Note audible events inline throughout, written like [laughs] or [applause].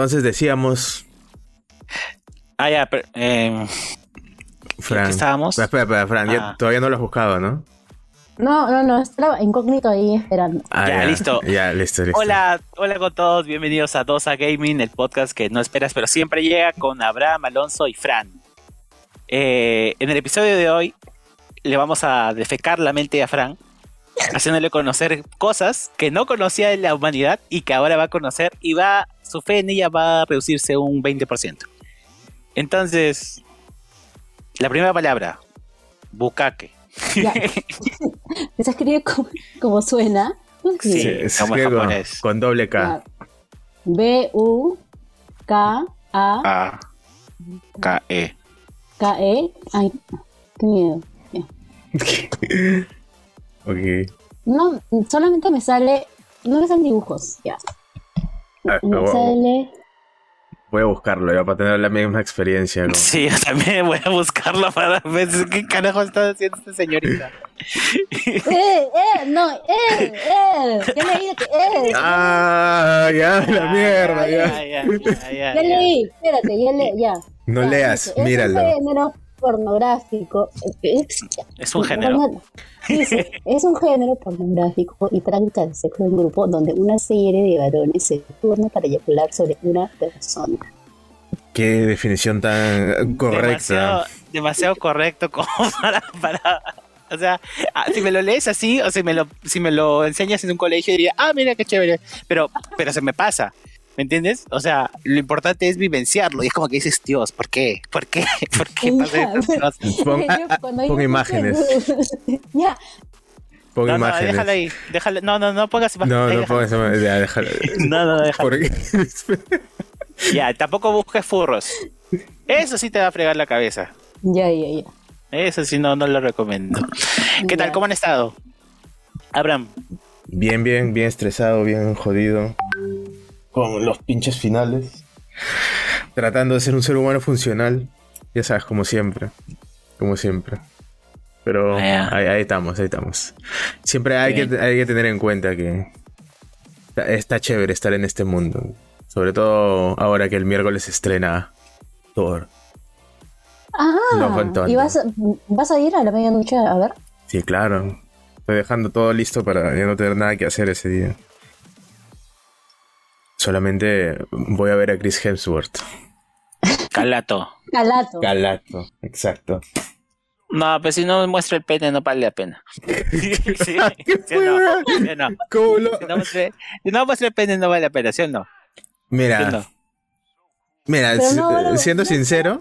Entonces decíamos, Ah, ya, pero, eh, Fran. ¿qué estábamos? Espera, espera, Fran, ya- Ah. todavía no lo has buscado, ¿no? No, no, no, estaba incógnito ahí esperando. Ah, Ya, listo. [laughs] Ya, listo, listo. Hola, hola con todos, bienvenidos a Dosa Gaming, el podcast que no esperas, pero siempre llega con Abraham, Alonso y Fran. Eh, en el episodio de hoy le vamos a defecar la mente a Fran, haciéndole conocer cosas que no conocía de la humanidad y que ahora va a conocer y va, su fe en ella va a reducirse un 20%. Entonces, la primera palabra, bucaque. Ya. [laughs] Se escribe como, como suena. Sí, es como con, japonés. con doble K. B U K A A, K, E. K E. Ay, qué miedo. [laughs] Ok. No, solamente me sale, no me salen dibujos. Ya. Ah, Me sale. Voy a buscarlo ya para tener la misma experiencia. con- Sí, yo también voy a buscarlo para ver qué carajo está haciendo esta señorita. [laughs] ¡Eh, eh! No, ¡eh, eh! Ya leí que ¡eh! Ah, ya, la mierda, ya. Ya, ya, ya, ya, Ya leí, espérate, ya leí, ya. No Ya, leas, míralo. Pornográfico. Es, Es un género. Es un género pornográfico y práctica de sexo en grupo donde una serie de varones se turna para eyacular sobre una persona. Qué definición tan correcta. Demasiado, demasiado correcto como [laughs] para, para- o sea, ah, si me lo lees así o si me lo, si me lo enseñas en un colegio diría, ah, mira qué chévere, pero, pero se me pasa. ¿Me entiendes? O sea, lo importante es vivenciarlo. Y es como que dices, Dios, ¿por qué? ¿Por qué? [laughs] ¿Por qué pasa Ya, estas cosas? [laughs] Pon, Cuando pon yo- imágenes. [laughs] ya, Pon No, no, imágenes. déjalo ahí. Déjalo, no, no, no pongas imágenes. No, ahí, no pongas ya, déjalo. No, no, déjalo. Porque- Ya, tampoco busques furros. Eso sí te va a fregar la cabeza. ya, ya, ya. Eso sí no, no lo recomiendo. ¿Qué tal? ¿Cómo han estado? Abraham. Bien, bien, bien estresado, bien jodido. Con los pinches finales. Tratando de ser un ser humano funcional. Ya sabes, como siempre. Como siempre. Pero Ah, ahí, ahí estamos, ahí estamos. Siempre hay que, hay que tener en cuenta que está, está chévere estar en este mundo. Sobre todo ahora que el miércoles estrena Thor. Ah. ¿y vas, a- vas a ir a la medianoche a ver? Sí, claro. Estoy dejando todo listo para ya no tener nada que hacer ese día. Solamente voy a ver a Chris Hemsworth. Calato. Calato. Galato, exacto. No, pues si no muestra el pene no vale la pena. [laughs] sí, [laughs] sí, ¿sí no? ¿Sí no? ¿Cómo lo- Si no muestra, si no muestra el pene no vale la pena, ¿sí o no? ¿Sí o Mira, no? mira, Pero si- no, bueno, siendo sincero,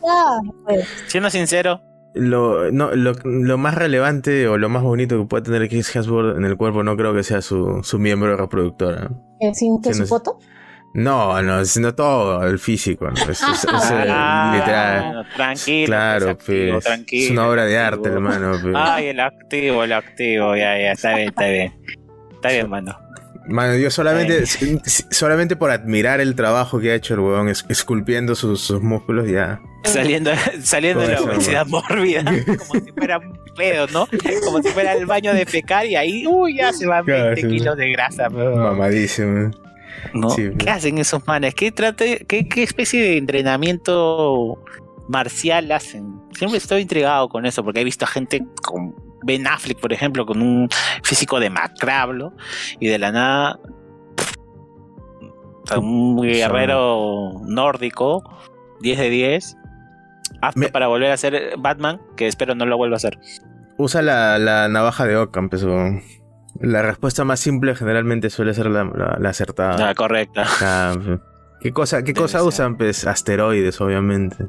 pues. Siendo sincero, lo, no, lo, lo más relevante o lo más bonito que puede tener Chris Hemsworth en el cuerpo no creo que sea su, su miembro reproductor. ¿no? Eh, ¿Sin que su foto? No, no, sino todo, el físico, ¿no? Es, es- es, [laughs] eh, Ah, literal. bueno, tranquilo. Claro, pues, activo, pues, tranquilo, es una obra de activo. arte, hermano. pues. Ay, el activo, el activo, ya, ya, está bien, está bien. Está bien, mano. Mano, yo solamente, solamente por admirar el trabajo que ha hecho el huevón es- esculpiendo sus, sus músculos, ya. Saliendo, saliendo de la obesidad mórbida, como si [laughs] fuera un pedo, ¿no? Como si fuera el baño de fecar y ahí, uy, ya se van Claro, 20 sí. kilos de grasa, Mamadísimo. ¿No? Sí. ¿Qué hacen esos manes? ¿Qué, trate, qué, ¿Qué especie de entrenamiento marcial hacen? Siempre estoy intrigado con eso, porque he visto a gente con Ben Affleck, por ejemplo, con un físico de macrablo, y de la nada, un [laughs] guerrero nórdico, 10 de 10, apto Me- para volver a ser Batman, que espero no lo vuelva a hacer. Usa la, la navaja de Occam, pues, huevón. La respuesta más simple generalmente suele ser la, la- la acertada. Ah, correcta. Ah, pues. ¿Qué cosa, qué Debe cosa ser. usan? Pues asteroides, obviamente.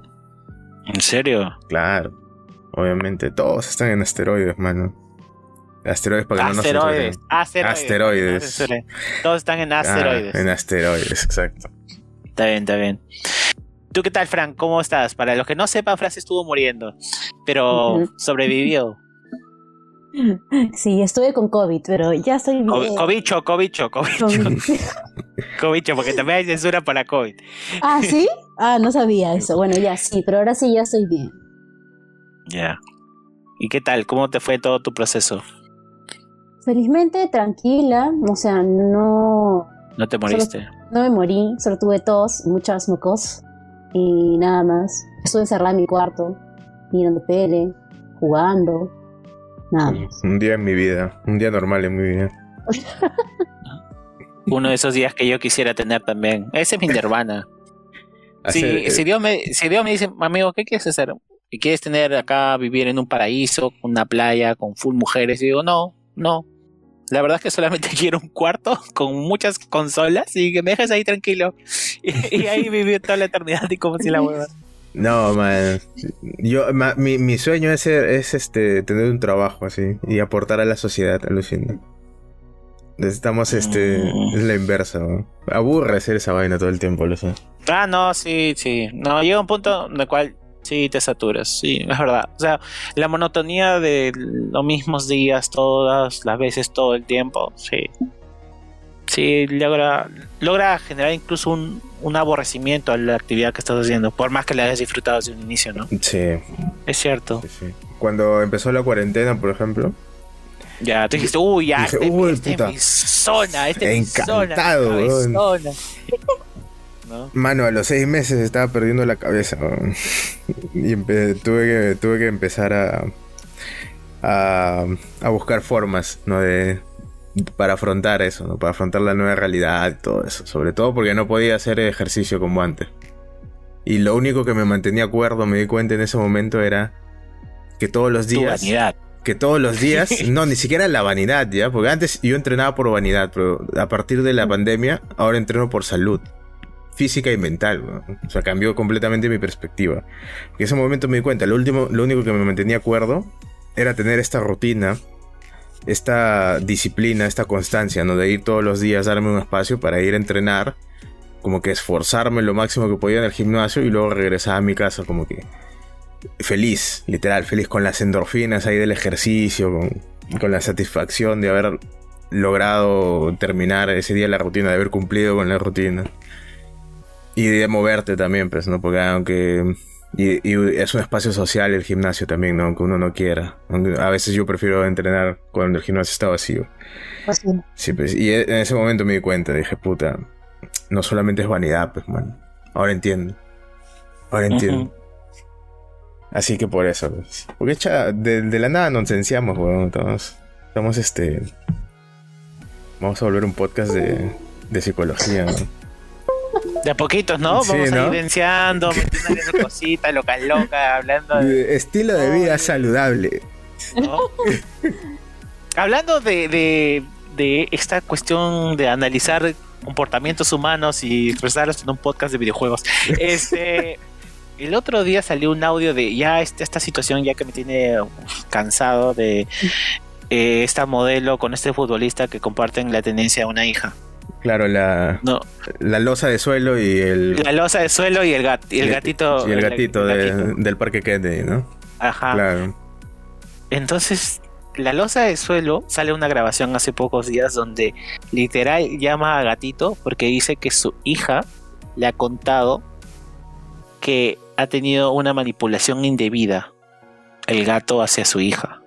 ¿En serio? Claro. Obviamente. Todos están en asteroides, mano. Asteroides para que no nos Asteroides, asteroides. Asteroides. Todos están en Ah, asteroides. en asteroides, exacto. Está bien, está bien. ¿Tú qué tal, Frank? ¿Cómo estás? Para los que no sepan, Frank se estuvo muriendo, pero sobrevivió. Sí, estuve con COVID, pero ya estoy Co- bien. Cobicho, cobicho, cobicho, Con- [laughs] cobicho, porque también hay censura por la COVID. ah, ¿sí? [laughs] Ah, no sabía eso. Bueno, ya sí, pero ahora sí ya estoy bien. Ya. ¿Y qué tal? ¿Cómo te fue todo tu proceso? Felizmente tranquila, o sea, no, No te moriste. No me morí, solo tuve tos, muchas mocos y nada más. Estuve encerrada en mi cuarto, mirando pele, jugando, nada más. Un día en mi vida, un día normal en mi vida. [laughs] Uno de esos días que yo quisiera tener también. Ese es mi nirvana. Si, [laughs] Hacer- si, Dios me, si Dios me dice, amigo, ¿qué quieres hacer? ¿Y quieres tener acá, vivir en un paraíso, con una playa, con full mujeres? Y digo, no, no. La verdad es que solamente [laughs] quiero un cuarto con muchas consolas y que me dejes ahí tranquilo. Y, y ahí vivir toda la eternidad y como si la hueva. No, man. Yo, ma- mi, mi sueño es, ser- es este, tener un trabajo así y aportar a la sociedad, alucina. Necesitamos este. Mm. Es la inversa, ¿no? Aburre hacer esa vaina todo el tiempo, lo sé. Ah, no, sí, sí. No, llega un punto en el cual sí te saturas, sí, es verdad. O sea, la monotonía de los mismos días, todas las veces, todo el tiempo, sí. Sí, logra, logra generar incluso un, un aborrecimiento a la actividad que estás haciendo, por más que la hayas disfrutado desde un inicio, ¿no? Sí, Es cierto. sí, sí. Cuando empezó la cuarentena, por ejemplo, Ya, tú dijiste, uy, ya, Dije, este, uy, este puta. es mi zona, este es mi zona, Encantado, zona. ¿No? Mano, a los seis meses estaba perdiendo la cabeza. [laughs] Y tuve, que, tuve que empezar a, a, a buscar formas, ¿no? De, para afrontar eso, ¿no? Para afrontar la nueva realidad y todo eso. Sobre todo porque no podía hacer ejercicio como antes. Y lo único que me mantenía cuerdo, me di cuenta en ese momento, era que todos los Tu días... vanidad. Que todos los [laughs] días, no, ni siquiera la vanidad, ¿ya? Porque antes yo entrenaba por vanidad, pero a partir de la pandemia, ahora entreno por salud. Física y mental. O sea, cambió completamente mi perspectiva. En ese momento me di cuenta, lo, último, lo único que me mantenía cuerdo era tener esta rutina, esta disciplina, esta constancia, ¿no? De ir todos los días, darme un espacio para ir a entrenar, como que esforzarme lo máximo que podía en el gimnasio y luego regresar a mi casa como que feliz, literal, feliz con las endorfinas ahí del ejercicio, con, con la satisfacción de haber logrado terminar ese día la rutina, de haber cumplido con la rutina. Y de moverte también, pues, ¿no? Porque aunque... Y, y es un espacio social el gimnasio también, ¿no? Aunque uno no quiera. A veces yo prefiero entrenar cuando el gimnasio está vacío. Así. Sí, pues, y en ese momento me di cuenta, dije, puta, no solamente es vanidad, pues, man. Ahora entiendo. Ahora entiendo. Así que por eso, pues. Porque echa, de, de la nada nos licenciamos, weón. Estamos, estamos este. Vamos a volver un podcast de, de psicología, ¿no? De a poquitos, ¿no? Sí, Vamos ¿no? a ir evidenciando, [laughs] metiéndole su cosita, loca loca, hablando de. Estilo de vida saludable. ¿no? hablando de, de, de esta cuestión de analizar comportamientos humanos y expresarlos en un podcast de videojuegos. Este. [laughs] El otro día salió un audio de ya esta, esta situación ya que me tiene cansado de eh, esta modelo con este futbolista que comparten la tendencia a una hija. Claro, la, No, la losa de suelo y el, la losa de suelo y el gat, y el gatito. y el gatito, de- gatito. del parque Kennedy, ¿no? Ajá. Claro. Entonces, la losa de suelo sale una grabación hace pocos días donde literal llama a gatito porque dice que su hija le ha contado que ha tenido una manipulación indebida el gato hacia su hija.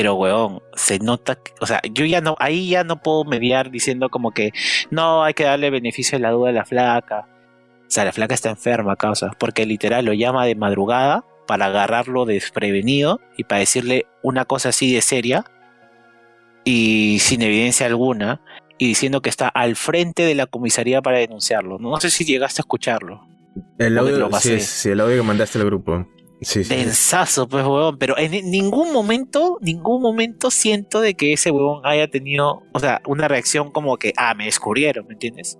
Pero weón, se nota, que- o sea, yo ya no, ahí ya no puedo mediar diciendo como que no hay que darle beneficio de la duda a la flaca. O sea, la flaca está enferma, causa, porque literal lo llama de madrugada para agarrarlo desprevenido y para decirle una cosa así de seria y sin evidencia alguna y diciendo que está al frente de la comisaría para denunciarlo. No sé si llegaste a escucharlo. El lo audio, pasé. sí, sí, el audio que mandaste al grupo. Sí, sí. Densazo, pues, huevón. Pero en ningún momento, ningún momento siento de que ese huevón haya tenido, o sea, una reacción como que, ah, me descubrieron, ¿me entiendes?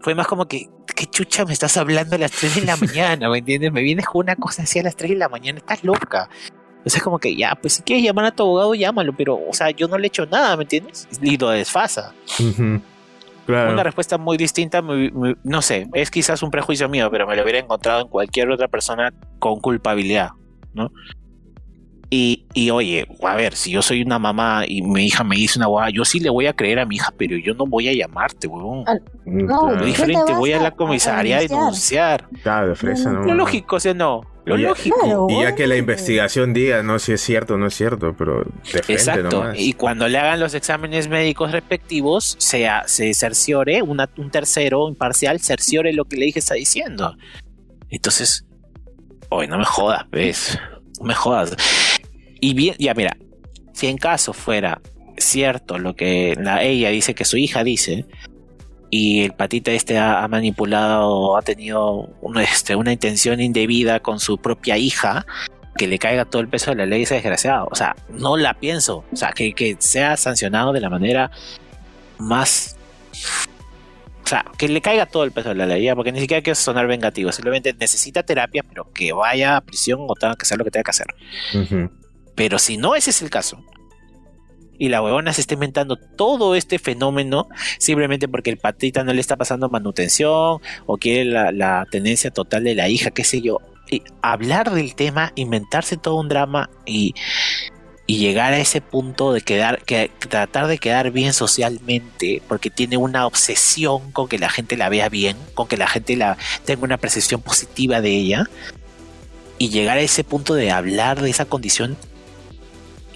Fue más como que, ¿qué chucha me estás hablando a las 3 de la [laughs] mañana, ¿me entiendes? Me vienes con una cosa así a las 3 de la mañana, estás loca. O sea, es como que, ya, pues si quieres llamar a tu abogado, llámalo, pero, o sea, yo no le he hecho nada, ¿me entiendes? Y lo desfasa. Ujú. Una respuesta muy distinta, no sé, es quizás un prejuicio mío, pero me lo hubiera encontrado en cualquier otra persona con culpabilidad, ¿no? Y, y oye, a ver, si yo soy una mamá y mi hija me dice una guada, yo sí le voy a creer a mi hija, pero yo no voy a llamarte, huevón. Ah, Mm, No, claro. Lo ¿qué diferente, te voy a la comisaría a denunciar? denunciar. Claro, de fresa, No, no. Lo lógico, o sea, no. Lo Y ya- lógico. Claro. Y ya que la investigación diga, no, si es cierto o no es cierto, pero de frente Exacto. nomás. Y cuando le hagan los exámenes médicos respectivos, sea, se cerciore, una- un tercero imparcial cerciore lo que le dije está diciendo. Entonces, oye, no me jodas, ves. No me jodas. Y bien, ya mira, si en caso fuera cierto lo que la, ella dice que su hija dice, y el patita este ha, manipulado, ha tenido este, una intención indebida con su propia hija, que le caiga todo el peso de la ley ese desgraciado. O sea, no la pienso. O sea, que, que sea sancionado de la manera más... O sea, que le caiga todo el peso de la ley, ya, porque ni siquiera quiero sonar vengativo, simplemente necesita terapia, pero que vaya a prisión o tenga que hacer lo que tenga que hacer. Ujú. Pero si no ese es el caso, y la huevona se está inventando todo este fenómeno simplemente porque el patita no le está pasando manutención o quiere la, tenencia total de la hija, qué sé yo. Y hablar del tema, inventarse todo un drama y, y llegar a ese punto de quedar, que, tratar de quedar bien socialmente, porque tiene una obsesión con que la gente la vea bien, con que la gente la tenga una percepción positiva de ella, y llegar a ese punto de hablar de esa condición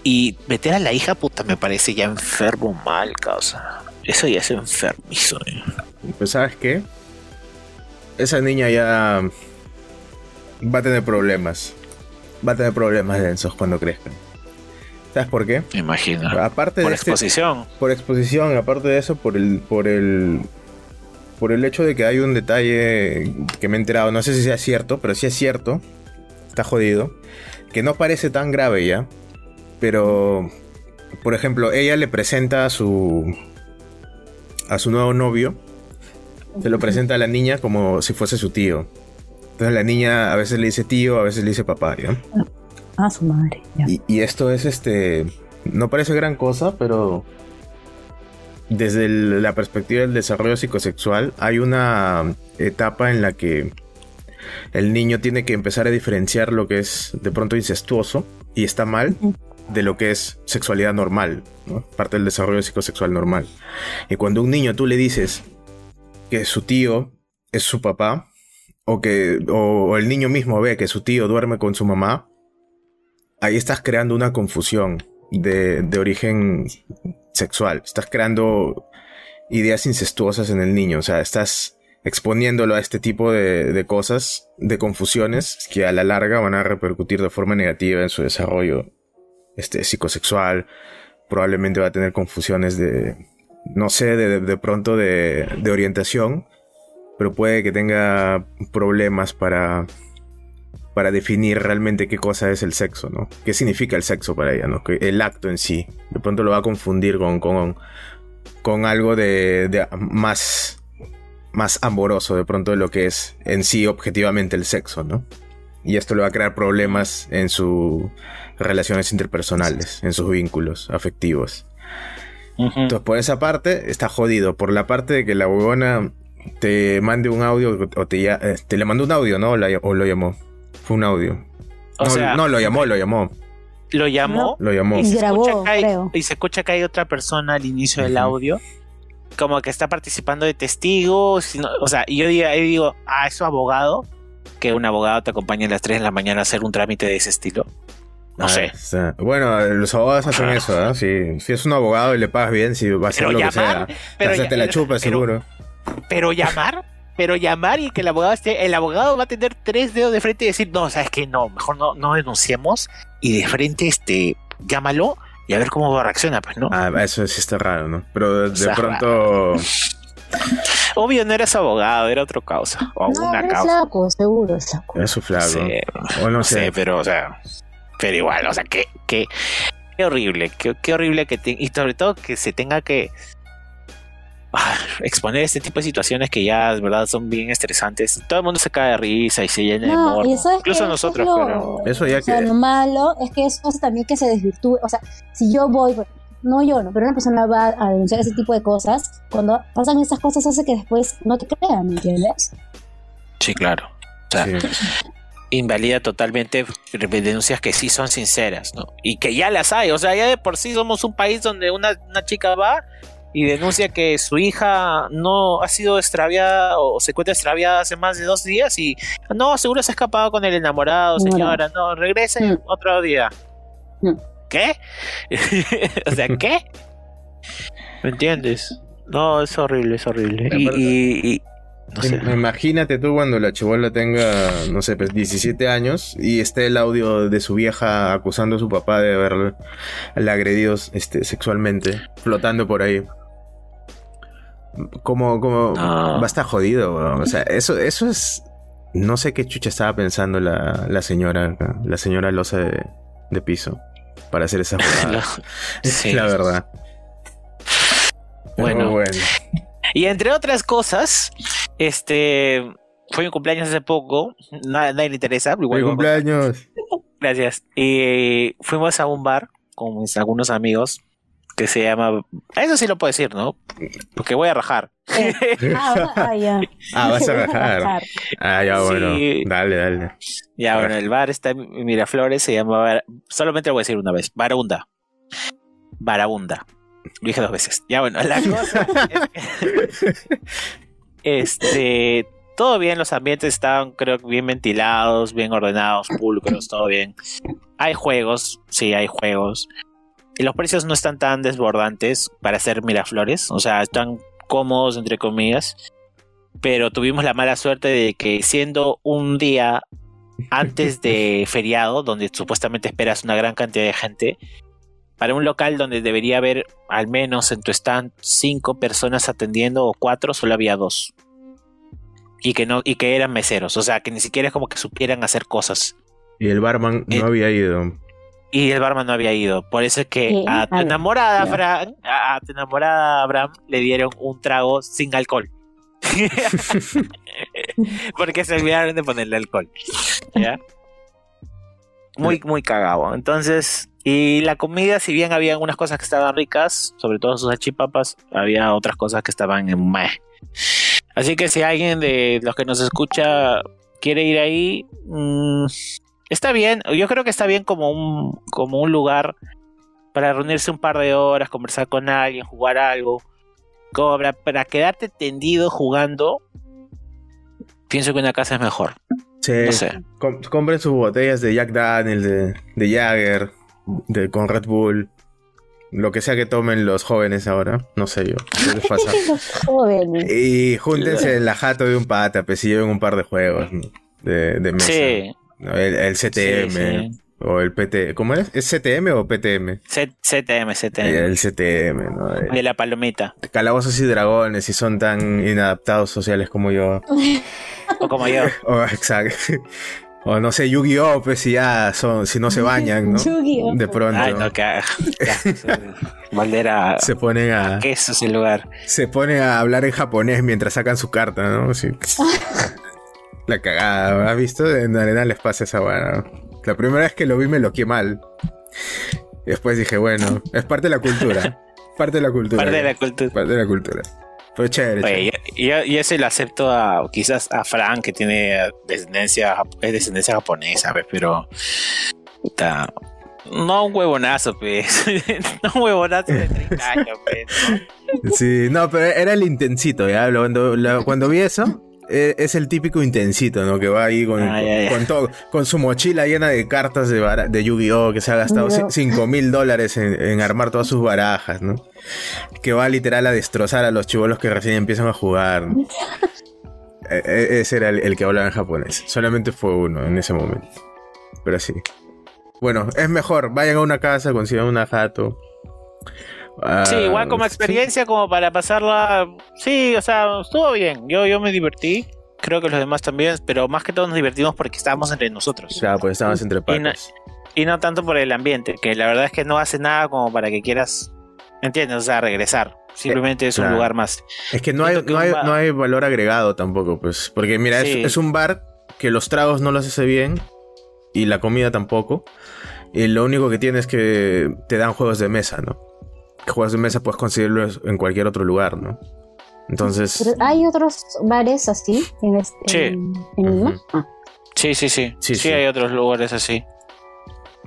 y meter a la hija, puta, me parece ya enfermo mal, causa. Eso ya es enfermizo. eh. Pues sabes qué? Esa niña ya va a tener problemas. Va a tener problemas densos cuando crezca. ¿Sabes por qué? Me imagino. Aparte Por de este- exposición. por exposición, aparte de eso, por el, por el, por el hecho de que hay un detalle que me he enterado, no sé si sea cierto, pero si es cierto, está jodido, que no parece tan grave ya, pero, por ejemplo, ella le presenta a su, a su nuevo novio, se lo presenta a la niña como si fuese su tío. Entonces la niña a veces le dice tío, a veces le dice papá, ¿ya? Ah, su madre. ya. Y, y esto es este. No parece gran cosa, pero. Desde el- la perspectiva del desarrollo psicosexual, hay una etapa en la que el niño tiene que empezar a diferenciar lo que es de pronto incestuoso y está mal de lo que es sexualidad normal, ¿no? parte del desarrollo psicosexual normal. Y cuando un niño tú le dices que su tío es su papá, o que o- el niño mismo ve que su tío duerme con su mamá, ahí estás creando una confusión de, origen sexual. Estás creando ideas incestuosas en el niño. O sea, estás exponiéndolo a este tipo de cosas, de confusiones, que a la larga van a repercutir de forma negativa en su desarrollo este, psicosexual. Probablemente va a tener confusiones de, no sé, de, de pronto de, de orientación, pero puede que tenga problemas para para definir realmente qué cosa es el sexo, ¿no? ¿Qué significa el sexo para ella, ¿no? El acto en sí. De pronto lo va a confundir con, con, con algo de, de más, más amoroso, de pronto de lo que es en sí objetivamente el sexo, ¿no? Y esto le va a crear problemas en sus relaciones interpersonales, en sus vínculos afectivos. Entonces, por esa parte, está jodido. Por la parte de que la huevona te mande un audio o te, ya- eh, te le mandó un audio, ¿no? O, la- o lo llamó. Fue un audio. O no, sea, no, lo llamó, lo llamó. lo llamó Lo llamó. y se, Grabó, escucha que hay, creo. y se escucha que hay otra persona al inicio del audio como que está participando de testigos sino- o sea y yo digo, yo digo ah es su abogado que un abogado te acompañe a las 3 de la mañana a hacer un trámite de ese estilo no Ah, sé está. Bueno, los abogados hacen eso, ¿ah? Si, si es un abogado y le pagas bien, si va a hacer lo que sea. pero ya- te la chupa, pero- seguro. pero llamar pero llamar y que el abogado esté el abogado va a tener tres dedos de frente y decir no sabes que no mejor no no denunciemos y de frente este llámalo y a ver cómo reacciona pues no Ah, eso sí está raro, ¿no? Pero de, pronto. Obvio no era su abogado era otro causa o No, una es causa flaco, seguro, es flaco. Es su flaco. Sí, O no no sé, sé. pero, o sea, pero igual, o sea, qué, qué, qué horrible, qué, qué horrible que te, y sobre todo que se tenga que ah, exponer este tipo de situaciones que ya, de verdad, son bien estresantes. Todo el mundo se cae de risa y se llena de No, morbo. y sabes Incluso que nosotros, eso es pero... lo, Eso ya o sea, que- lo malo es que eso hace también que se desvirtúe. O sea, si yo voy, no yo, no, pero una persona va a denunciar ese tipo de cosas, cuando pasan esas cosas hace que después no te crean, ¿me entiendes? Sí, claro. O sea, Sí. invalida totalmente denuncias que sí son sinceras, ¿no? Y que ya las hay, o sea, ya de por sí somos un país donde una, una chica va y denuncia que su hija no ha sido extraviada o se encuentra extraviada hace más de dos días y no, seguro se ha escapado con el enamorado, señora, no, regrese Mm. otro día. Mm. ¿Qué? [laughs] o sea, ¿qué? ¿Me entiendes? No, es horrible, es horrible. Y, Aparte- y- y- no sé. Im- Imagínate tú cuando la chibola tenga, no sé, pues 17 años y esté el audio de su vieja acusando a su papá de haberle agredido este, sexualmente, flotando por ahí. Como, como, No. va a estar jodido, weón. O sea, eso, eso es, no sé qué chucha estaba pensando la, la señora, la señora losa de, de piso, para hacer esa jugada. [laughs] [laughs] Sí. La verdad. Bueno. bueno. Y entre otras cosas, este fue mi cumpleaños hace poco, nadie le interesa, igual contar. cumpleaños. [laughs] Gracias. Y fuimos a un bar con mis algunos amigos que se llama, eso sí lo puedo decir, ¿no? Porque voy a rajar. [laughs] Ah, ah, ya. Ah, vas a [laughs] bajar. Ah, ya, bueno. Sí. Dale, dale. Ya, bueno, el bar está en Miraflores, se llama, Bar- solamente lo voy a decir una vez, Barabunda. Barabunda. Lo dije dos veces. Ya, bueno, la cosa es que, [laughs] este, todo bien, los ambientes estaban, creo que bien ventilados, bien ordenados, pulcros, todo bien. Hay juegos, sí, hay juegos. Y los precios no están tan desbordantes para hacer Miraflores, o sea, están cómodos, entre comillas. Pero tuvimos la mala suerte de que siendo un día antes de [laughs] feriado, donde supuestamente esperas una gran cantidad de gente, para un local donde debería haber al menos en tu stand cinco personas atendiendo o cuatro, solo había dos. Y que no, y que eran meseros, o sea que ni siquiera es como que supieran hacer cosas. Y el barman Eh, no había ido. Y el barman no había ido. Por eso es que a tu enamorada, ya. Fran, a, a tu enamorada Abraham, le dieron un trago sin alcohol. [laughs] Porque se olvidaron de ponerle alcohol. ¿Ya? Muy, muy cagado. Entonces, y la comida, si bien había algunas cosas que estaban ricas, sobre todo sus achipapas, había otras cosas que estaban en meh. Así que si alguien de los que nos escucha quiere ir ahí, mm, está bien. Yo creo que está bien como un, como un lugar para reunirse un par de horas, conversar con alguien, jugar algo. Como para, para quedarte tendido jugando, pienso que una casa es mejor. Sí. No sé. Com- compren sus botellas de Jack Daniel, de, de Jagger, de, con Red Bull. Lo que sea que tomen los jóvenes ahora. No sé yo. ¿Qué les pasa? Los jóvenes. Y júntense en la jato de un pata, pues si lleven un par de juegos de, de mesa. Sí. El, el CTM. Sí, sí. O el PT. ¿Cómo es? ¿Es CTM o PTM? C- CTM, CTM. El CTM, ¿no? De la palomita. Calabozos y dragones, si son tan inadaptados sociales como yo. [laughs] O como yo. [laughs] O, exacto. O no sé, Yu-Gi-Oh! Pues si ya son, si no se bañan, ¿no? Yu-Gi-Oh. De pronto Ay, no, que. Valdera. [laughs] se ponen a eso es el lugar. se ponen a hablar en japonés mientras sacan su carta, ¿no? Sí. La cagada, ¿has visto? En arena les pasa esa buena. La primera vez que lo vi me lo mal. Y después dije, bueno, es [laughs] parte de la cultura. Parte de la cultura. Parte de la cultura. Parte de la cultura. Pero chévere. Oye, chévere. yo, yo, yo eso lo acepto a quizás a Frank que tiene descendencia es descendencia japonesa, pues, pero puta, no un huevonazo, pues. [laughs] no un huevonazo de 30 años, pues. Sí, no, pero era el intensito, ¿ya? Cuando, la- cuando vi eso, es el típico intensito, ¿no? Que va ahí con, Ah, con todo, con su mochila llena de cartas de, bara- de Yu-Gi-Oh! que se ha gastado No. 5 mil dólares en, en armar todas sus barajas, ¿no? Que va literal a destrozar a los chivolos que recién empiezan a jugar. ¿no? E- e- ese era el, el que hablaba en japonés. Solamente fue uno en ese momento. Pero sí. Bueno, es mejor. Vayan a una casa, consigan una jato. Sí, Ah, igual como sí. experiencia, como para pasarla. Sí, o sea, estuvo bien. Yo, yo me divertí. Creo que los demás también, pero más que todo nos divertimos porque estábamos entre nosotros. Claro, pues estábamos entre Y patas. Y no tanto por el ambiente, que la verdad es que no hace nada como para que quieras, ¿entiendes? O sea, regresar. Simplemente es un lugar más. Es que no hay, no, hay, no hay valor agregado tampoco, pues. Porque mira, es- Sí. es, un bar que los tragos no los hace bien y la comida tampoco. Y lo único que tiene es que te dan juegos de mesa, ¿no? Juegos de mesa puedes conseguirlos en cualquier otro lugar, ¿no? Entonces, Pero hay otros bares así en este Sí. en, en Lima? Ujú. Ah, Sí, sí, sí. Sí, Sí, sí. hay otros lugares así.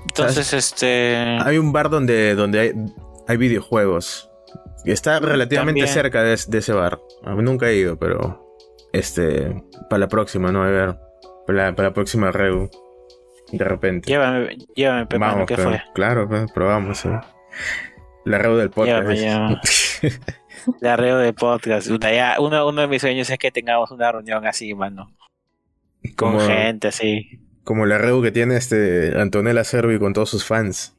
Entonces, este. Hay un bar donde, donde hay, hay videojuegos. Y está relativamente También. cerca de, de ese bar. A mí Nunca he ido, pero. Este. Para la próxima, ¿no? A ver. Para la, para la próxima Reu. De repente. Llévame, llévame, Pepe, Vamos, ¿qué pero- fue? Claro, pues, probamos. eh. La Reu [laughs] del podcast. La reo de podcast. Uno, uno de mis sueños es que tengamos una reunión así, mano. Con Como- gente así. Como la Reu que tiene este Antonella Servi con todos sus fans.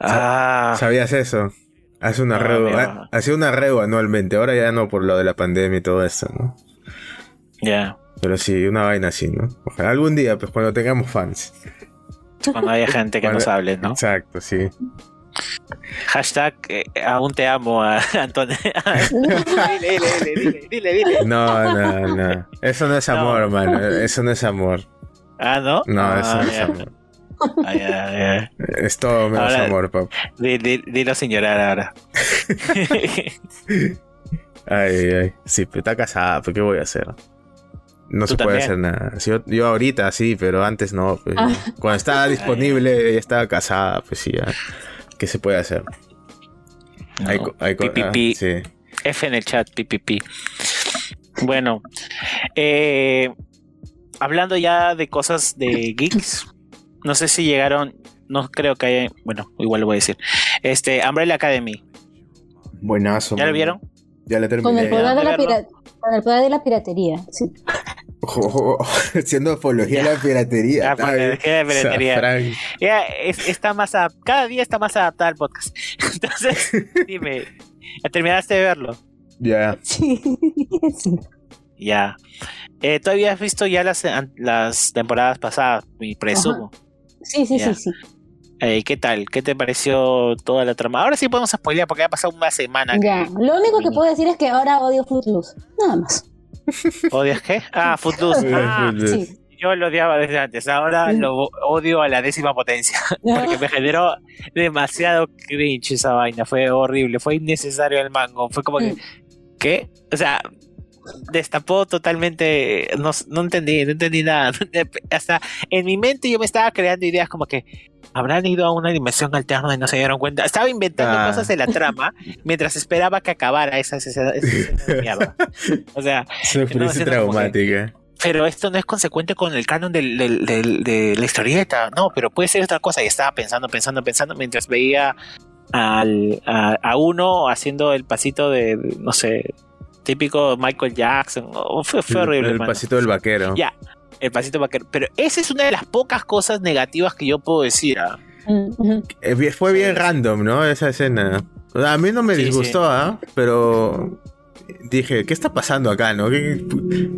Ah, ¿Sabías eso? Hace una No, Reu. amigo. ha- Hacía una Reu anualmente. Ahora ya no por lo de la pandemia y todo esto, ¿no? ya. Pero sí, una vaina así, ¿no? Ojalá algún día, pues cuando tengamos fans. Cuando haya gente que Cuando- nos hable, ¿no? Exacto, sí. Hashtag eh, aún te amo a [laughs] Antonio. [laughs] dile, dile, dile, dile, dile, dile. No, no, no. Eso no es No. amor, mano. Eso no es amor. Ah, ¿no? No, Ah, eso no es amor. Ah. Es todo menos Ahora- amor, papá. Di- di- Dilo sin llorar ahora. [laughs] Ay, ay. Sí, pero está casada, pues ¿qué voy a hacer? No ¿Tú se puede también? hacer nada. Yo, yo ahorita sí, pero antes no. pues. Ah. Cuando estaba disponible, ella estaba casada, pues sí, ya. ¿Qué se puede hacer? Hay, hay pi, ah, sí. F en el chat, pipipi. Bueno, eh, hablando ya de cosas de geeks, no sé si llegaron, no creo que haya, bueno, igual lo voy a decir. Este, Umbrella Academy, Buenazo. ¿ya lo vieron? Ya le Con terminé. el poder de la pira- con el poder de la piratería. Sí. [laughs] Haciendo apología a la piratería. La piratería. Ya, es- está más cada día está más adaptada al podcast. [laughs] Entonces, [laughs] dime, ¿ya terminaste de verlo? Ya. Sí. sí. Ya. Eh, ¿Tú habías visto ya las, temporadas pasadas, me presumo? Sí, sí, Ya. sí, sí. Eh, ¿Qué tal? ¿Qué te pareció toda la trama? Ahora sí podemos spoilear porque ha pasado una semana. que- Ya. Lo único que puedo decir es que ahora odio Footloose. Nada más. ¿Odias qué? Ah, Footloose. Ah, Sí. yo lo odiaba desde antes. Ahora lo odio a la décima potencia. [laughs] Porque me generó demasiado cringe esa vaina. Fue horrible. Fue innecesario el mango. Fue como que. Mm. ¿Qué? O sea. Destapó totalmente. No, no entendí, no entendí nada. [laughs] Hasta en mi mente yo me estaba creando ideas como que. Habrán ido a una dimensión alterna y no se dieron cuenta. Estaba inventando Ah. cosas de la trama [laughs] mientras esperaba que acabara esa escena esa de mierda. O sea, como traumática. pero esto no es consecuente con el canon del, del- del- de la historieta, no, pero puede ser otra cosa. Y estaba pensando, pensando, pensando mientras veía al, a, a uno haciendo el pasito de, no sé, típico Michael Jackson. Fue, horrible. El, pasito del vaquero. Ya, el pasito vaquero. Pero esa es una de las pocas cosas negativas que yo puedo decir. ¿ah? Eh, Fue bien random, ¿no? Esa escena. O sea, a mí no me Sí, disgustó, ¿ah? Pero dije, ¿qué está pasando acá, no? ¿Qué- qué-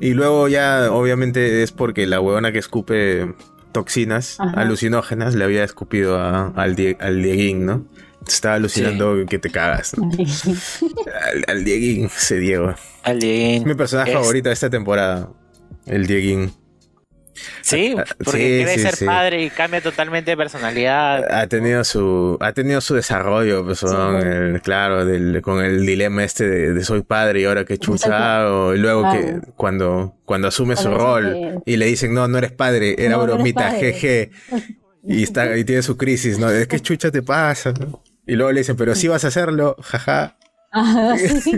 Y luego ya, obviamente, es porque la huevona que escupe toxinas Ajá. alucinógenas le había escupido a- al, Die- al Dieguín, ¿no? Estaba alucinando que te cagas. ¿no? Al, al Dieguín, ese Diego. Es Alguien. mi personaje Es- favorito de esta temporada. El Dieguín. Sí, Ah, porque sí, quiere sí, ser sí. padre y cambia totalmente de personalidad. Ha tenido su, ha tenido su desarrollo, pues, ¿no? Sí. El- claro, del- con el dilema este de, de soy padre y ahora que chucha y luego que cuando, cuando asume su rol y le dicen no, no eres padre, era No, bromita, jeje, [laughs] y está, y tiene su crisis, ¿no? Es que chucha te pasa, ¿no? Y luego le dicen, pero sí vas a hacerlo, jaja. Ah, [laughs] sí.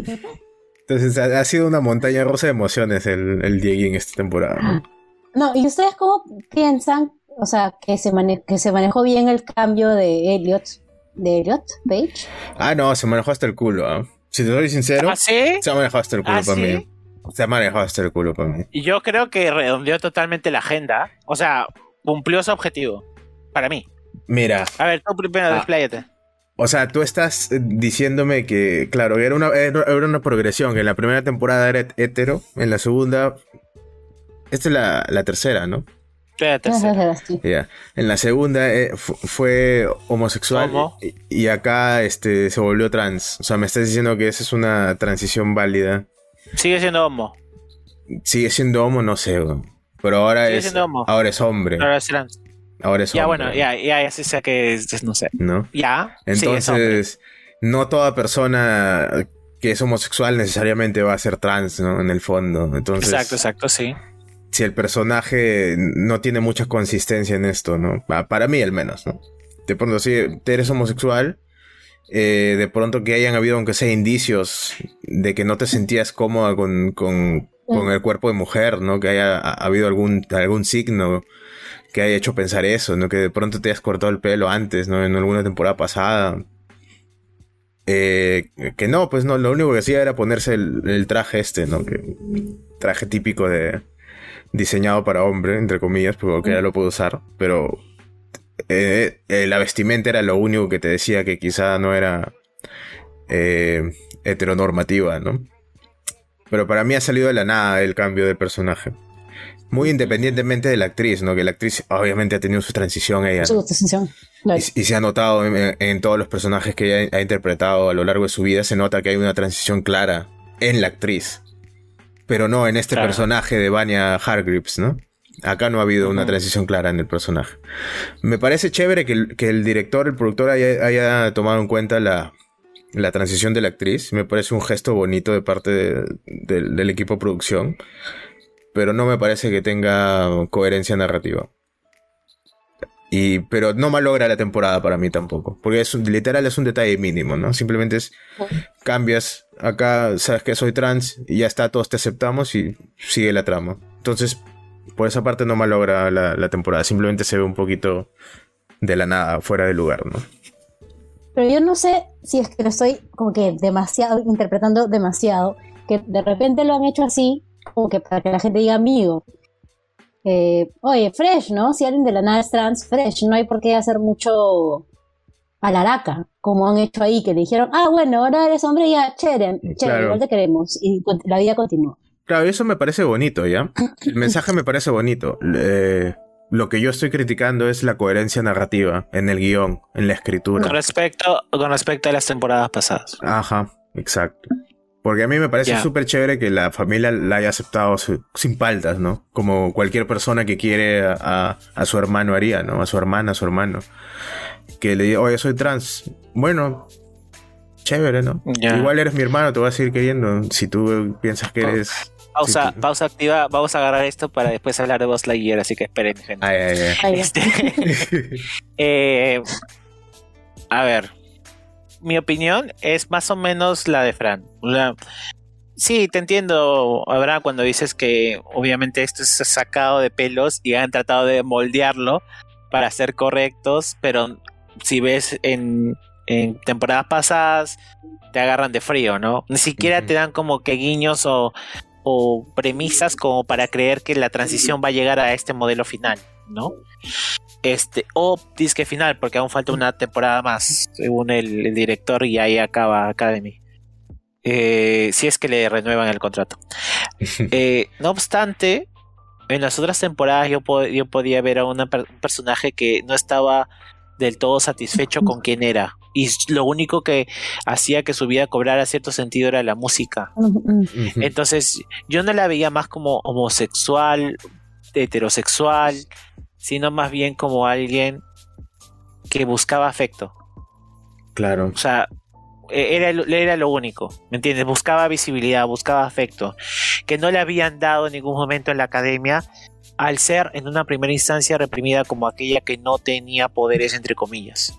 Entonces ha, ha sido una montaña rusa de emociones el, el Dieguín esta temporada, ¿no? No, ¿y ustedes cómo piensan, o sea, que se, mane- que se manejó bien el cambio de Elliot, de Elliot Page? Ah, no, se manejó hasta el culo, ¿ah? Si te soy sincero, ¿Ah, sí? se ha manejado hasta el culo ¿Ah, para sí? mí. Se ha manejado hasta el culo para mí. Y Yo creo que redondeó totalmente la agenda. O sea, cumplió su objetivo. Para mí. Mira, A ver, tú primero Ah. despláyate. O sea, tú estás eh, diciéndome que, claro, era una, era una progresión, que en la primera temporada era het- hetero, en la segunda... Esta es la, la tercera, ¿no? La tercera. Sí. Ya. En la segunda eh, fu- fue homosexual Homo. y, y acá este, se volvió trans. O sea, me estás diciendo que esa es una transición válida. Sigue siendo homo. Sigue siendo homo, no sé, pero ahora Sigue es, siendo homo. ahora es hombre. Ahora es trans. Ahora es Ya, hombre. bueno, ya, ya, ya sí sé que es, no sé. ¿No? Ya. sí. Entonces, no toda persona que es homosexual necesariamente va a ser trans, ¿no? En el fondo. Entonces, Exacto, exacto, sí. si el personaje no tiene mucha consistencia en esto, ¿no? Para mí al menos, ¿no? De pronto, si eres homosexual, eh, de pronto que hayan habido, aunque sea indicios de que no te sentías cómoda con, con, con el cuerpo de mujer, ¿no? Que haya habido algún, algún signo que haya hecho pensar eso, ¿no? Que de pronto te hayas cortado el pelo antes, ¿no? En alguna temporada pasada. Eh, que no, pues no, lo único que hacía era ponerse el, traje este, ¿no? Traje típico de diseñado para hombre, entre comillas, porque ya lo puedo usar, pero eh, eh, la vestimenta era lo único que te decía que quizá no era heteronormativa, ¿no? Pero para mí ha salido de la nada el cambio de personaje. Muy independientemente de la actriz, ¿no? Que la actriz obviamente ha tenido su transición ella. Su transición. Y, se ha notado en, todos los personajes que ella ha interpretado a lo largo de su vida, se nota que hay una transición clara en la actriz. Pero no en este personaje de Vanya Hargreaves, ¿no? Acá no ha habido una transición clara en el personaje. Me parece chévere que el, director, el productor haya, tomado en cuenta la, transición de la actriz. Me parece un gesto bonito de parte del equipo de producción pero no me parece que tenga coherencia narrativa. Y, pero no malogra la temporada para mí tampoco. Porque es literal es un detalle mínimo, ¿no? Simplemente es cambias acá, sabes que soy trans y ya está, todos te aceptamos y sigue la trama. Entonces, por esa parte no malogra la, la temporada. Simplemente se ve un poquito de la nada, fuera de lugar, ¿no? Pero yo no sé si es que lo estoy como que demasiado, interpretando demasiado, que de repente lo han hecho así como que para que la gente diga amigo. Eh, oye, fresh, ¿no? Si alguien de la nada es trans, fresh, no hay por qué hacer mucho alaraca, como han hecho ahí, que le dijeron, ah, bueno, ahora eres hombre, ya, chévere, chévere, igual te queremos, y la vida continúa. Claro, eso me parece bonito, ¿ya? El mensaje me parece bonito. lo que yo estoy criticando es la coherencia narrativa en el guion, en la escritura. Con respecto, con respecto a las temporadas pasadas. Ajá, exacto. Porque a mí me parece súper chévere que la familia la haya aceptado sin paltas, ¿no? Como cualquier persona que quiere a, su hermano haría, ¿no? A su hermana, a su hermano. Que le diga, oye, soy trans. Bueno, chévere, ¿no? Igual eres mi hermano, te voy a seguir queriendo. Si tú piensas que eres... Pausa, pausa activa, vamos a agarrar esto para después hablar de Buzz Lightyear, así que esperen, gente. Ay, ay, ay. Este, [laughs] [laughs] eh, a ver, mi opinión es más o menos la de Fran. sí, te entiendo, Abraham, cuando dices que obviamente esto es sacado de pelos y han tratado de moldearlo para ser correctos, pero si ves en, temporadas pasadas, te agarran de frío, ¿no? Ni siquiera te dan como que guiños o, o premisas como para creer que la transición va a llegar a este modelo final, ¿no? Este, o disque final, porque aún falta una temporada más, según el, director, y ahí acaba Academy. Eh, si es que le renuevan el contrato. [laughs] Eh, no obstante, en las otras temporadas yo, yo podía ver a un personaje que no estaba del todo satisfecho con [laughs] quien era. Y lo único que hacía que su vida cobrara cierto sentido era la música. Entonces, yo no la veía más como homosexual, heterosexual, sino más bien como alguien que buscaba afecto. Claro. O sea, e-, era, era lo único, ¿me entiendes? Buscaba visibilidad, buscaba afecto, que no le habían dado en ningún momento en la academia al ser en una primera instancia reprimida como aquella que no tenía poderes, entre comillas.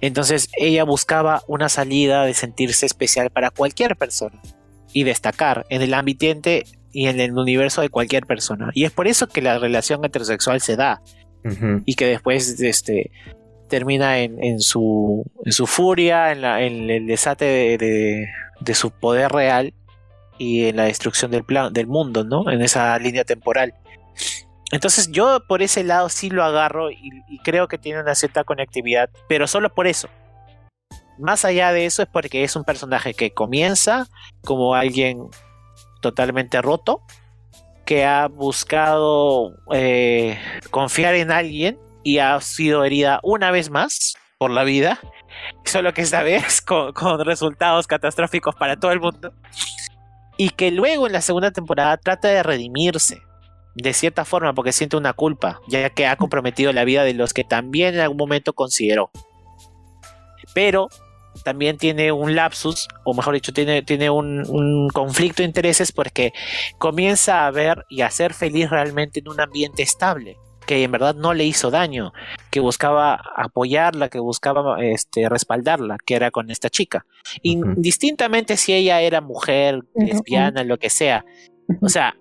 Entonces ella buscaba una salida de sentirse especial para cualquier persona y destacar en el ambiente y en el universo de cualquier persona. Y es por eso que la relación heterosexual se da. Y que después este, termina en, su, en su furia, en, la, en el desate de, de, su poder real y en la destrucción del, plan, del mundo, ¿no? En esa línea temporal. Entonces yo por ese lado sí lo agarro y, y, creo que tiene una cierta conectividad, pero solo por eso. Más allá de eso es porque es un personaje que comienza como alguien totalmente roto, que ha buscado eh, confiar en alguien y ha sido herida una vez más por la vida, solo que esta vez [laughs] con, resultados catastróficos para todo el mundo, y que luego en la segunda temporada trata de redimirse, de cierta forma, porque siente una culpa, ya que ha comprometido la vida de los que también en algún momento consideró. Pero también tiene un lapsus, o mejor dicho, tiene, tiene un, un, conflicto de intereses porque comienza a ver y a ser feliz realmente en un ambiente estable, que en verdad no le hizo daño, que buscaba apoyarla, que buscaba este, respaldarla, que era con esta chica. Indistintamente si ella era mujer, lesbiana, lo que sea. O sea,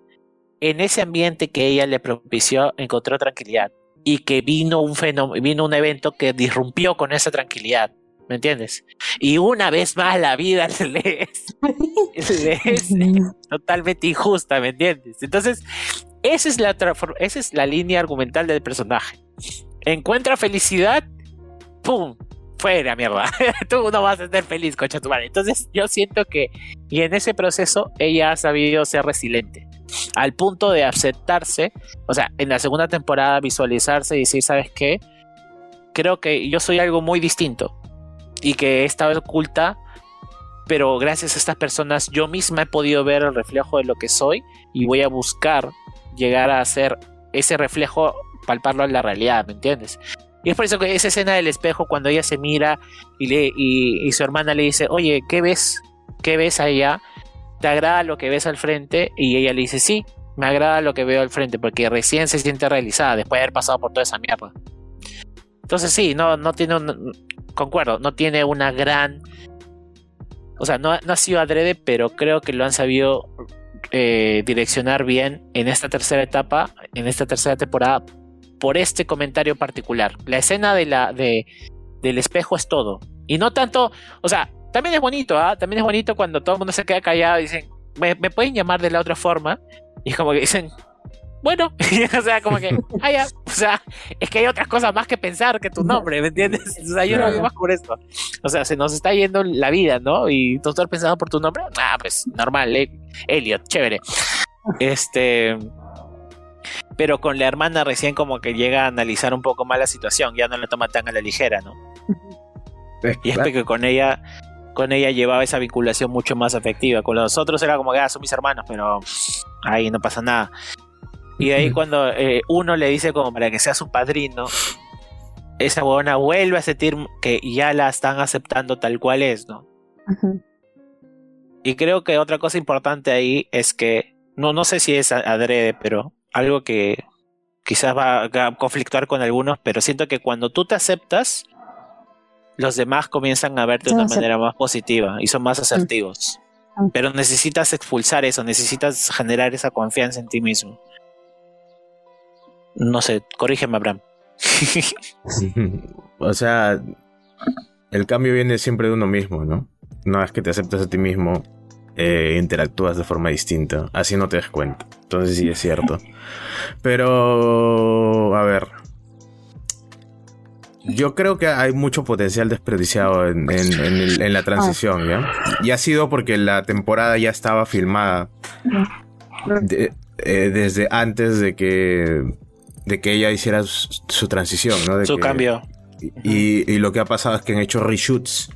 en ese ambiente que ella le propició, encontró tranquilidad y que vino un fenómeno, vino un evento que disrumpió con esa tranquilidad. ¿Me entiendes? Y una vez más la vida [laughs] le [laughs] es, totalmente injusta, ¿me entiendes? Entonces, esa es, la esa es la línea argumental del personaje. Encuentra felicidad, ¡pum! Fuera, mierda. [laughs] Tú no vas a ser feliz, cocha tu madre. Entonces, yo siento que, y en ese proceso, ella ha sabido ser resiliente al punto de aceptarse, o sea, en la segunda temporada visualizarse y decir, ¿sabes qué? Creo que yo soy algo muy distinto y que he estado oculta, pero gracias a estas personas yo misma he podido ver el reflejo de lo que soy y voy a buscar llegar a hacer ese reflejo, palparlo en la realidad, ¿me entiendes? Y es por eso que esa escena del espejo, cuando ella se mira y su hermana le dice, oye, ¿qué ves? ¿Qué ves allá? ¿te agrada lo que ves al frente? Y ella le dice, sí, me agrada lo que veo al frente, porque recién se siente realizada después de haber pasado por toda esa mierda. Entonces sí, no, no tiene un... Concuerdo, no tiene una gran... O sea, no, ha sido adrede, pero creo que lo han sabido eh, direccionar bien en esta tercera etapa, en esta tercera temporada, por este comentario particular. La escena de la, de, del espejo es todo. Y no tanto, o sea, también es bonito, ¿ah? También es bonito cuando todo el mundo se queda callado y dicen, ¿me, pueden llamar de la otra forma? Y como que dicen, bueno, [laughs] o sea, como que, ah, o sea, es que hay otras cosas más que pensar que tu nombre, ¿me entiendes? O sea, yo no veo más por esto. O sea, se nos está yendo la vida, ¿no? Y tú estás pensando por tu nombre, ah, pues normal, eh, Elliot, chévere. Este. Pero con la hermana recién como que llega a analizar un poco más la situación, ya no la toma tan a la ligera, ¿no? Y es que con ella con ella llevaba esa vinculación mucho más afectiva. Con los otros era como que ah, son mis hermanos, pero ahí no pasa nada. Y ahí cuando eh, uno le dice como para que sea su padrino, esa buena vuelve a sentir que ya la están aceptando tal cual es, ¿no? Y creo que otra cosa importante ahí es que, no, no sé si es adrede, pero algo que quizás va a conflictuar con algunos, pero siento que cuando tú te aceptas, los demás comienzan a verte de una manera más positiva y son más asertivos. Pero necesitas expulsar eso, necesitas generar esa confianza en ti mismo. No sé, corrígeme, Abraham. [laughs] o sea, el cambio viene siempre de uno mismo, ¿no? No es que te aceptas a ti mismo, eh, interactúas de forma distinta, así no te das cuenta. Entonces sí es cierto. [laughs] Pero, a ver, yo creo que hay mucho potencial desperdiciado en, la transición, ¿ya? Y ha sido porque la temporada ya estaba filmada eh, desde antes de que, de que ella hiciera su, transición, ¿no? su cambio. Y, lo que ha pasado es que han hecho reshoots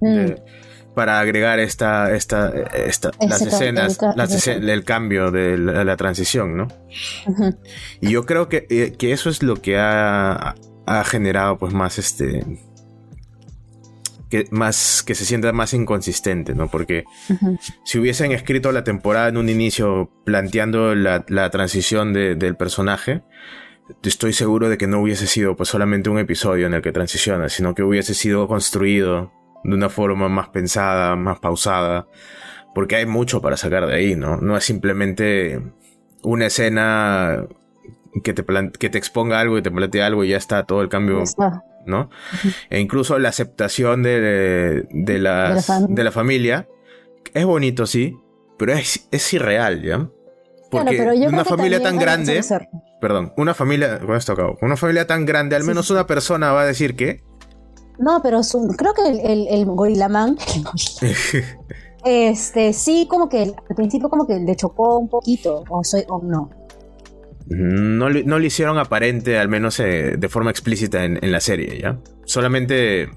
mm. para agregar esta, esta, esta las escenas, el cambio de la, transición, ¿no? Y yo creo que, eh, que eso es lo que ha ha generado pues más este que más que se sienta más inconsistente, ¿no? Porque si hubiesen escrito la temporada en un inicio planteando la, transición del personaje, estoy seguro de que no hubiese sido pues solamente un episodio en el que transiciona, sino que hubiese sido construido de una forma más pensada, más pausada, porque hay mucho para sacar de ahí, ¿no? No es simplemente una escena que te, que te exponga algo y te plantea algo y ya está todo el cambio, ¿no? E incluso la aceptación de, de, las, de, la familia es bonito, sí, pero es, es irreal, ¿ya? Porque una familia tan grande, perdón, una familia, con esto acabo, una familia tan grande, al menos una persona va a decir que... No, pero creo que el, el, el gorilamán, [laughs] este, sí, como que al principio como que le chocó un poquito, o, soy, o no. No, no lo hicieron aparente, al menos eh, de forma explícita en, la serie, ¿ya? Solamente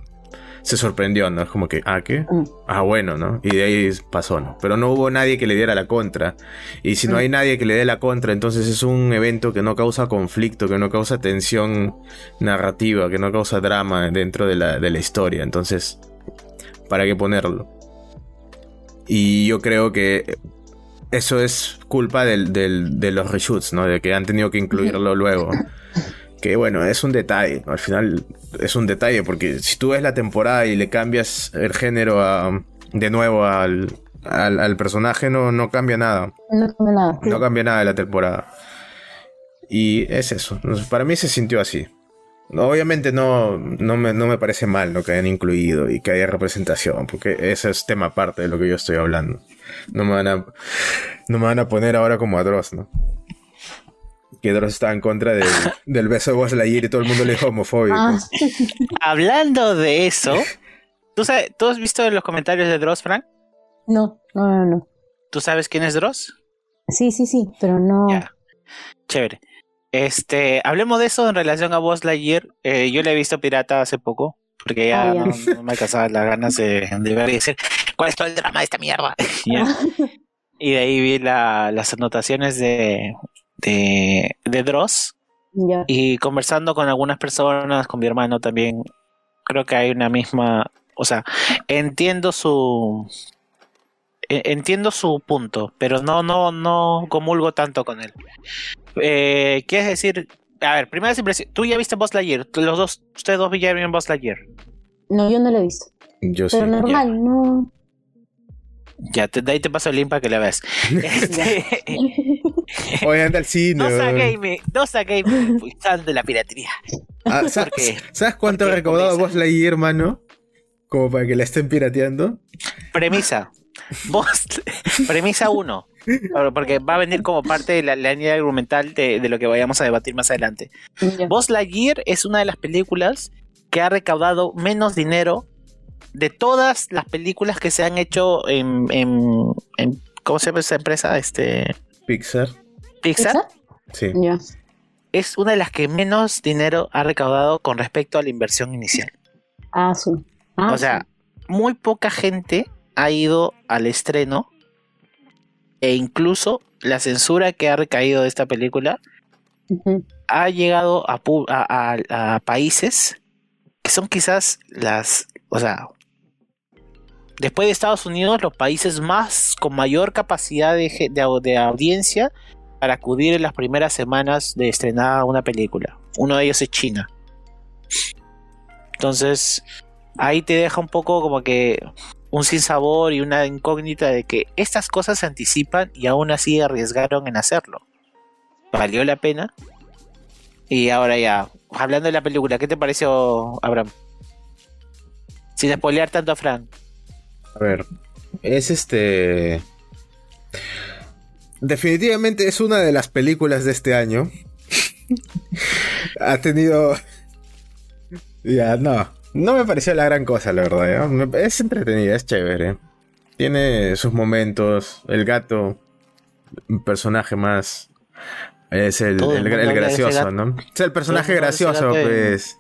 se sorprendió, ¿no? Es como que, ah, ¿qué? Mm. Ah, bueno, ¿no? Y de ahí pasó, ¿no? Pero no hubo nadie que le diera la contra. Y si no mm. hay nadie que le dé la contra, entonces es un evento que no causa conflicto, que no causa tensión narrativa, que no causa drama dentro de la, de la historia. Entonces, ¿para qué ponerlo? Y yo creo que eso es culpa del, del- de los reshoots, ¿no? De que han tenido que incluirlo luego. Que bueno, es un detalle. Al final es un detalle porque si tú ves la temporada y le cambias el género a- de nuevo al, al, al personaje, no, no cambia nada. No come nada. No cambia nada de la temporada. Y es eso. Para mí se sintió así. Obviamente no, no, me, no me parece mal ¿no? que hayan incluido y que haya representación, porque ese es tema aparte de lo que yo estoy hablando. [laughs] No me van a, no me van a poner ahora como a Dross, ¿no? Que Dross estaba en contra del, [laughs] del beso de Buzz Lightyear y todo el mundo le dijo homofóbico. Ah, [laughs] Hablando de eso, ¿tú, sabes, ¿tú has visto los comentarios de Dross, Frank? no, no, no, no. ¿Tú sabes quién es Dross? Sí, sí, sí, pero no. Ya. Chévere. Este, hablemos de eso en relación a Buzz Lightyear. Eh, yo le he visto pirata hace poco, porque ya, Ah, ya. No, no me alcanzaba las ganas de, de ver y decir, ¿cuál es todo el drama de esta mierda? [laughs] Ya. Y de ahí vi la- las anotaciones de, de, de Dross Ya. y conversando con algunas personas, con mi hermano también, creo que hay una misma, o sea, entiendo su e- entiendo su punto, pero no no no comulgo tanto con él. Eh, ¿Quieres decir? A ver, primera impresión, tú ya viste Buzz Lightyear, los dos, ustedes dos ya vieron Buzz Lightyear. No, yo no lo he visto. Yo sí. Pero normal, no. Ya, te, de ahí te paso el link para que la veas. [laughs] Este, [laughs] Oye, anda al cine. Dosa. Gaming, Dosa Gaming, impulsando la piratería. Ah, [laughs] ¿sa- Porque- ¿Sabes cuánto ha recaudado Buzz Lightyear, hermano? Como para que la estén pirateando. Premisa. Vos, premisa 1. Porque va a venir como parte de la, la línea argumental de, de lo que vayamos a debatir más adelante. Buzz Lightyear es una de las películas que ha recaudado menos dinero de todas las películas que se han hecho en, en- en- ¿cómo se llama esa empresa? Este Pixar. Pixar. Sí. Es una de las que menos dinero ha recaudado con respecto a la inversión inicial. Ah, sí. Ah, o sea, muy poca gente ha ido al estreno e incluso la censura que ha recaído de esta película ha llegado a, pu- a- a- a países que son quizás las, o sea, después de Estados Unidos, los países más con mayor capacidad de, de de audiencia para acudir en las primeras semanas de estrenada una película. Uno de ellos es China. Entonces, ahí te deja un poco como que un sinsabor y una incógnita de que estas cosas se anticipan y aún así arriesgaron en hacerlo. ¿Valió la pena? Y ahora ya, hablando de la película, ¿qué te pareció, Abraham? Sin spoilear tanto a Frank. A ver. Es este. Definitivamente es una de las películas de este año. [laughs] ha tenido. Ya, no. No me pareció la gran cosa, la verdad. Me- Es entretenida, es chévere. Tiene sus momentos. El gato, un personaje más. Es el, el de gracioso. ¿no? Es el personaje de gracioso, de- pues.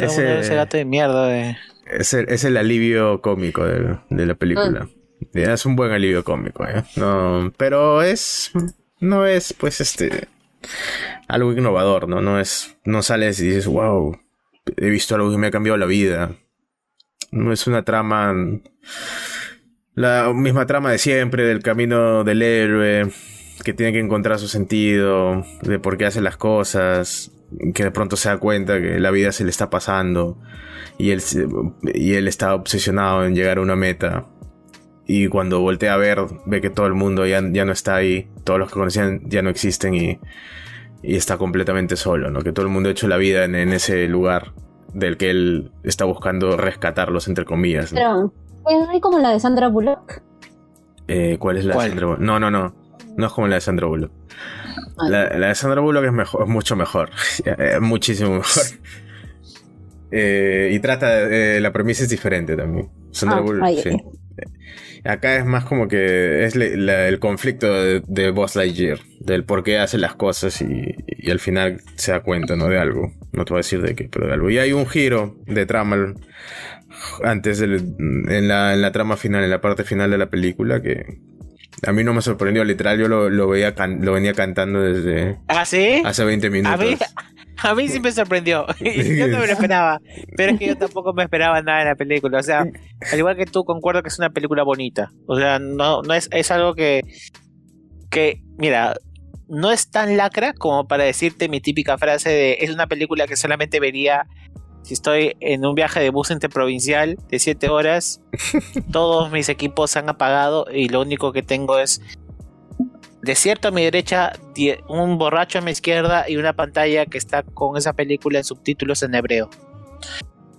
Mundo ve Ese- ese gato de mierda de... es el, es el alivio cómico de, de la película. Ya, Es un buen alivio cómico, ¿eh? No, pero es. No es, pues, este. Algo innovador, ¿no? No es. No sales y dices, wow, he visto algo que me ha cambiado la vida. No es una trama. La misma trama de siempre, del camino del héroe, que tiene que encontrar su sentido, de por qué hace las cosas, que de pronto se da cuenta que la vida se le está pasando y él, y él está obsesionado en llegar a una meta. Y cuando voltea a ver, ve que todo el mundo ya, ya no está ahí, todos los que conocían ya no existen y, y está completamente solo, ¿no? Que todo el mundo ha hecho la vida en ese lugar del que él está buscando rescatarlos, entre comillas. ¿no? Pero, ¿es como la de Sandra Bullock? Eh, ¿Cuál es la ¿Cuál? de Sandra Bullock? No, no, no. No es como la de Sandra Bullock. La, la de Sandra Bullock es, mejor, es mucho mejor. [laughs] Eh, muchísimo mejor. [laughs] Eh, y trata, eh, la premisa es diferente también. Sandra Ah, Bullock, sí. Acá es más como que es le- la- el conflicto de, de Buzz Lightyear, del por qué hace las cosas y, y al final se da cuenta, ¿no? De algo. No te voy a decir de qué, pero de algo. Y hay un giro de trama antes del, en, la, en la trama final, en la parte final de la película que a mí no me sorprendió, literal, yo lo, lo, veía can- lo venía cantando desde ¿Ah, sí? hace 20 minutos. A mí, A mí sí me sorprendió. [laughs] yo no me lo esperaba. Pero es que yo tampoco me esperaba nada en la película. O sea, al igual que tú, concuerdo que es una película bonita. O sea, no, no es, es algo que. Que, mira, no es tan lacra como para decirte mi típica frase de es una película que solamente vería si estoy en un viaje de bus interprovincial de 7 horas, [laughs] todos mis equipos se han apagado y lo único que tengo es desierto a mi derecha, un borracho a mi izquierda y una pantalla que está con esa película en subtítulos en hebreo.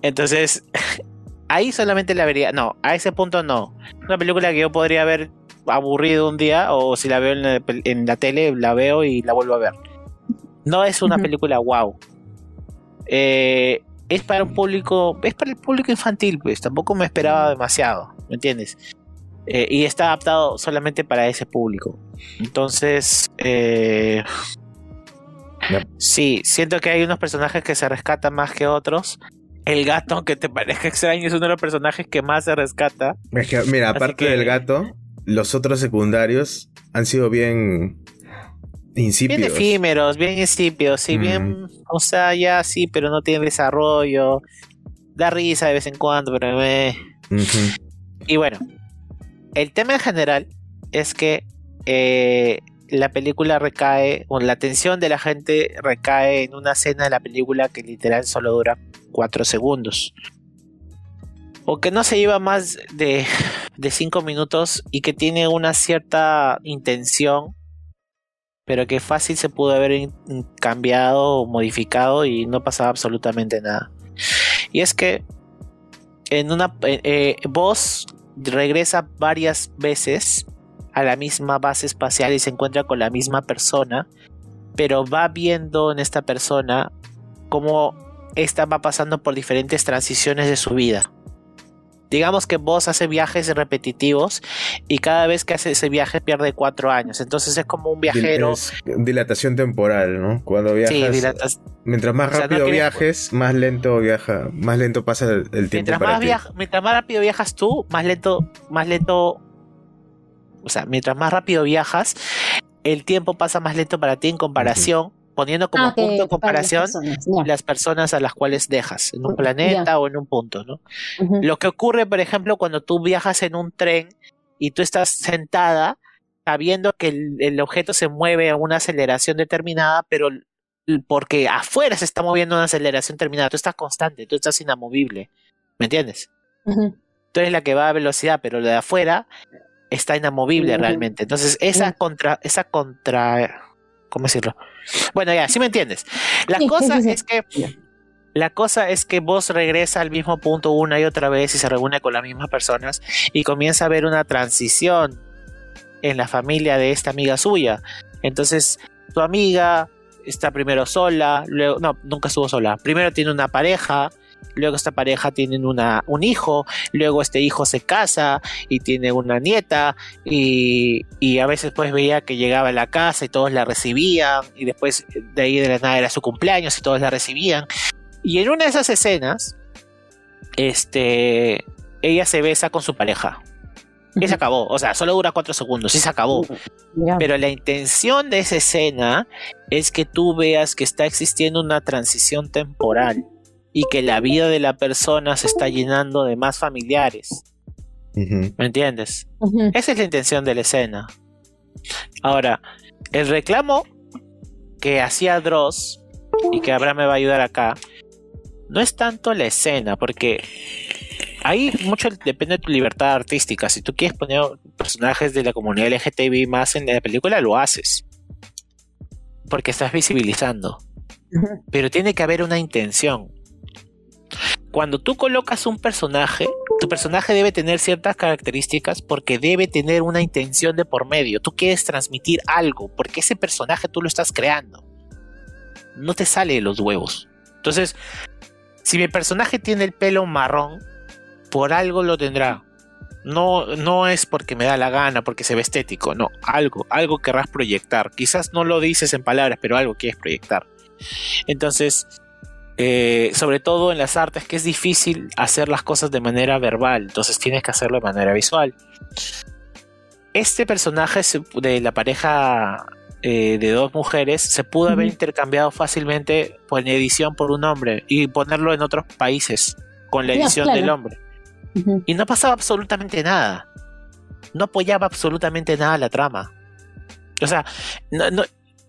Entonces, [laughs] ahí solamente la vería. No, a ese punto no. Una película que yo podría haber aburrido un día o si la veo en la, tele, la veo y la vuelvo a ver. No es una película wow. Eh, es para un público, es para el público infantil, pues tampoco me esperaba demasiado, ¿me entiendes? Eh, y está adaptado solamente para ese público. Entonces, eh, sí, siento que hay unos personajes que se rescatan más que otros. El gato, aunque te parezca extraño, es uno de los personajes que más se rescata. mira, aparte del gato, los otros secundarios han sido bien Insípidos. Bien efímeros, bien insípidos, sí, bien, o sea, ya sí, pero no tiene desarrollo. Da risa de vez en cuando, pero me... Y bueno, el tema en general es que eh, la película recae, o la atención de la gente recae en una escena de la película que literal solo dura 4 segundos. O que no se lleva más de 5 minutos y que tiene una cierta intención pero que fácil se pudo haber cambiado o modificado y no pasaba absolutamente nada. Y es que en una eh, eh, regresa varias veces a la misma base espacial y se encuentra con la misma persona, pero va viendo en esta persona cómo esta va pasando por diferentes transiciones de su vida digamos que vos hace viajes repetitivos y cada vez que hace ese viaje pierde cuatro años. Entonces es como un viajero. dilatación temporal, ¿no? Cuando viajas. Mientras más rápido viajes, más lento viaja, más lento pasa el, tiempo. Mientras, más mientras más rápido viajas tú, más lento, más lento. O sea, mientras más rápido viajas, el tiempo pasa más lento para ti en comparación poniendo como ah, punto de comparación las personas, a las cuales dejas, en un planeta o en un punto, ¿no? Lo que ocurre, por ejemplo, cuando tú viajas en un tren y tú estás sentada sabiendo que el, objeto se mueve a una aceleración determinada, pero porque afuera se está moviendo una aceleración determinada, tú estás constante, tú estás inamovible, ¿me entiendes? Tú eres la que va a velocidad, pero lo de afuera está inamovible realmente. Entonces, esa contra, esa contra, ¿cómo decirlo? Bueno, ya, sí me entiendes. La cosa es que la cosa es que vos regresa al mismo punto una y otra vez y se reúne con las mismas personas y comienza a ver una transición en la familia de esta amiga suya. Entonces, tu amiga está primero sola, luego, no, nunca estuvo sola. Primero tiene una pareja, luego esta pareja tiene una, un hijo, luego este hijo se casa y tiene una nieta y, a veces pues veía que llegaba a la casa y todos la recibían y después de ahí de la nada era su cumpleaños y todos la recibían. Y en una de esas escenas, este, ella se besa con su pareja. Y se acabó, o sea, solo dura cuatro segundos y se acabó. Pero la intención de esa escena es que tú veas que está existiendo una transición temporal y que la vida de la persona se está llenando de más familiares. ¿Me entiendes? Esa es la intención de la escena. Ahora, el reclamo que hacía Dross y que Abraham me va a ayudar acá, no es tanto la escena, porque ahí mucho depende de tu libertad artística. Si tú quieres poner personajes de la comunidad LGTBI más en la película, lo haces. Porque estás visibilizando. Pero tiene que haber una intención cuando tú colocas un personaje, tu personaje debe tener ciertas características porque debe tener una intención de por medio. Tú quieres transmitir algo porque ese personaje tú lo estás creando. No te sale de los huevos. Entonces, si mi personaje tiene el pelo marrón, por algo lo tendrá. No, no es porque me da la gana, porque se ve estético, no, algo, algo querrás proyectar. Quizás no lo dices en palabras, pero algo quieres proyectar. Entonces, eh, sobre todo en las artes, que es difícil hacer las cosas de manera verbal, entonces tienes que hacerlo de manera visual. Este personaje de la pareja eh, de dos mujeres se pudo haber intercambiado fácilmente por edición por un hombre y ponerlo en otros países con la edición claro. del hombre. Y no pasaba absolutamente nada. No apoyaba absolutamente nada la trama. O sea, no, no,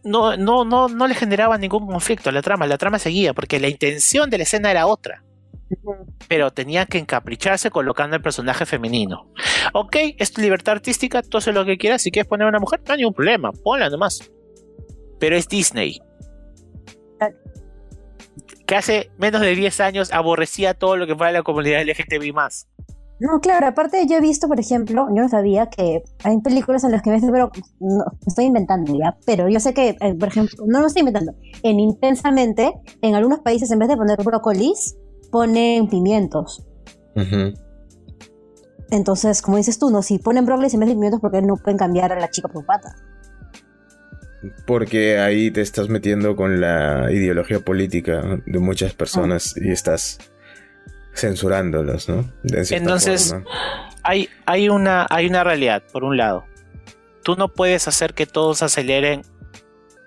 no, no, no, no le generaba ningún conflicto a la trama. La trama seguía porque la intención de la escena era otra. Pero tenía que encapricharse colocando el personaje femenino. Ok, es tu libertad artística, tú haces lo que quieras. Si quieres poner a una mujer, no hay ningún problema, ponla nomás. Pero es Disney. Que hace menos de 10 años aborrecía todo lo que fuera la comunidad LGTBI. No, claro, aparte yo he visto, por ejemplo, yo no sabía que hay películas en las que me dicen, pero no, estoy inventando ya, pero yo sé que, eh, por ejemplo, no lo estoy inventando, en Intensamente, en algunos países en vez de poner brócolis, ponen pimientos. Entonces, como dices tú, no, si ponen brócolis en vez de pimientos, ¿por qué no pueden cambiar a la chica por pata? Porque ahí te estás metiendo con la ideología política de muchas personas y estás censurándolos, ¿no? Entonces- forma. hay, hay, una, hay una realidad, por un lado. Tú no puedes hacer que todos aceleren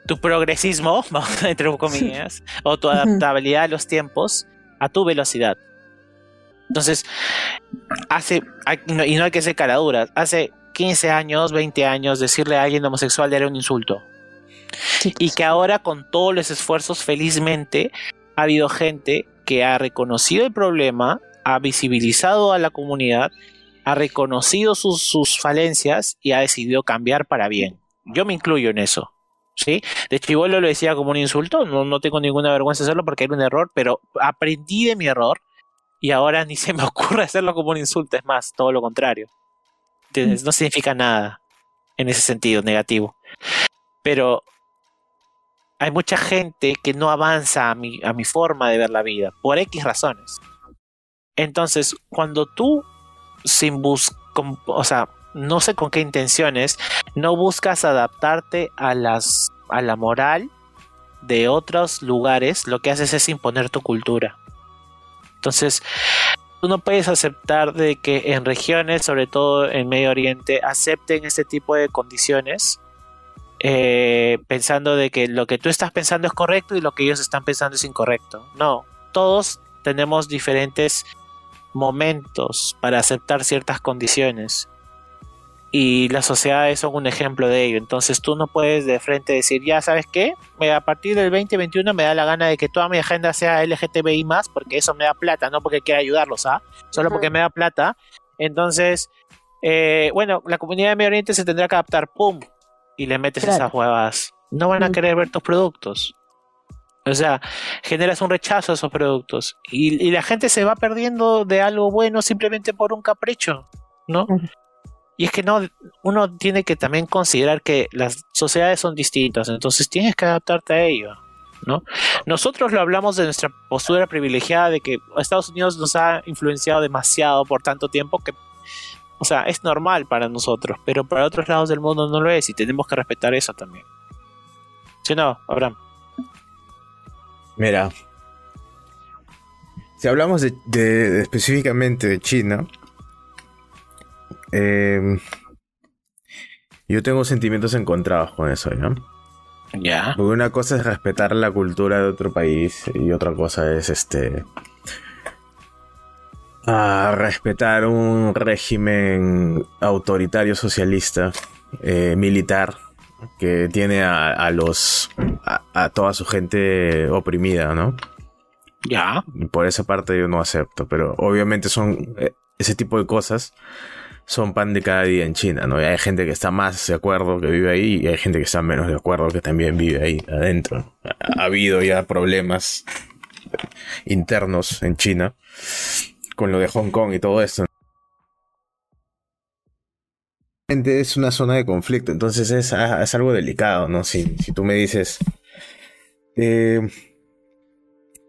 tu progresismo, [laughs] vamos a entre comillas, o tu adaptabilidad a los tiempos a tu velocidad. Entonces, hace, y no hay que ser caraduras, hace 15 años, 20 años, decirle a alguien homosexual era un insulto. Y que ahora con todos los esfuerzos, felizmente, ha habido gente que ha reconocido el problema, ha visibilizado a la comunidad, ha reconocido sus, sus falencias y ha decidido cambiar para bien. Yo me incluyo en eso. ¿Sí? De chivolo lo decía como un insulto, no, no tengo ninguna vergüenza de hacerlo porque era un error, pero aprendí de mi error y ahora ni se me ocurre hacerlo como un insulto, es más, todo lo contrario. ¿Entiendes? No significa nada en ese sentido negativo. Pero hay mucha gente que no avanza a mi, a mi forma de ver la vida, por X razones. Entonces, cuando tú, sin buscar, o sea, no sé con qué intenciones, no buscas adaptarte a, las, a la moral de otros lugares, lo que haces es imponer tu cultura. Entonces, tú no puedes aceptar de que en regiones, sobre todo en Medio Oriente, acepten este tipo de condiciones eh, pensando de que lo que tú estás pensando es correcto y lo que ellos están pensando es incorrecto. No, todos tenemos diferentes momentos para aceptar ciertas condiciones y las sociedades son un ejemplo de ello. Entonces tú no puedes de frente decir, ya sabes qué, a partir del 2021 me da la gana de que toda mi agenda sea LGTBI más porque eso me da plata, no porque quiera ayudarlos, ¿ah? Solo porque me da plata. Entonces, eh, bueno, la comunidad de Medio Oriente se tendrá que adaptar, ¡pum! Y le metes Claro. esas huevas. No van a Mm. querer ver tus productos. O sea, generas un rechazo a esos productos. Y, y la gente se va perdiendo de algo bueno simplemente por un capricho, ¿no? Y es que no, uno tiene que también considerar que las sociedades son distintas, entonces tienes que adaptarte a ello, ¿no? Nosotros lo hablamos de nuestra postura privilegiada de que Estados Unidos nos ha influenciado demasiado por tanto tiempo que, o sea, es normal para nosotros, pero para otros lados del mundo no lo es y tenemos que respetar eso también. ¿Sí no, Abraham? Mira, si hablamos de, de- de- específicamente de China, eh, yo tengo sentimientos encontrados con eso, ¿ya? Ya. Porque una cosa es respetar la cultura de otro país y otra cosa es este a respetar un régimen autoritario socialista eh, militar que tiene a, a los a, a toda su gente oprimida, ¿no? Ya. Por esa parte yo no acepto, pero obviamente son eh, ese tipo de cosas son pan de cada día en China, ¿no? Y hay gente que está más de acuerdo que vive ahí y hay gente que está menos de acuerdo que también vive ahí adentro. Ha, ha habido ya problemas internos en China con lo de Hong Kong y todo esto. Es una zona de conflicto, entonces es, ah, algo delicado, ¿no? Si, si tú me dices, eh,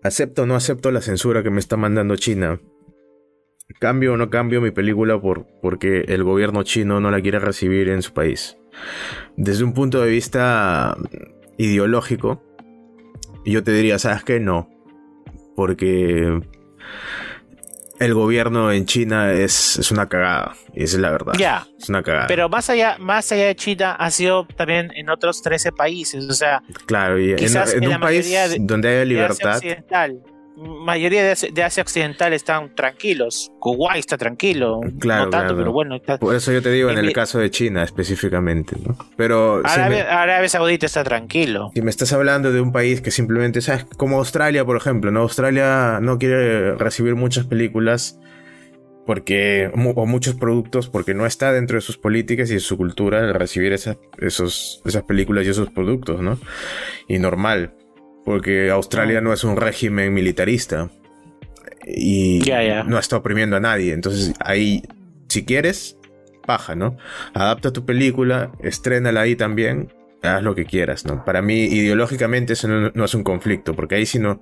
acepto o no acepto la censura que me está mandando China, cambio o no cambio mi película por, porque el gobierno chino no la quiere recibir en su país. Desde un punto de vista ideológico, yo te diría, ¿sabes qué? No. Porque el gobierno en China es, es una cagada. Y esa es la verdad. Ya. Es una cagada. Pero más allá, más allá de China, ha sido también en otros 13 países. O sea, claro, y en, quizás en en un país de- donde Asia libertad. Occidental. Mayoría de Asia, de Asia Occidental están tranquilos. Kuwait está tranquilo. Claro, no tanto, claro. pero bueno. está- Por eso yo te digo en En el caso de China específicamente, ¿no? Pero si me, Arabia, Arabia Saudita está tranquilo. si me estás hablando de un país que simplemente, ¿sabes? Como Australia, por ejemplo, ¿no? Australia no quiere recibir muchas películas porque o muchos productos porque no está dentro de sus políticas y de su cultura el recibir esas, esos, esas películas y esos productos, ¿no? Y normal, porque Australia no es un régimen militarista y no está oprimiendo a nadie, entonces ahí, si quieres, paja, ¿no? Adapta tu película, estrénala ahí también, haz lo que quieras, ¿no? Para mí, ideológicamente, eso no, no es un conflicto, porque ahí sí no,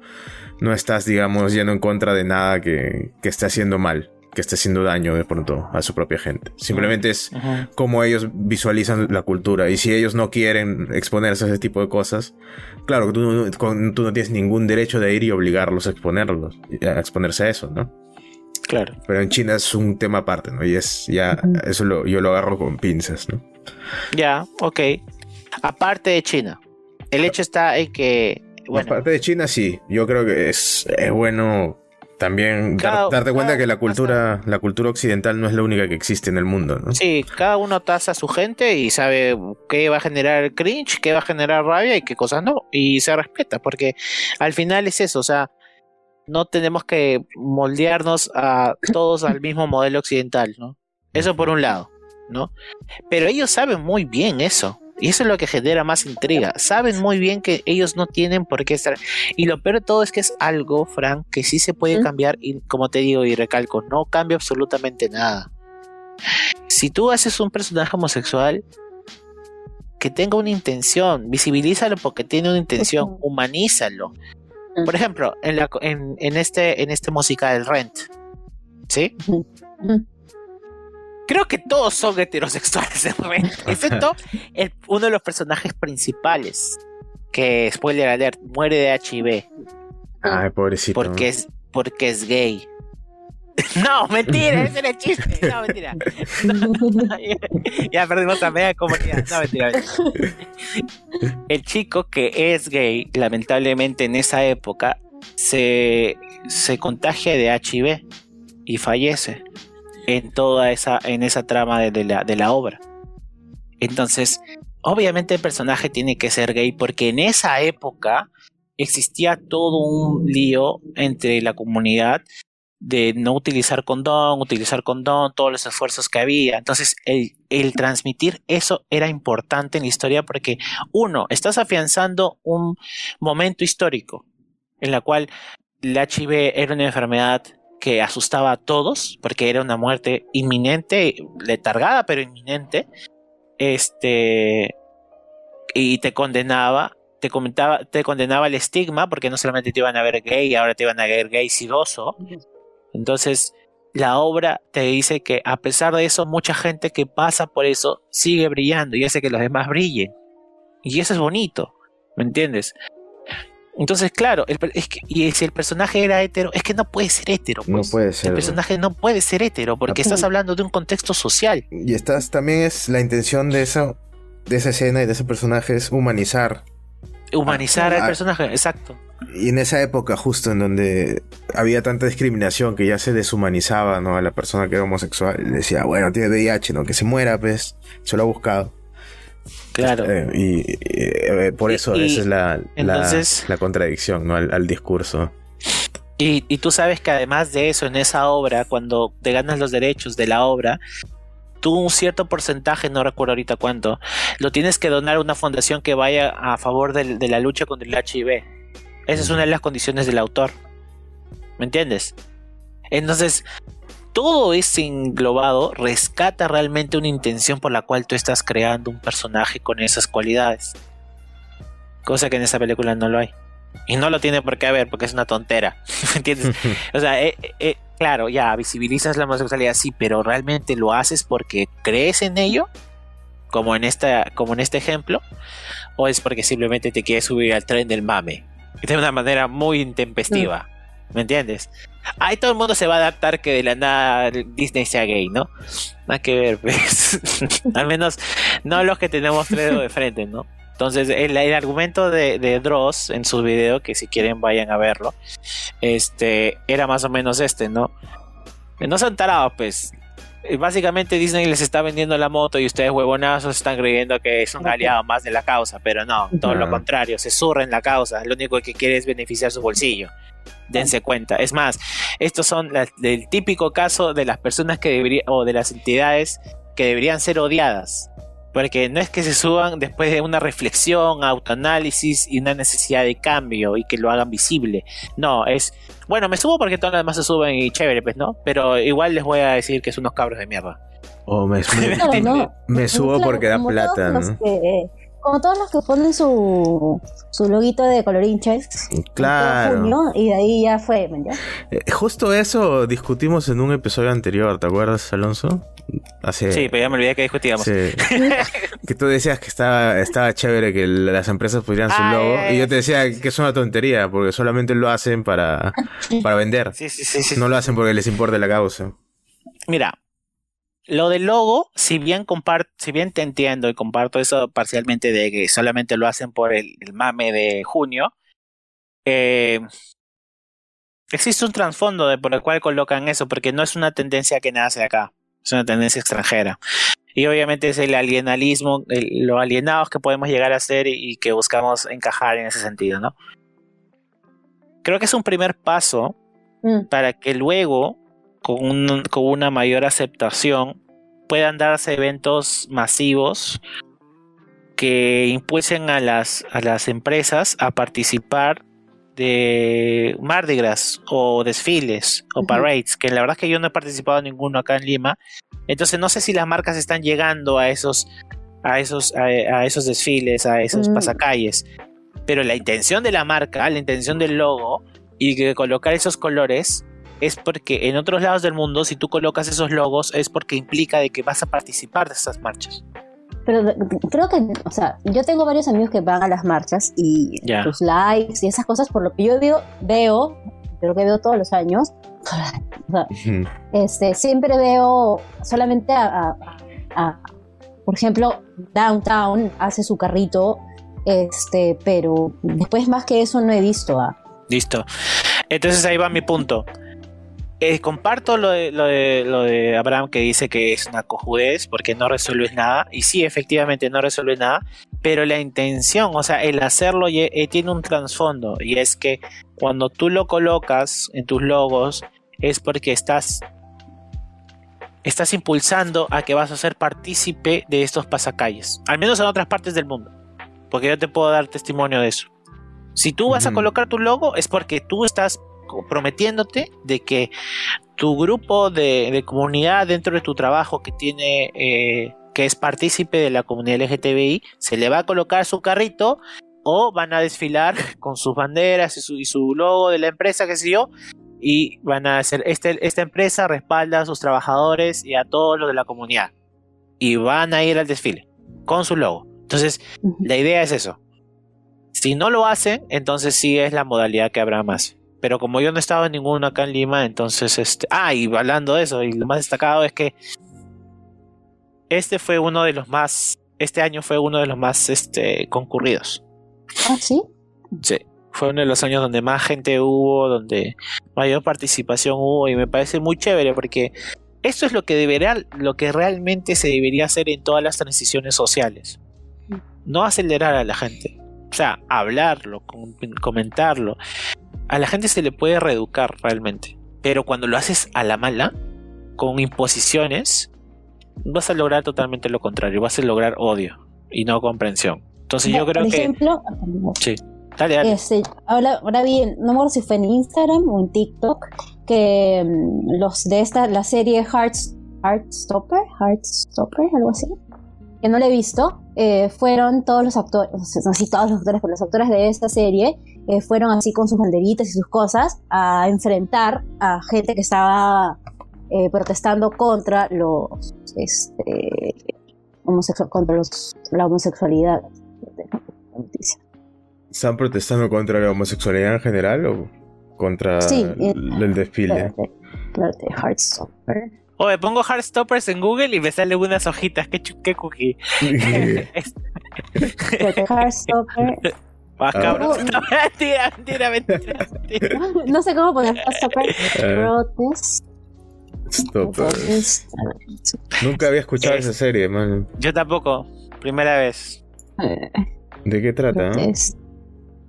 no estás, digamos, yendo en contra de nada que, que esté haciendo mal, que esté haciendo daño de pronto a su propia gente. Simplemente es cómo ellos visualizan la cultura. Y si ellos no quieren exponerse a ese tipo de cosas, claro, tú, no- tú no tienes ningún derecho de ir y obligarlos a exponerlos, a exponerse a eso, ¿no? Claro. Pero en China es un tema aparte, ¿no? Y es ya, eso lo, yo lo agarro con pinzas, ¿no? Ya, ok. Aparte de China, el hecho está en que, bueno, Aparte de China, sí. Yo creo que es, es bueno también dar- Cada- darte cuenta que la cultura, la cultura occidental no es la única que existe en el mundo, ¿no? sí, cada uno tasa a su gente y sabe qué va a generar cringe, qué va a generar rabia y qué cosas no. Y se respeta, porque al final es eso, o sea, no tenemos que moldearnos a todos al mismo modelo occidental, ¿no? Eso por un lado, ¿no? Pero ellos saben muy bien eso. Y eso es lo que genera más intriga. Saben muy bien que ellos no tienen por qué estar. Y lo peor de todo es que es algo, Frank, que sí se puede ¿Mm? cambiar. Y como te digo y recalco, no cambia absolutamente nada. Si tú haces un personaje homosexual que tenga una intención, visibilízalo porque tiene una intención, humanízalo. Por ejemplo, en, la, en, en este, en este musical Rent, ¿sí? Creo que todos son heterosexuales en Rent, [laughs] excepto el- uno de los personajes principales, que, spoiler alert, muere de HIV Ay, pobrecito. porque es, porque es gay. [laughs] No, mentira, ese era el chiste. No, mentira. [laughs] ya perdimos a media comunidad. No, mentira. mentira. El chico que es gay, lamentablemente en esa época, se, se contagia de HIV y fallece en toda esa, en esa trama de, la, de la obra. Entonces, obviamente el personaje tiene que ser gay porque en esa época existía todo un lío entre la comunidad de no utilizar condón, utilizar condón, todos los esfuerzos que había. Entonces, el, el transmitir eso era importante en la historia porque, uno, estás afianzando un momento histórico en la cual el HIV era una enfermedad que asustaba a todos porque era una muerte inminente, letargada, pero inminente. Este. Y te condenaba. Te, comentaba, te condenaba el estigma porque no solamente te iban a ver gay, ahora te iban a ver gay sidoso. Entonces, la obra te dice que a pesar de eso, mucha gente que pasa por eso sigue brillando y hace que los demás brillen. Y eso es bonito, ¿me entiendes? Entonces, claro, el per- es que, y si el personaje era hetero, es que no puede ser hetero. No pues. puede El ser. ¿no? personaje no puede ser hetero porque estás hablando de un contexto social. Y estás, también es la intención de esa, de esa escena y de ese personaje es humanizar. Humanizar Ah, al ah. personaje, exacto. Y en esa época, justo en donde había tanta discriminación que ya se deshumanizaba, ¿no? A la persona que era homosexual. Le decía, bueno, tiene VIH, ¿no? Que se muera, pues. Se lo ha buscado. Claro. Eh, y y, eh, por eso y esa es la, entonces- la contradicción, ¿no? Al, al discurso. Y, y tú sabes que además de eso, en esa obra, cuando te ganas los derechos de la obra, tú un cierto porcentaje, no recuerdo ahorita cuánto, lo tienes que donar a una fundación que vaya a favor del- de, la lucha contra el HIV. Esa es una de las condiciones del autor. ¿Me entiendes? Entonces, todo ese englobado rescata realmente una intención por la cual tú estás creando un personaje con esas cualidades. Cosa que en esa película no lo hay. Y no lo tiene por qué haber, porque es una tontera. [laughs] ¿Me entiendes? [laughs] O sea, eh, eh, claro, ya visibilizas la homosexualidad, sí, pero realmente lo haces porque crees en ello, como en esta, como en este ejemplo, o es porque simplemente te quieres subir al tren del mame de una manera muy intempestiva. ¿Me entiendes? Ahí todo el mundo se va a adaptar que de la nada Disney sea gay, ¿no? Nada que ver, pues. [laughs] Al menos no los que tenemos dedos de frente, ¿no? Entonces, el, el argumento de, de, Dross en su video, que si quieren vayan a verlo, este, era más o menos este, ¿no? No son tarados, pues. Básicamente Disney les está vendiendo la moto y ustedes huevonazos están creyendo que es un aliado más de la causa, pero no, todo lo contrario, se surren la causa, lo único que quiere es beneficiar su bolsillo. Dense cuenta. Es más, estos son las, el típico caso de las personas que deberían, o de las entidades que deberían ser odiadas. Porque no es que se suban después de una reflexión, autoanálisis y una necesidad de cambio y que lo hagan visible. No, es, bueno, me subo porque todas las demás se suben y chévere, pues, ¿no? Pero igual les voy a decir que son unos cabros de mierda. O me, [laughs] me, claro, no. me subo claro, porque da plata, ¿no? Como todos los que ponen su, su loguito de colorinches. Claro. Junio, y de ahí ya fue, ¿ya? Eh, justo eso discutimos en un episodio anterior, ¿te acuerdas, Alonso? Hace... Sí, pero ya me olvidé que discutíamos. Sí. [laughs] que tú decías que estaba, estaba chévere que las empresas pusieran su Ah, logo. y yo te decía que es una tontería, porque solamente lo hacen para, para vender. Sí, sí, sí, sí. No lo hacen porque les importa la causa. Mira, lo del logo, si bien comparto, si bien te entiendo y comparto eso parcialmente de que solamente lo hacen por el, el mame de junio, eh, existe un trasfondo de por el cual colocan eso, porque no es una tendencia que nace acá, es una tendencia extranjera. Y obviamente es el alienalismo, el, lo alienados que podemos llegar a ser y, y, que buscamos encajar en ese sentido, ¿no? Creo que es un primer paso mm. para que luego con, un, con, una mayor aceptación puedan darse eventos masivos que impulsen a las, a las empresas a participar de Mardi Gras o desfiles o parades, uh -huh. que la verdad es que yo no he participado en ninguno acá en Lima, entonces no sé si las marcas están llegando a esos a esos a, a esos desfiles, a esos uh -huh. pasacalles, pero la intención de la marca, la intención del logo y de colocar esos colores es porque en otros lados del mundo, si tú colocas esos logos, es porque implica de que vas a participar de estas marchas. Pero creo que, o sea, yo tengo varios amigos que van a las marchas y yeah. sus likes y esas cosas, por lo que yo veo, veo creo que veo todos los años, [laughs] o sea, este, siempre veo solamente a, a, a, por ejemplo, Downtown hace su carrito, este, pero después más que eso no he visto. a Listo. Entonces ahí va mi punto. Eh, comparto lo de, lo, de, lo de Abraham que dice que es una cojudez porque no resuelves nada. Y sí, efectivamente no resuelve nada. Pero la intención, o sea, el hacerlo eh, tiene un trasfondo. Y es que cuando tú lo colocas en tus logos es porque estás, estás impulsando a que vas a ser partícipe de estos pasacalles. Al menos en otras partes del mundo. Porque yo te puedo dar testimonio de eso. Si tú vas uh -huh. a colocar tu logo es porque tú estás prometiéndote de que tu grupo de, de, comunidad dentro de tu trabajo que tiene eh, que es partícipe de la comunidad LGTBI se le va a colocar su carrito o van a desfilar [laughs] con sus banderas y su, y su logo de la empresa que sé yo y van a hacer este, esta empresa respalda a sus trabajadores y a todos los de la comunidad y van a ir al desfile con su logo. Entonces la idea es eso. Si no lo hacen entonces sí es la modalidad que habrá más pero como yo no estaba en ninguno acá en Lima, entonces este, ah, y hablando de eso, y lo más destacado es que este fue uno de los más, este año fue uno de los más este, concurridos. Ah, sí. Sí, fue uno de los años donde más gente hubo, donde mayor participación hubo, y me parece muy chévere porque esto es lo que debería, lo que realmente se debería hacer en todas las transiciones sociales. No acelerar a la gente, o sea, hablarlo, comentarlo a la gente se le puede reeducar realmente. Pero cuando lo haces a la mala, con imposiciones, vas a lograr totalmente lo contrario. Vas a lograr odio y no comprensión. Entonces yo creo Por que. ejemplo, sí. Dale, dale. Este, ahora, ahora bien, no me acuerdo si fue en Instagram o en TikTok, que um, los de esta, la serie Hearts, Heartstopper, Heartstopper, algo así, que no la he visto, eh, fueron todos los actores, no sé si todos los actores, pero los actores de esta serie eh, fueron así con sus banderitas y sus cosas a enfrentar a gente que estaba eh, protestando contra los este, homosexual, contra los, la homosexualidad. ¿Están protestando contra la homosexualidad en general? O? contra Sí, eh, el desfile. Espérate, espérate, Heartstopper. Oye, pongo Heartstoppers en Google y me salen unas hojitas. Qué, chu- qué cookie. [laughs] [laughs] Es- Espérate, Heartstopper. [laughs] Ah, cabrón. No, [laughs] mentira, mentira, mentira, mentira. [laughs] No sé cómo poner. [laughs] Eh. Protest. Stop. Nunca había escuchado Es- esa serie, man. Yo tampoco. Primera vez. Eh, ¿De qué trata? no? Es,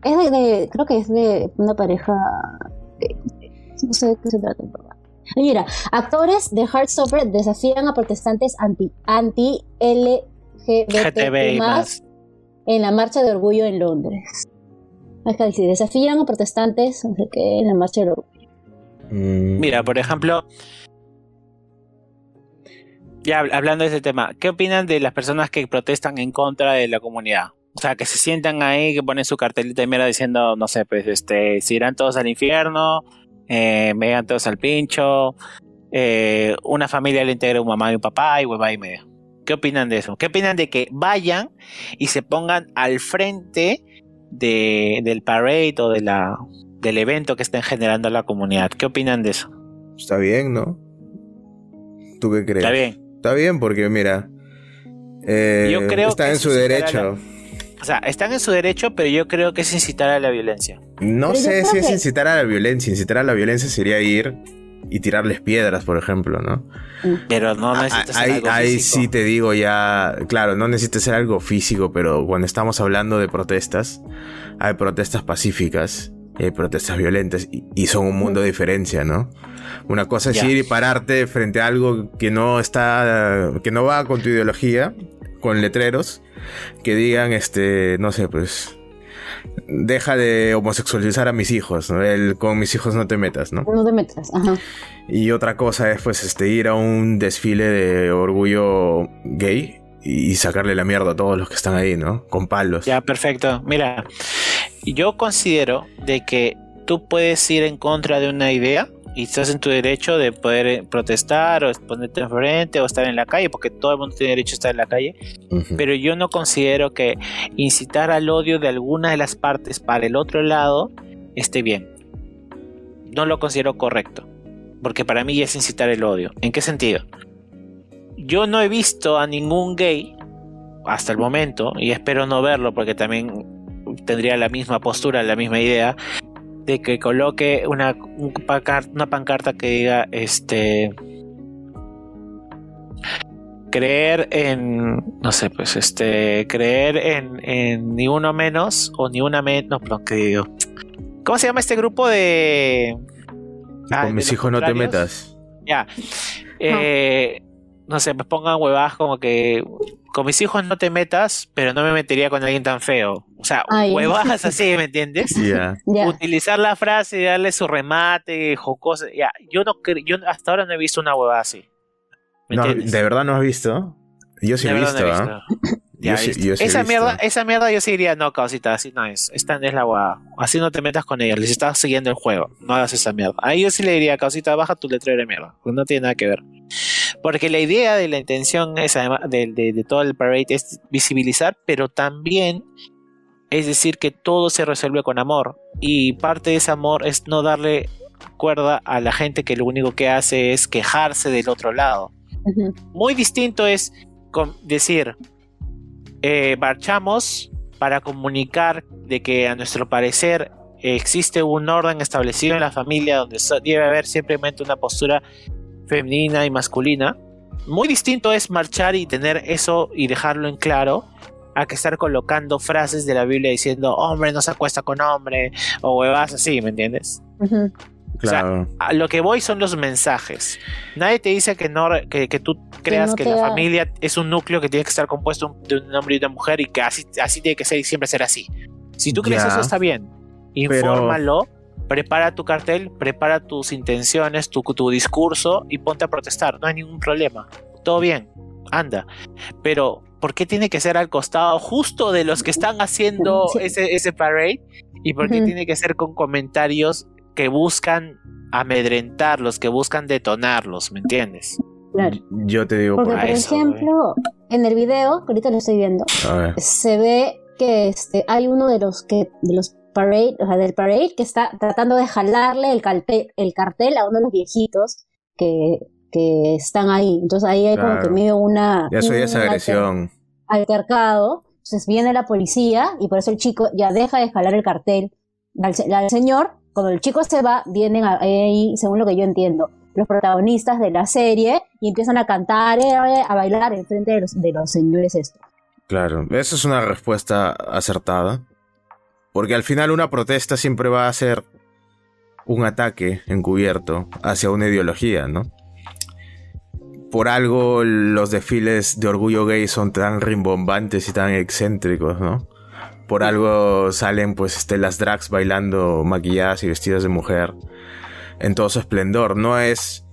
es de, de- creo que es de una pareja. de- no sé de qué se trata. Mira, actores de Heartstopper desafían a protestantes anti anti LGBT más. En la marcha de orgullo en Londres. Acá dice, desafían a protestantes no sé qué, en la marcha de orgullo. Mm, Mira, por ejemplo. Ya hab- hablando de ese tema, ¿qué opinan de las personas que protestan en contra de la comunidad? O sea, que se sientan ahí, que ponen su cartelita de mierda diciendo, no sé, pues, este, se irán todos al infierno, eh, me llegan todos al pincho, eh, una familia le integra un mamá y un papá y hueva y media. ¿Qué opinan de eso? ¿Qué opinan de que vayan y se pongan al frente de, del parade o de la, del evento que estén generando la comunidad? ¿Qué opinan de eso? Está bien, ¿no? ¿Tú qué crees? Está bien. Está bien porque, mira. eh, Yo creo está que en su derecho. O sea, están en su derecho, pero yo creo que es incitar a la violencia. No Pero sé si es incitar a la violencia. Incitar a la violencia sería ir y tirarles piedras, por ejemplo, ¿no? Pero no necesitas Ahí, algo ahí físico. sí te digo ya, claro, no necesitas hacer algo físico, pero cuando estamos hablando de protestas, hay protestas pacíficas y hay protestas violentas y, y son un mundo de diferencia, ¿no? Una cosa es Ya. ir y pararte frente a algo que no está, que no va con tu ideología, con letreros que digan, este, no sé, pues, deja de homosexualizar a mis hijos, ¿no? El, con mis hijos no te metas, ¿no? No te metas, ajá. Y otra cosa es pues este ir a un desfile de orgullo gay y sacarle la mierda a todos los que están ahí, ¿no? Con palos. Ya, perfecto. Mira, yo considero de que tú puedes ir en contra de una idea y estás en tu derecho de poder eh, protestar o ponerte enfrente o estar en la calle, porque todo el mundo tiene derecho a estar en la calle, pero yo no considero que incitar al odio de alguna de las partes para el otro lado esté bien. No lo considero correcto, porque para mí es incitar el odio. ¿En qué sentido? Yo no he visto a ningún gay hasta el momento, y espero no verlo porque también tendría la misma postura, la misma idea, de que coloque una, una pancarta que diga este creer en no sé pues este creer en, en ni uno menos o ni una menos no perdón que digo ¿cómo se llama este grupo de Ay, con mis hijos no te metas. ya. Eh, no sé, me pongan huevadas como que con mis hijos no te metas, pero no me metería con alguien tan feo. O sea, Ay. huevadas así, ¿me entiendes? Utilizar la frase y darle su remate, jocoso. Ya, yo no yo hasta ahora no he visto una huevada así. ¿Me No, entiendes? ¿De verdad no has visto? Yo sí he visto, no he ¿ah? esa visto. mierda, esa mierda yo sí diría, no, causita, así no es. Esta no es la huevada. Así no te metas con ella, les estás siguiendo el juego. No hagas esa mierda. Ahí yo sí le diría, causita, baja tu letrero de mierda. Porque no tiene nada que ver. Porque la idea de la intención es además de, de- de todo el parade es visibilizar, pero también es decir que todo se resuelve con amor. Y parte de ese amor es no darle cuerda a la gente que lo único que hace es quejarse del otro lado. Muy distinto es con- decir, eh, marchamos para comunicar de que a nuestro parecer existe un orden establecido en la familia donde debe haber simplemente una postura femenina y masculina. Muy distinto es marchar y tener eso y dejarlo en claro a que estar colocando frases de la Biblia diciendo hombre no se acuesta con hombre o huevas así, ¿me entiendes? Claro. a lo que voy son los mensajes. Nadie te dice que no que, que tú creas no que, la da- familia es un núcleo que tiene que estar compuesto de un hombre y una mujer y que así, así tiene que ser y siempre ser así. Si tú crees Ya. eso está bien. Infórmalo, prepara tu cartel, prepara tus intenciones, tu, tu discurso y ponte a protestar. No hay ningún problema. Todo bien, anda. Pero, ¿por qué tiene que ser al costado justo de los que están haciendo [laughs] ese, ese parade? ¿Y por qué tiene que ser con comentarios que buscan amedrentarlos, que buscan detonarlos, ¿me entiendes? Claro. Yo te digo Porque, por por eso, ejemplo, en el video, que ahorita lo estoy viendo, se ve que este, hay uno de los que de los parade, o sea, del parade que está tratando de jalarle el cartel, el cartel a uno de los viejitos que, que están ahí. Entonces ahí hay como Claro. que medio una... Ya soy esa agresión. altercado, entonces viene la policía y por eso el chico ya deja de jalar el cartel al, al señor. Cuando el chico se va, vienen ahí, según lo que yo entiendo, los protagonistas de la serie y empiezan a cantar, eh, a bailar en frente de los, de los señores estos. Claro, esa es una respuesta acertada. Porque al final una protesta siempre va a ser un ataque encubierto hacia una ideología, ¿no? Por algo los desfiles de orgullo gay son tan rimbombantes y tan excéntricos, ¿no? Por algo salen pues este, las drags bailando maquilladas y vestidas de mujer en todo su esplendor. No es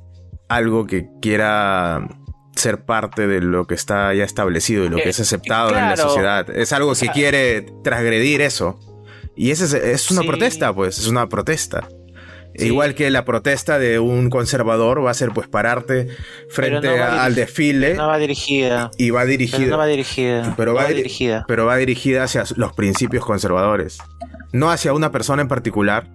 algo que quiera ser parte de lo que está ya establecido y lo que Eh, es aceptado en la sociedad. Es algo que quiere transgredir eso. Y ese es, es una Sí. protesta, pues, es una protesta. Sí. Igual que la protesta de un conservador va a ser pues pararte frente no va a- al desfile No va dirigida. y va Pero dirigida no va dirigida. pero no va, va diri- dirigida. pero va dirigida hacia los principios conservadores. No hacia una persona en particular,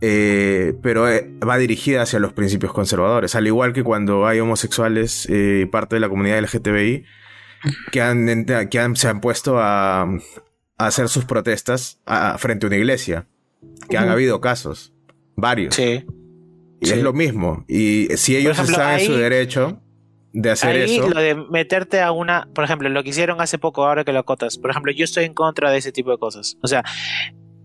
eh, pero eh, va dirigida hacia los principios conservadores. Al igual que cuando hay homosexuales eh, y parte de la comunidad LGTBI que, han, que han- se han puesto a, a hacer sus protestas a- frente a una iglesia. Que han habido casos, varios. Sí. Y sí. es lo mismo. Y si ellos ejemplo, están en su derecho de hacer Ahí eso. lo de meterte a una, por ejemplo, lo que hicieron hace poco, ahora que lo acotas, por ejemplo, yo estoy en contra de ese tipo de cosas. O sea,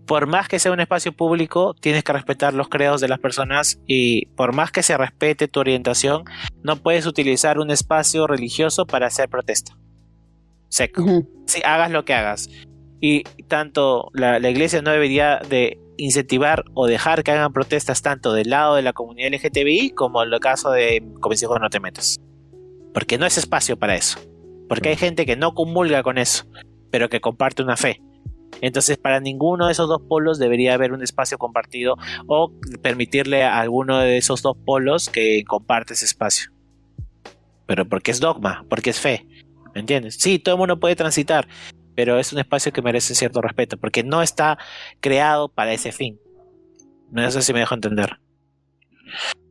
por más que sea un espacio público, tienes que respetar los credos de las personas y por más que se respete tu orientación, no puedes utilizar un espacio religioso para hacer protesta. Seco. Si hagas lo que hagas. Y tanto la, la iglesia no debería de incentivar o dejar que hagan protestas tanto del lado de la comunidad LGTBI como en el caso de Comisión No Te Metas. Porque no es espacio para eso. Porque hay gente que no comulga con eso, pero que comparte una fe. Entonces, para ninguno de esos dos polos debería haber un espacio compartido o permitirle a alguno de esos dos polos que comparte ese espacio. Pero porque es dogma, porque es fe. ¿Me entiendes? Sí, todo el mundo puede transitar, pero es un espacio que merece cierto respeto, porque no está creado para ese fin. No sé si me dejo entender.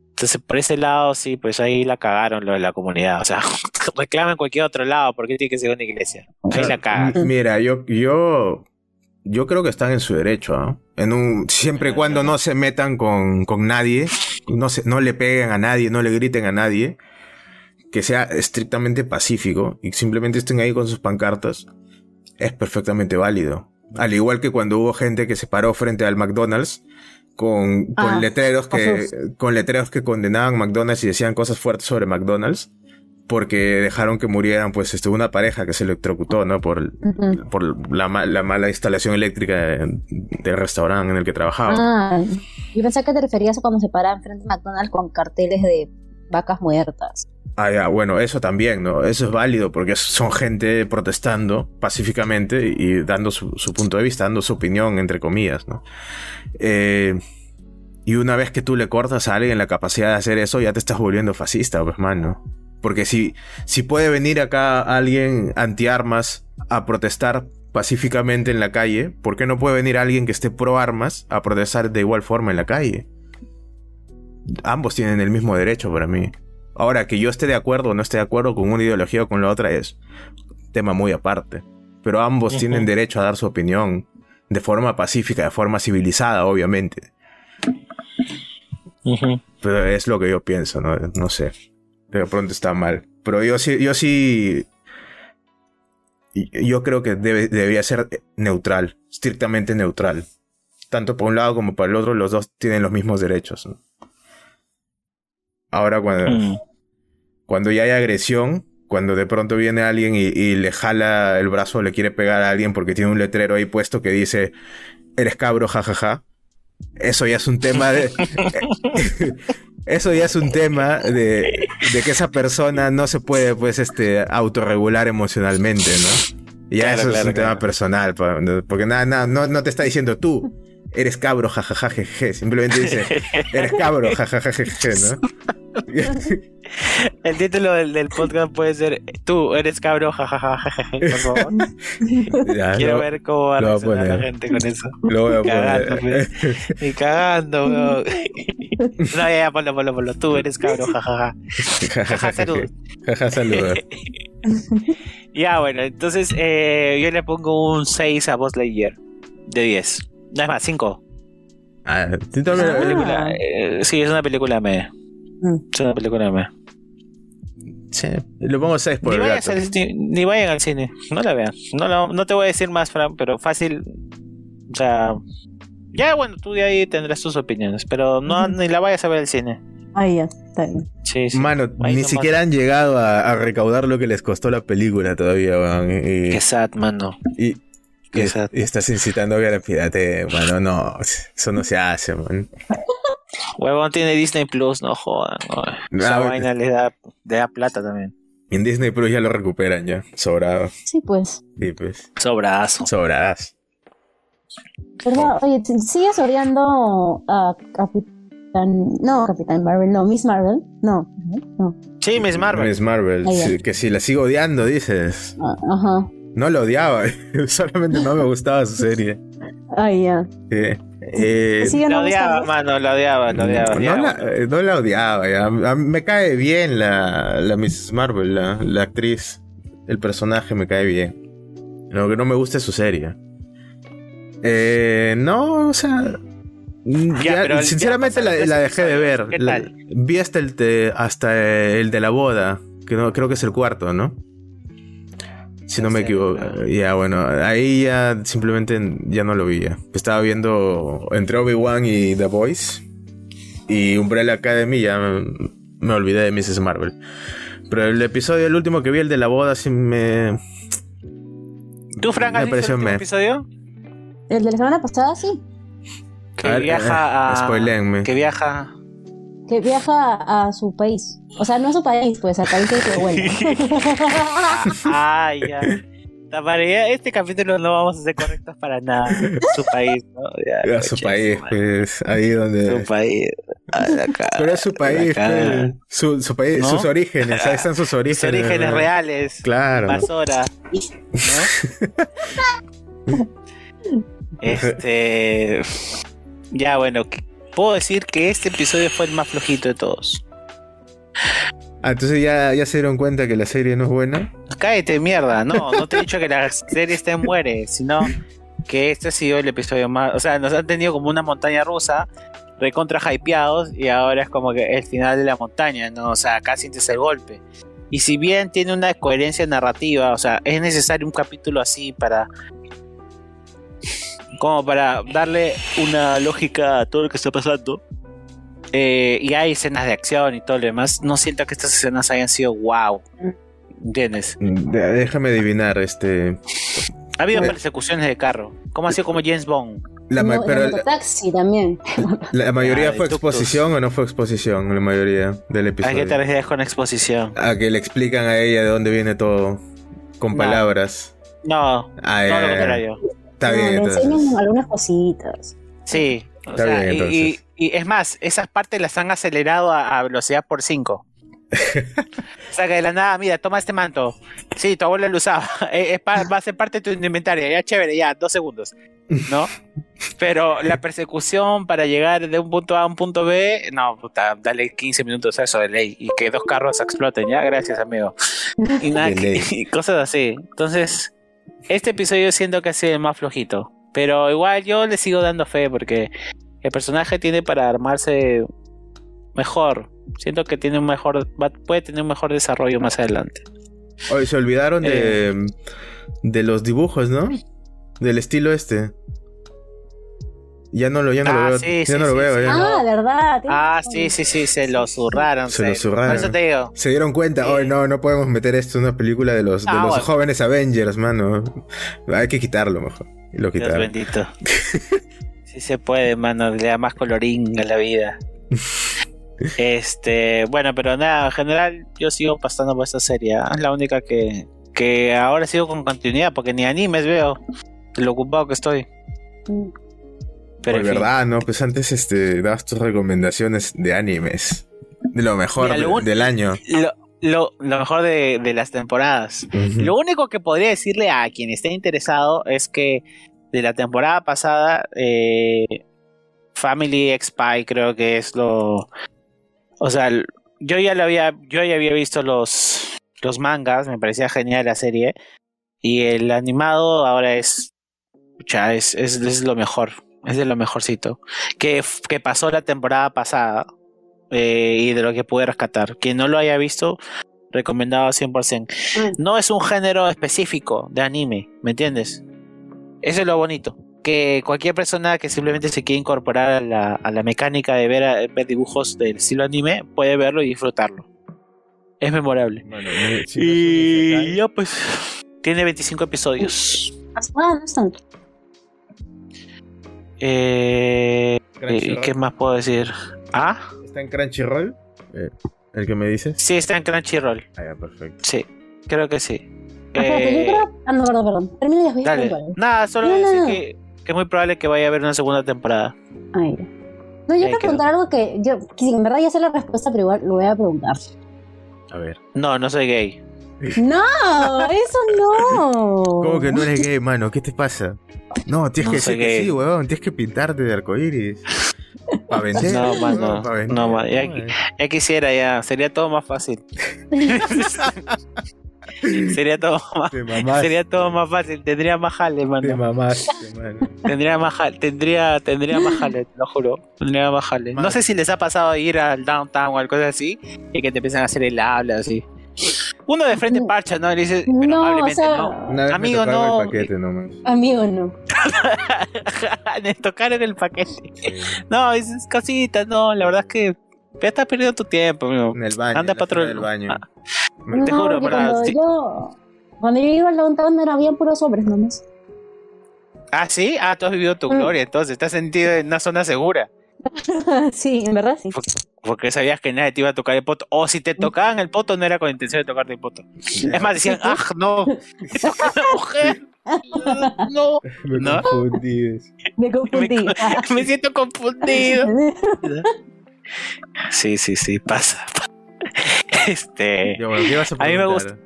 Entonces, por ese lado, sí, pues ahí la cagaron lo de la comunidad. O sea, [laughs] reclamen en cualquier otro lado, porque tiene que ser una iglesia. Ahí la cagan. Mira, yo, yo, yo creo que están en su derecho, ¿ah? En un, siempre y cuando no se metan con, con nadie, no, se, no le peguen a nadie, no le griten a nadie, que sea estrictamente pacífico y simplemente estén ahí con sus pancartas, es perfectamente válido. Al igual que cuando hubo gente que se paró frente al McDonald's con, con Ah, letreros que, con letreros que condenaban McDonald's y decían cosas fuertes sobre McDonald's porque dejaron que murieran pues este, una pareja que se electrocutó, ¿no? Por, por la, la mala instalación eléctrica de- del restaurante en el que trabajaba. Ah, yo pensé que te referías a cuando se paraban frente a McDonald's con carteles de vacas muertas. Ah, bueno, eso también, ¿no? Eso es válido porque son gente protestando pacíficamente y dando su, punto de vista, dando su opinión, entre comillas, ¿no? Eh, y una vez que tú le cortas a alguien la capacidad de hacer eso, ya te estás volviendo fascista, pues, mano. Porque si, si puede venir acá alguien antiarmas a protestar pacíficamente en la calle, ¿por qué no puede venir alguien que esté pro armas a protestar de igual forma en la calle? Ambos tienen el mismo derecho para mí. Ahora, que yo esté de acuerdo o no esté de acuerdo con una ideología o con la otra es tema muy aparte. Pero ambos tienen derecho a dar su opinión de forma pacífica, de forma civilizada, obviamente. Pero es lo que yo pienso, ¿no? No sé. De pronto está mal. Pero yo sí, yo sí. Yo creo que debe, debería ser neutral, estrictamente neutral. Tanto por un lado como por el otro, los dos tienen los mismos derechos. ¿no? Ahora cuando, Mm. Cuando ya hay agresión, cuando de pronto viene alguien y, y le jala el brazo o le quiere pegar a alguien porque tiene un letrero ahí puesto que dice, eres cabro, jajaja. Eso ya es un tema de... [laughs] Eso ya es un tema de, de que esa persona no se puede, pues, este, autorregular emocionalmente, ¿no? Ya Claro, eso es claro, un tema personal, porque nada, nada, no, no te está diciendo tú, eres cabro, jajaja, jeje. Simplemente dice, eres cabro, jajaja, jeje, ¿no? [laughs] El título del, del podcast puede ser Tú eres cabro, jajaja, jejeje, por favor. [laughs] Ya, Quiero lo- ver cómo va a reaccionar la gente con eso. Lo voy a Cagando, poner. [laughs] Y cagando, weón. No, ya, ya, ponlo, ponlo, ponlo. Tú eres cabro, jajaja. Jaja, salud. Jaja, saludos. Ya, bueno, entonces eh, yo le pongo un 6 a Buzz Lightyear. De 10. No es más, 5. Ah, tú también- Ah. Película, eh, sí, es una película me. Mm. Es una película me. Sí, le pongo 6 por Ni el vayan, al, ni, ni vayan al cine. No la vean. No, la- no te voy a decir más, Fran, pero fácil. O sea. Ya, bueno, tú de ahí tendrás tus opiniones. Pero no ni la vayas a ver al cine. Ay, ya, está bien. Sí, sí. Mano, Ahí ni siquiera han llegado a, a recaudar lo que les costó la película todavía, weón. Qué sad, mano. y, qué y- estás incitando a pirate, mano. No, eso no se hace, man. Huevón tiene Disney Plus, no jodan. no. Esa vaina le da, le da plata también. En Disney Plus ya lo recuperan ya. Sobrado. Sí, pues. Sí, pues. Sobrazo. Sobradas. ¿Verdad? Oye, ¿t- ¿sigues odiando a Capitán... No, Capitán Marvel, no, Miss Marvel. No, no. Sí, Miss Marvel. Miss Marvel. Sí, que si la sigo odiando, dices. Ah, Ajá. No la odiaba. [laughs] Solamente no me gustaba su serie. Ay, ya. Sí. Eh, Sigue La no odiaba, mano, la odiaba, la odiaba. no, ya, la, bueno. eh, no la odiaba. ya. A mí me cae bien la, la Miss Marvel, la, la actriz. El personaje me cae bien. Lo que no me gusta es su serie. Eh, no, o sea. mm, Ya, ya, sinceramente ya la, dejé de ver. vi hasta el, te- hasta el de la boda. Que no, creo que es el cuarto, ¿no? Si no me equivoco. claro. Ya, bueno, ahí ya simplemente ya no lo vi. ya. Estaba viendo entre Obi-Wan y The Voice. Y Umbrella Academy ya me, me olvidé de Mrs. Marvel. Pero el episodio, el último que vi, el de la boda, sí me... ¿Tú, Frank, me has visto el me. episodio? El de la semana pasada, sí. Que A ver, viaja eh, a... spoiléenme. Que viaja... Que viaja a su país. O sea, no a su país, pues al país de su abuela. Ah, ya. La mayoría- este capítulo no vamos a ser correctos para nada. Su país, ¿no? Ya, A su coche, país, pues, ahí donde... Su país. A la cara, Pero es su país, pues, su, su país, ¿No? sus orígenes, ahí están sus orígenes. Sus orígenes ¿no? reales. Claro. Basora. ¿No? [laughs] Este. Ya, bueno. Puedo decir que este episodio fue el más flojito de todos. Ah, entonces ya, ya se dieron cuenta que la serie no es buena. Cállate, mierda. No, no te he dicho que la serie está en muere, sino que este ha sido el episodio más. O sea, nos han tenido como una montaña rusa, recontra hypeados, y ahora es como que el final de la montaña, ¿no? O sea, acá sientes el golpe. Y si bien tiene una coherencia narrativa, o sea, es necesario un capítulo así para. Como para darle una lógica a todo lo que está pasando. Eh, y hay escenas de acción y todo lo demás. No siento que estas escenas hayan sido wow. ¿Entiendes? Mm, de- Déjame adivinar, este... Ha habido Eh. persecuciones de carro. ¿Cómo ha sido como James Bond? La, ma- No, pero el la, mototaxi también. [laughs] la mayoría Ah, fue exposición o no fue exposición, la mayoría del ¿A qué episodio. te refieres con exposición? A que le explican a ella de dónde viene todo con No. palabras. No, Ah, todo lo contrario. Está No, bien, le enseñan algunas cositas. Sí. o Está sea, bien, y- y, es más, esas partes las han acelerado a, a velocidad por 5. [laughs] o sea que de la nada, mira, toma este manto. Sí, tu abuelo lo usaba. [laughs] Eh, es pa- va a ser parte de tu inventario. Ya chévere, ya, dos segundos. ¿No? Pero la persecución para llegar de un punto A a un punto B, no, puta, dale 15 minutos a eso de ley. Y que dos carros exploten, ya, gracias, amigo. Y nada, [laughs] y cosas así. Entonces, este episodio siento que ha sido el más flojito. Pero igual yo le sigo dando fe porque el personaje tiene para armarse mejor. Siento que tiene un mejor, va- puede tener un mejor desarrollo más adelante. Oye, se olvidaron Eh. de los dibujos, ¿no? Del estilo este. Ya no lo, ya no Ah, lo veo. sí, ya sí, no lo sí, veo. sí. ya. Ah, ¿verdad? Ah, sí, sí, sí, se lo zurraron. Se lo zurraron. Por eso te digo. Se dieron cuenta, Sí. hoy no, no podemos meter esto en una película de los, de Ah, los bueno. jóvenes Avengers, mano. Hay que quitarlo mejor. Y lo Dios quitaron. bendito. [laughs] Sí se puede, mano, le da más colorín a la vida. Este, bueno, pero nada, en general yo sigo pasando por esta serie. ¿ah? Es la única que, que ahora sigo con continuidad, porque ni animes veo. Lo ocupado que estoy. Pero verdad, ¿no? Pues antes este, dabas tus recomendaciones de animes. De lo mejor Mira, lo de- un- del año. Lo, lo- lo mejor de, de las temporadas. Lo único que podría decirle a quien esté interesado es que de la temporada pasada, eh, Family Spy creo que es lo. O sea, yo ya lo había, yo ya había visto los, los mangas, me parecía genial la serie. Y el animado ahora es. pucha, es, es, es lo mejor. Es de lo mejorcito. Que, que pasó la temporada pasada. eh, y de lo que pude rescatar. Quien no lo haya visto, recomendado 100%. Mm. No es un género específico de anime, ¿me entiendes? Eso es lo bonito. Que cualquier persona que simplemente se quiera incorporar a la, a la mecánica de ver, ver dibujos del estilo anime puede verlo y disfrutarlo. Es memorable. Bueno, sí, y ya pues tiene 25 episodios. Ah, no es tanto. Eh, Crunchyroll. ¿y ¿Qué más puedo decir? Ah, ¿Está en Crunchyroll? Eh, ¿El que me dices? sí, está en Crunchyroll. Ah, ya, perfecto. Sí, creo que sí. Yo Eh, creo. Ah, no, perdón, perdón. Termina y después Dale. Nada, solo No, no, decir no. que, que es muy probable que vaya a haber una segunda temporada. Ay. No, yo quiero preguntar algo que yo, que en verdad ya sé la respuesta, pero igual lo voy a preguntar. A ver. No, no soy gay. [laughs] No, eso no. ¿Cómo que no eres gay, mano? ¿Qué te pasa? No, tienes No que decir que gay. sí, weón. Tienes que pintarte de arcoíris. Para vender. No, mano. pa' vender, No, mano. Ya, weón. ya quisiera, ya. Sería todo más fácil. [laughs] sería todo más, Te mamaste. sería todo más fácil. Tendría más jale, Te mano. mamaste, mano. Tendría más jale. Tendría, tendría más jale, te lo juro. Tendría más jale. No sé si les ha pasado ir al downtown o algo así y que te empiezan a hacer el habla así. Uno de frente No. parcha, ¿no? Y le dice, pero No, o amablemente, sea, ¿no? Una vez Amigo, no. el paquete nomás. amigo, no. [laughs] Le tocaron el paquete. Sí. No, es, es cosita, no, la verdad es que ya estás perdiendo tu tiempo, amigo. En el baño. Anda en patrón. baño. Ah. Te no, juro, ¿verdad? cuando Sí. yo cuando yo iba al downtown era bien puros hombres nomás. Ah, sí, ah, tú has vivido tu Mm. gloria, entonces estás sentido en una zona segura. [laughs] sí, en verdad sí. Porque sabías que nadie te iba a tocar el poto. O si te tocaban el poto, no era con intención de tocarte el poto. Es más, decían, ah, no, una [laughs] mujer. No, Me ¿No? confundí. Me confundí. me [laughs] siento confundido. Sí, sí, sí, pasa. Este. Ya, bueno, ¿qué ibas a A mí me preguntar?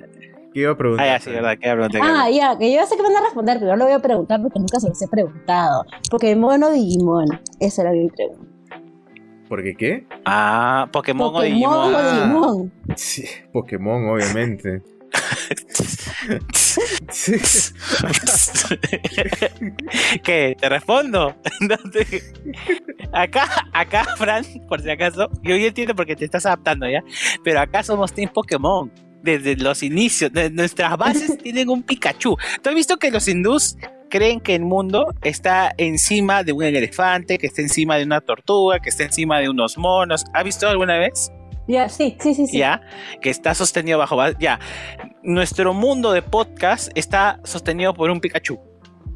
¿Qué iba a preguntar? Ah, ya, sí, verdad, que pregunté. ah, ya, que yo sé que me van a responder, pero no lo voy a preguntar porque nunca se los he preguntado. Pokémon o Digimon. Esa era mi pregunta. ¿Por qué qué? Ah, Pokémon, o Pokémon Digimon. o. Digimon. Sí, Pokémon, obviamente. Sí. ¿Qué? ¿Te respondo? [laughs] No te- Acá, acá, Fran, por si acaso, yo ya entiendo porque te estás adaptando ya, pero acá somos Team Pokémon. Desde los inicios, de nuestras bases [laughs] tienen un Pikachu. ¿Tú has visto que los hindús creen que el mundo está encima de un elefante, que está encima de una tortuga, que está encima de unos monos? ¿Has visto alguna vez? Ya, sí, sí, sí, sí. ya, que está sostenido bajo, ba- ya, nuestro mundo de podcast está sostenido por un Pikachu.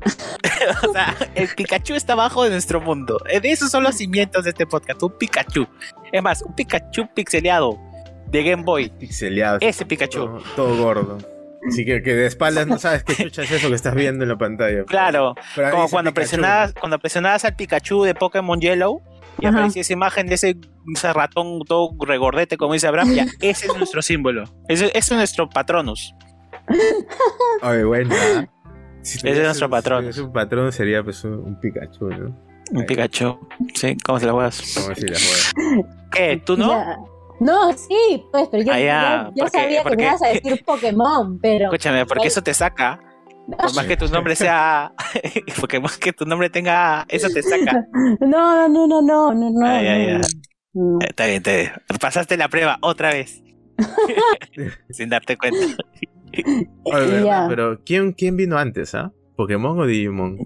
[laughs] o sea, el Pikachu está abajo de nuestro mundo. De esos son los cimientos de este podcast, un Pikachu. Es más, un Pikachu pixeleado de Game Boy. Pixeleado. Ese Pikachu. Todo, todo gordo. Así que, que de espaldas no sabes qué [laughs] chucha es eso que estás viendo en la pantalla. Claro, Pero como cuando Pikachu. presionabas, cuando presionabas al Pikachu de Pokémon Yellow y Ajá. aparecía esa imagen de ese, ese ratón todo regordete, como dice Abraham, ya, [laughs] ese es nuestro símbolo. Ese, ese es nuestro patronus. [laughs] Oye, bueno. ¿ah? Si Ese es nuestro patrón. Si tuviese un patrón sería pues un, un Pikachu, ¿no? Un Ahí. Pikachu. Sí, ¿cómo se la juegas? Como si la juegas. ¿Qué? ¿Tú no? No, sí, pues, pero yo, Ah, ya, ya- ya porque- sabía porque- que me ibas a [laughs] decir Pokémon, pero. Escúchame, porque eso te saca. Por más que tu nombre sea. [laughs] porque más que tu nombre tenga. Eso te saca. [laughs] No, no, no, no, no, no. Ay, no, ay. no. Eh, Está bien, está bien. Pasaste la prueba otra vez. Sin darte cuenta. Oye. Ya. Pero ¿quién, ¿quién vino antes, ah? ¿Pokémon o Digimon?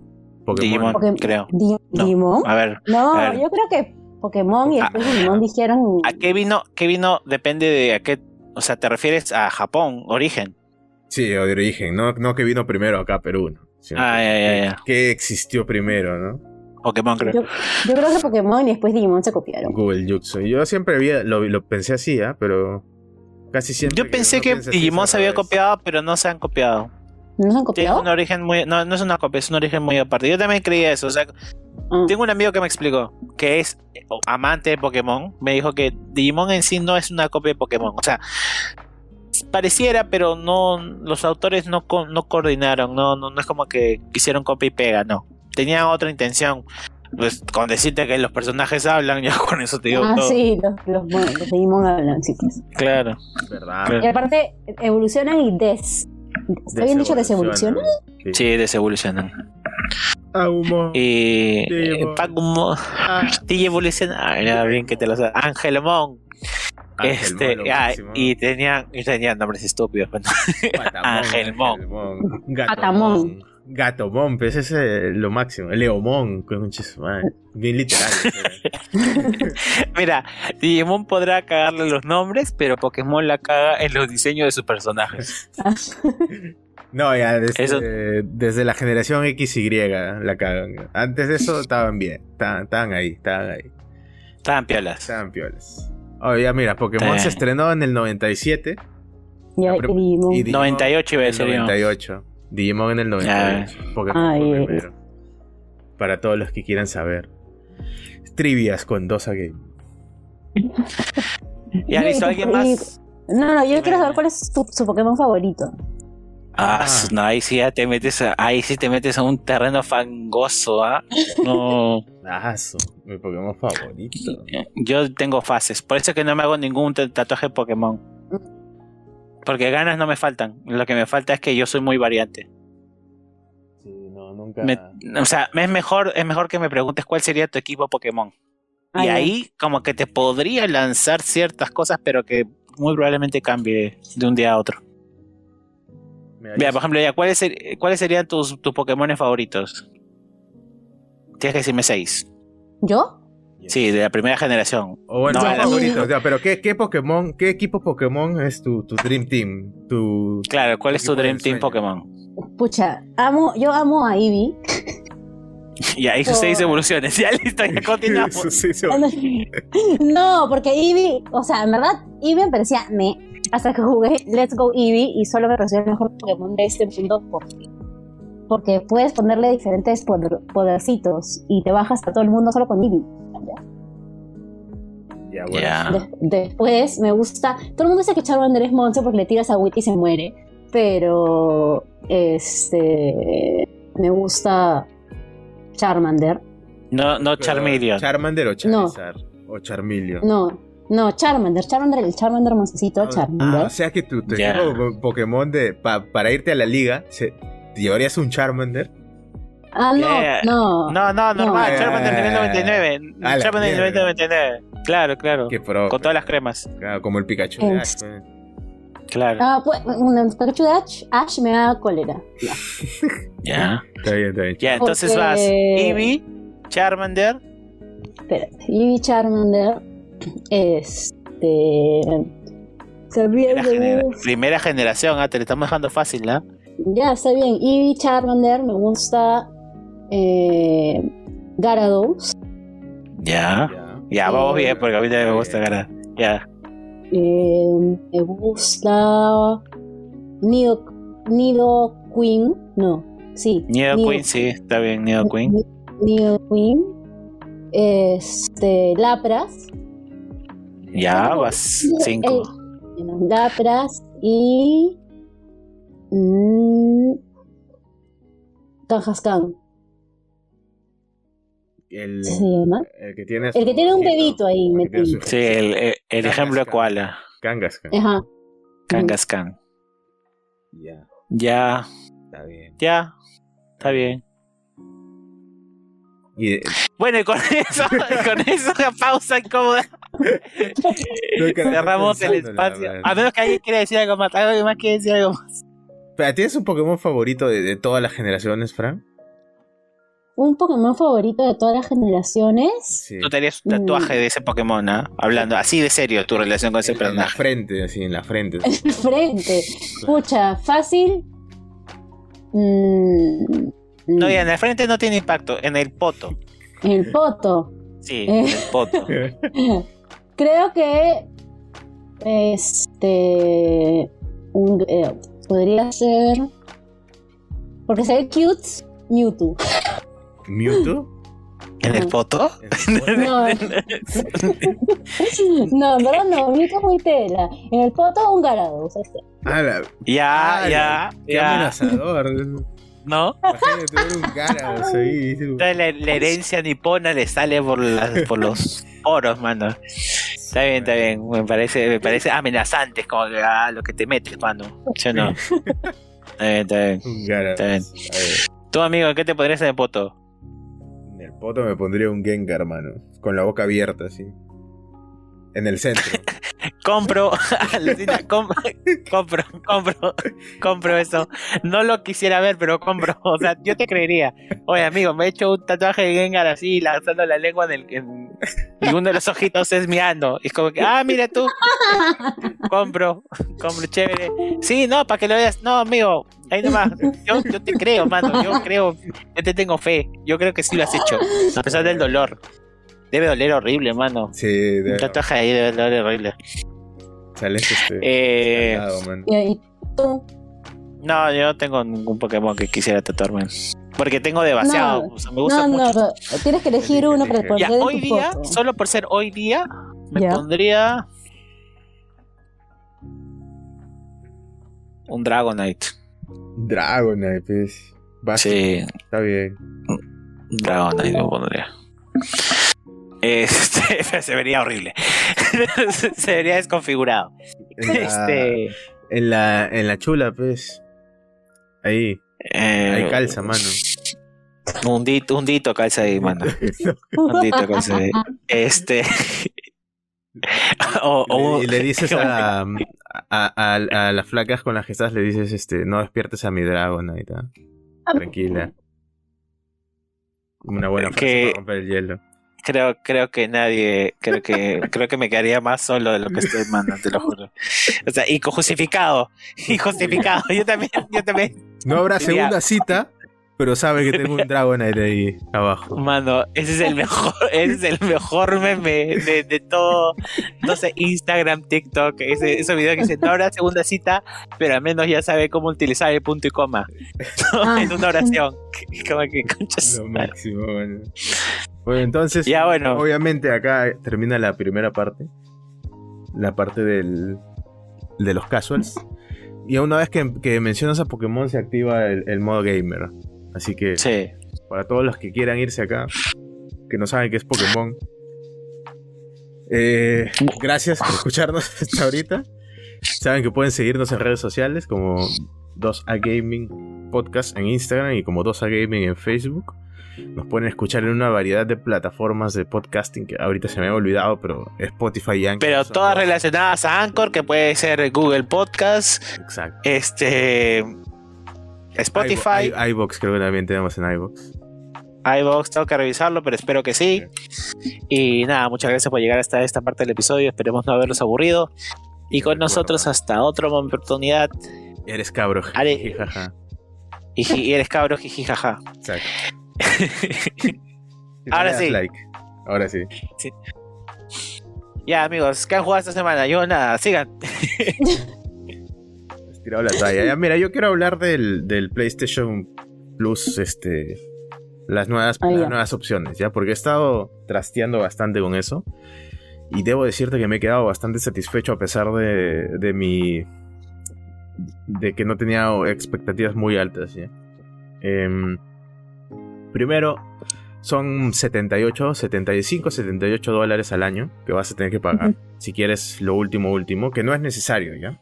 Pokémon. Digimon, creo. No. ¿Digimon? A ver, No, a ver. yo creo que Pokémon y Ah. después Digimon dijeron. ¿a qué vino? ¿Qué vino? Depende de a qué. O sea, te refieres a Japón, origen. Sí, o de origen, no, no que vino primero acá a Perú, ¿no? Ah, que- ya, ya, ya. que existió primero, ¿no? Pokémon, creo. Yo, yo creo que Pokémon y después Digimon se copiaron. Google Jutsu. Yo siempre había, lo, lo pensé así, ¿ah? Pero casi siempre. Yo pensé que Digimon se había copiado, pero no se han copiado. ¿No Tiene copiado? un origen muy. No, no es una copia, es un origen muy aparte. Yo también creía eso. O sea, Ah. tengo un amigo que me explicó que es amante de Pokémon. Me dijo que Digimon en sí no es una copia de Pokémon. O sea, pareciera, pero no. Los autores no, co- no coordinaron. No, no, no es como que hicieron copia y pega, no. Tenían otra intención. Pues con decirte que los personajes hablan, [laughs] ya con eso te digo Ah, todo. sí, los, los, mon- los Digimon hablan, sí, pues. Claro. ¿Verdad? Claro. Y aparte, evolucionan y des. ¿Está bien dicho desevolucionan? Sí, desevolucionan. Aumo. Y. Digimon. Pagumo. Ah, [laughs] Digievoluciona. Ah, era bien que te lo sabes. Angelmon. Este, ah, y tenían, y tenían nombres estúpidos. Angelmon. Angelmon, Patamón. Gatomón. Pues ese es lo máximo. Leomón, concha su madre. Bien [laughs] literal. Mira, Digimon podrá cagarle los nombres, pero Pokémon la caga en los diseños de sus personajes. [laughs] No, ya desde, Eso- desde la generación XY la cagan. Antes de eso estaban bien. Estaban, estaban ahí, estaban ahí. Estaban piolas. Estaban piolas. Oh, ya mira, Pokémon Eh. se estrenó en el 97 ya, Ah, y Digimon. y Digimon 98 iba a decir yo. 98. Digimon en el 98. Pokémon Ay, primero. Para todos los que quieran saber. Trivias con Dosa Game. [laughs] Y- ¿Alguien más? No, no, yo quiero saber cuál es tu- su Pokémon favorito. Ah, Ah. no, ahí sí ya te metes a, ahí sí te metes a un terreno fangoso, ¿ah? No. [laughs] Ah, su, mi Pokémon favorito. Yo tengo fases, por eso es que no me hago ningún ta- tatuaje de Pokémon. Porque ganas no me faltan. Lo que me falta es que yo soy muy variante. Sí, no, nunca. Me- o sea, es mejor, es mejor que me preguntes cuál sería tu equipo Pokémon. Ah, y ahí como que te podría lanzar ciertas cosas, pero que muy probablemente cambie de un día a otro. Mira, por ejemplo, ya, ¿cuáles, ser- ¿cuáles serían tus, tus Pokémon favoritos? Tienes que decirme seis. ¿Yo? Sí, de la primera generación. O bueno, No, pero ¿qué, qué Pokémon, qué equipo Pokémon es tu, tu Dream Team? Tu... Claro, ¿cuál es tu Dream Team. Pokémon? Pucha, amo, yo amo a Eevee. Ya hizo Oh. seis evoluciones. Ya listo, ya [laughs] continuamos. [laughs] No, porque Eevee, o sea, en verdad, Eevee me parecía me. Hasta que jugué Let's Go Eevee y solo me pareció el mejor Pokémon de este mundo porque, porque puedes ponerle diferentes poder- podercitos y te bajas a todo el mundo solo con Eevee. Ya, bueno. Ya. De- después me gusta. Todo el mundo dice que Charmander es monstruo porque le tiras agüita y se muere. Pero. Este. Me gusta. Charmander. No, no Charmeleon. ¿Charmander o Charizard? O Charmeleon. No, no, Charmander. Charmander, el Charmander moncecito, Ah, Charmander. o sea que tu, tu equipo Pokémon de, pa- para irte a la liga, se, ¿te llevarías un Charmander? Ah, no, Yeah. no. No, no, normal. No. Charmander nivel 99. A la Charmander nivel mierda. 99. Claro, claro. Qué pro. Con todas las cremas. Claro, como el Pikachu de Ash. Es- pues. Claro. Ah, pues, un Pikachu de Ash, Ash me da cólera. [laughs] Ya. Está bien, está bien. Ya, entonces Porque- vas Eevee, Charmander. Espérate. Eevee Charmander. [clears throat] Este. Primera, gusta- primera generación, ah, te lo estamos dejando fácil, ¿ah? Ya, está bien. Eevee Charmander, me gusta. Eh, Gyarados. Ya. Ya. Ya, vamos Eh, bien, porque a mí también me gusta ganar. Ya. Eh, me gusta. Nido, Nido Queen. No, sí. Nido Queen, sí, está bien, Nido Queen. Nido Queen. Este. Lapras. Ya, vas Eh, cinco. bueno, Lapras y. Mm, Kangaskhan, El, que tiene. El que tiene un bebito ahí metido. su- Sí, el, el- el ejemplo de. Koala. Kangaskhan. Ajá. Kangaskhan. Ya, Ya, está bien. ya. Está bien. Y, eh, Bueno, y con [laughs] eso, con eso, pausa incómoda. Cerramos el espacio. A menos que alguien quiera decir algo más. ¿Alguien más quiere decir algo más? Pero, ¿Tienes un Pokémon favorito de, de todas las generaciones, Fran? Un Pokémon favorito de todas las generaciones. Sí. Tú tenías un tatuaje de ese Pokémon, ¿ah? Hablando así de serio tu relación con ese En la personaje. frente, así, en la frente. [laughs] El frente. Pucha, fácil. Mm, No, mm, ya en el frente no tiene impacto, en el poto. El poto. Sí, Eh. en el poto. [laughs] Creo que. Este. un- eh, podría ser. Porque se ve cute Mewtwo. [laughs] ¿Mewtwo? ¿En el poto? No, [laughs] no, en verdad no, Mewtwo es muy tela. En el poto, un. Ah, la- Ya, ah, ya, Qué ya. amenazador. ¿No? Imagínate un ahí. la, la herencia nipona le sale por, las- por los poros, mano. Está bien, está bien. Me parece, me parece amenazante. Es como que, ah, lo que te metes, mano. ¿Sí o no? [laughs] Está bien, está bien. Está bien. Tú, amigo, ¿en qué te podrías en el poto? El poto me pondría un Gengar, mano. Con la boca abierta, así. En el centro. Compro, [laughs] alucina, com- compro, compro, compro eso. No lo quisiera ver, pero compro. O sea, yo te creería. Oye, amigo, me he hecho un tatuaje de Gengar así, lanzando la lengua en el, en- y uno de los ojitos es miando. Y es como que, ah, mira tú. Compro, compro, chévere. Sí, no, para que lo veas. No, amigo, ahí nomás. Yo, yo te creo, mano. Yo creo, yo te tengo fe. Yo creo que sí lo has hecho. A pesar del dolor. Debe doler horrible, mano. Sí, de Un tatuaje ahí debe doler horrible. Sales este. Eh, al lado, man. Y, tú, no, yo no tengo ningún Pokémon que quisiera tatuarme. Porque tengo demasiado. No, o sea, me gusta no, mucho. tienes que elegir uno para poner Ya, en hoy tu día, foto. solo por ser hoy día, me Ya. pondría. Un Dragonite. Dragonite, pues. Básico, Sí, Está bien. un Dragonite me pondría. Este, [laughs] se vería horrible. [laughs] se vería desconfigurado. En la, Este. en la, en la chula, pues. Ahí. eh, Ahí calza, mano. Un dito, un dito calza ahí, mano. [laughs] Un dito calza ahí. Este. o, o- y le dices a, a, a, a las flacas con las que estás, le dices, este, no despiertes a mi Dragonite. ¿ah? Tranquila. Una buena frase Que- para romper el hielo. Creo, creo que nadie, creo que, creo que me quedaría más solo de lo que estoy mandando, te lo juro. O sea, y justificado, y justificado. Yo también, yo también, No habrá segunda cita, pero sabe que tengo un Dragonite ahí abajo. mano, ese es el mejor, ese es el mejor meme de, de todo, no sé, Instagram, TikTok, ese, ese video que dice, no habrá segunda cita, pero al menos ya sabe cómo utilizar el punto y coma ¿no? [laughs] Ah. en una oración. Como que conchas. Lo máximo, bueno. Bueno, entonces, Ya, bueno. obviamente acá termina la primera parte. La parte del, de los casuals. Y una vez que, que mencionas a Pokémon se activa el, el modo gamer. Así que Sí. para todos los que quieran irse acá, que no saben qué es Pokémon, eh, gracias por escucharnos [laughs] hasta ahorita. Saben que pueden seguirnos en redes sociales como 2A Gaming Podcast en Instagram y como 2A Gaming en Facebook. Nos pueden escuchar en una variedad de plataformas de podcasting que ahorita se me había olvidado, pero Spotify y Anchor Pero todas relacionadas a Anchor, que puede ser Google Podcast, Exacto. este Spotify, i- i- iVoox creo que también tenemos en iVoox. iVoox, tengo que revisarlo, pero espero que sí. Y nada, muchas gracias por llegar hasta esta parte del episodio. Esperemos no haberlos aburrido. Y con nosotros hasta otra oportunidad. Eres cabro. Ale-. Y, y eres cabro, jijijaja. Exacto. [laughs] Ahora sí. like. Ahora sí. ya, amigos, ¿qué han jugado esta semana? Yo nada, sigan. [laughs] Has tirado la talla. Ya, mira, yo quiero hablar del, del PlayStation Plus, este. Las nuevas, Ah, las nuevas opciones, ¿ya? Porque he estado trasteando bastante con eso. Y debo decirte que me he quedado bastante satisfecho a pesar de, de mi. de que no tenía expectativas muy altas, ¿ya? Em, primero, son 78, 75, 78 dólares al año que vas a tener que pagar si quieres lo último, último, que no es necesario, ¿ya?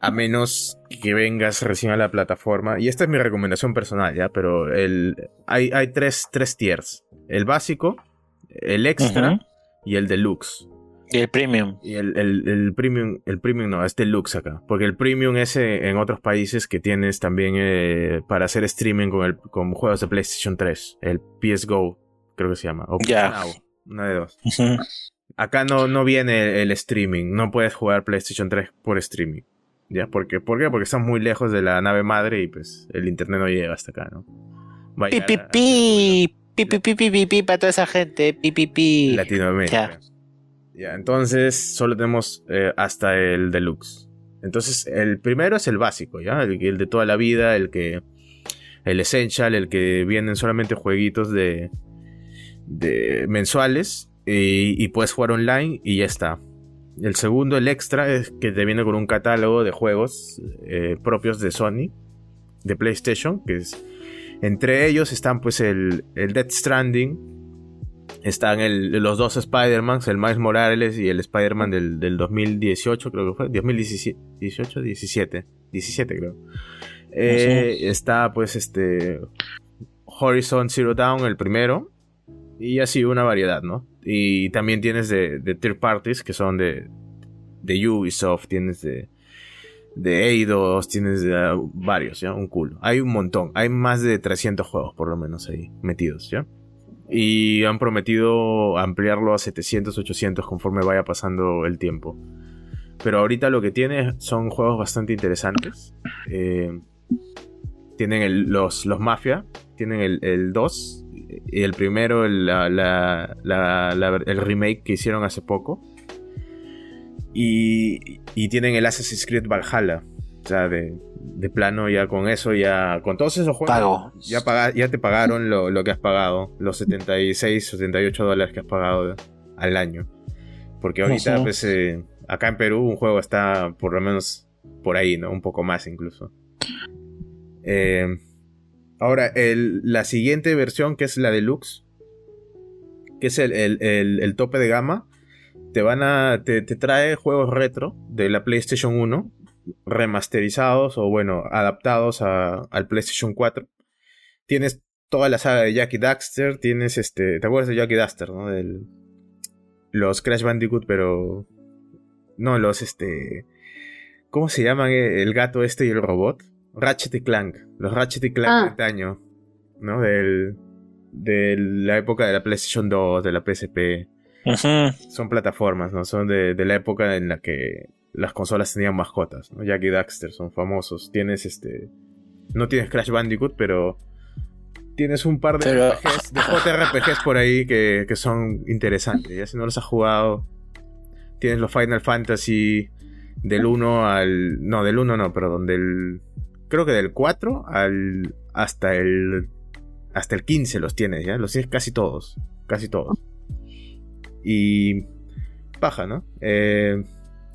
A menos que vengas recién a la plataforma. Y esta es mi recomendación personal, ¿ya? Pero el, hay, hay tres, tres tiers. El básico, el extra y el deluxe. Y el premium. Y el, el- el premium, el premium no, es deluxe acá. Porque el premium es eh, en otros países que tienes también eh, para hacer streaming con, el, con juegos de PlayStation 3. El PS Go, creo que se llama. O Now, una de dos. Acá no, no viene el streaming. No puedes jugar PlayStation 3 por streaming. ¿Ya? ¿Por qué? ¿Por qué? Porque estás muy lejos de la nave madre y pues el internet no llega hasta acá, ¿no? Va a Pi, pi, a- pi. Pi, pi, pi, pi, pi, pi, para toda esa gente. Pi, pi, pi. Latinoamérica. Ya, entonces solo tenemos eh, hasta el deluxe. Entonces, el primero es el básico, ¿ya? El, el de toda la vida, el que el Essential, el que vienen solamente jueguitos de, de mensuales y, puedes jugar online y ya está. El segundo, el extra, es que te viene con un catálogo de juegos eh, propios de Sony, de PlayStation, que es... Entre ellos están pues el, el Death Stranding, están los dos Spider-Man, el Miles Morales y el Spider-Man del, del, 2018, creo que fue. 2017, 18, 17, 17 creo. Eh, está pues este Horizon Zero Dawn, el primero. Y así una variedad, ¿no? Y también tienes de, de third parties que son de, de Ubisoft, tienes de, de Eidos, tienes de uh, varios, ¿ya? Un culo. Hay un montón, hay más de 300 juegos por lo menos ahí metidos, ¿ya? Y han prometido ampliarlo a 700, 800 conforme vaya pasando el tiempo. Pero ahorita lo que tiene son juegos bastante interesantes. Eh, tienen los, los Mafia, tienen el, el 2 y el primero, el, el remake que hicieron hace poco. Y, y tienen el Assassin's Creed Valhalla. O sea, de, de plano ya con eso, ya con todos esos juegos, ya, ya te pagaron lo, lo, que has pagado, los 76, 78 dólares que has pagado al año. Porque ahorita, pues, eh, acá en Perú un juego está por lo menos por ahí, ¿no? Un poco más incluso. Eh, ahora, el, la siguiente versión, que es la deluxe, que es el, el, tope de gama, te van a. Te, te, trae juegos retro de la PlayStation 1 remasterizados o bueno, adaptados al PlayStation 4. Tienes toda la saga de Jackie Daxter, tienes este, ¿te acuerdas de Jackie Daxter, no? Del, los Crash Bandicoot, pero no, los este ¿cómo se llaman el gato este y el robot? Ratchet y Clank, los Ratchet y Clank ah. año, ¿no? Del de la época de la PlayStation 2, de la PSP. Son plataformas, ¿no? Son de, de la época en la que las consolas tenían mascotas, ¿no? Jack y Daxter son famosos. Tienes este. No tienes Crash Bandicoot, pero. Tienes un par de, RPGs, de JRPGs por ahí que, que, son interesantes. Ya si no los has jugado. Tienes los Final Fantasy del 1 al. No, del 1 no, perdón. Del. Creo que del 4 al. hasta el. Hasta el 15 los tienes, ¿ya? Los tienes casi todos. Casi todos. Y. Paja, ¿no? Eh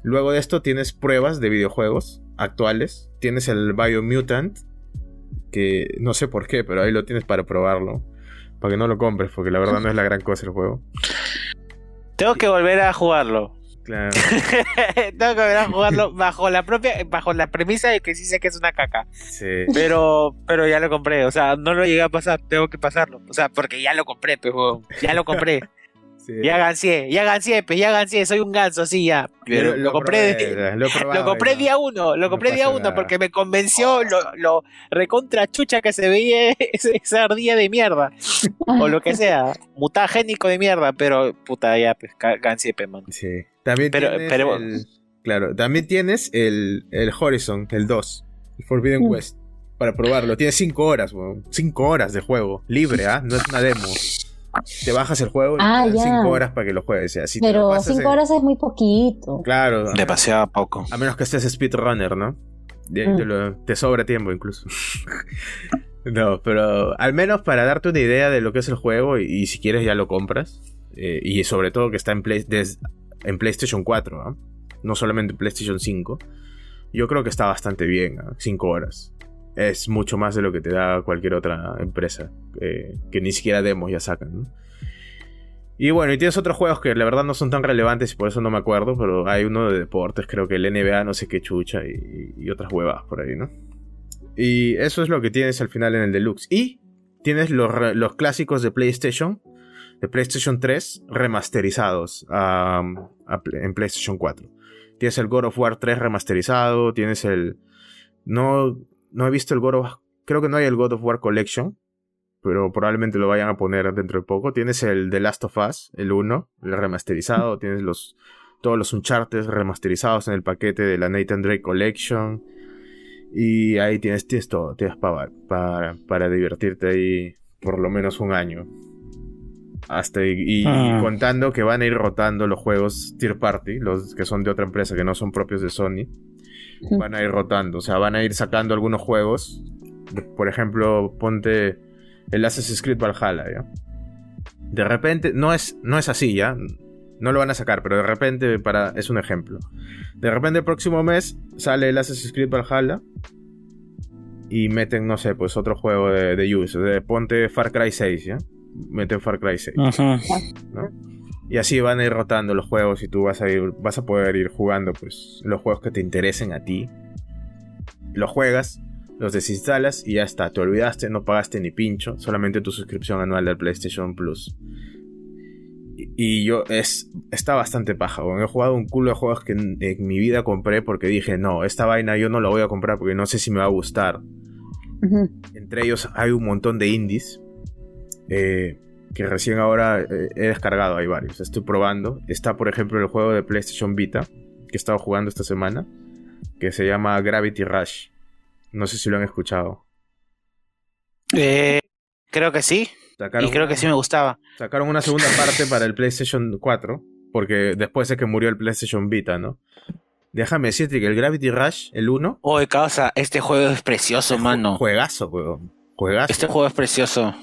Luego de esto tienes pruebas de videojuegos actuales. Tienes el Biomutant, que no sé por qué, pero ahí lo tienes para probarlo. Para que no lo compres, porque la verdad no es la gran cosa el juego. Tengo que volver a jugarlo. Claro. [laughs] Tengo que volver a jugarlo bajo la propia, bajo la premisa de que sí sé que es una caca. Sí. Pero, pero ya lo compré, o sea, no lo llegué a pasar, tengo que pasarlo. O sea, porque ya lo compré, pero ya lo compré. Ya gancié, ya gancié, pues ya gancié, soy un ganso, sí, ya. Pero lo, compré, lo, [laughs] compré día uno, lo compré día uno porque me convenció lo, lo recontra chucha que se veía [laughs] ese, día de mierda. o lo que sea, [laughs] mutagénico de mierda, pero puta, ya, pues gancié, pe, man. Sí. También pero, tienes el, claro, también tienes el, el Horizon, el 2, el Forbidden mm. West, para probarlo. Tienes 5 horas, 5 horas de juego, libre, ¿ah? No es una demo te bajas el juego y ah, 5 horas para que lo juegues. Así Pero 5 horas es muy poquito. Claro. Demasiado poco. A menos que estés speedrunner, ¿no? Mm. Te, sobra tiempo incluso. [laughs] no, pero al menos para darte una idea de lo que es el juego y, si quieres ya lo compras. Eh, y sobre todo que está en, Play, en PlayStation 4, ¿ah? no solamente en PlayStation 5. Yo creo que está bastante bien, 5 ¿ah? horas es mucho más de lo que te da cualquier otra empresa, eh, que ni siquiera demos ya sacan. Y bueno, y tienes otros juegos que la verdad no son tan relevantes y por eso no me acuerdo, pero hay uno de deportes, creo que el NBA, no sé qué chucha y, otras huevas por ahí, ¿no? Y eso es lo que tienes al final en el deluxe. Y tienes los, clásicos de PlayStation, de PlayStation 3, remasterizados en PlayStation 4. Tienes el God of War 3 remasterizado, tienes el... No, no he visto el God of Creo que no hay el God of War Collection. Pero probablemente lo vayan a poner dentro de poco. Tienes el The Last of Us, el 1, el remasterizado. Tienes los, todos los Uncharted remasterizados en el paquete de la Nathan Drake Collection. Y ahí tienes, tienes todo. Tienes para, para, para divertirte ahí por lo menos un año. Hasta y, ah. contando que van a ir rotando los juegos tier party, los que son de otra empresa que no son propios de Sony van a ir rotando. O sea, van a ir sacando algunos juegos Por ejemplo, ponte el Assassin's Creed Valhalla, ¿ya? De repente, no es, no es así, ¿ya? No lo van a sacar, pero de repente, para, es un ejemplo. De repente el próximo mes sale el Assassin's Creed Valhalla y meten, no sé, pues otro juego de. De- ponte Far Cry 6, ¿ya? Meten Far Cry 6. Ujú. ¿no? Y así van a ir rotando los juegos y tú vas a ir, vas a poder ir jugando pues los juegos que te interesen a ti. Los juegas, los desinstalas y ya está. Te olvidaste, no pagaste ni pincho, solamente tu suscripción anual del PlayStation Plus. Y, y yo es está bastante paja. He jugado un culo de juegos que en, en mi vida compré porque dije, no, esta vaina yo no la voy a comprar porque no sé si me va a gustar. Entre ellos hay un montón de indies. eh, que recién ahora eh, he descargado. Hay varios. Estoy probando. Está, por ejemplo, el juego de PlayStation Vita. Que he estado jugando esta semana. Que se llama Gravity Rush. No sé si lo han escuchado. Eh, creo que sí. Sacaron, Y creo que sí me gustaba. sacaron una segunda parte para el PlayStation 4. Porque después de que murió el PlayStation Vita, ¿no? Déjame decirte que el Gravity Rush, el 1, Oye, causa, este juego es precioso, mano. juegazo, weón. Juegazo. Este juego es precioso.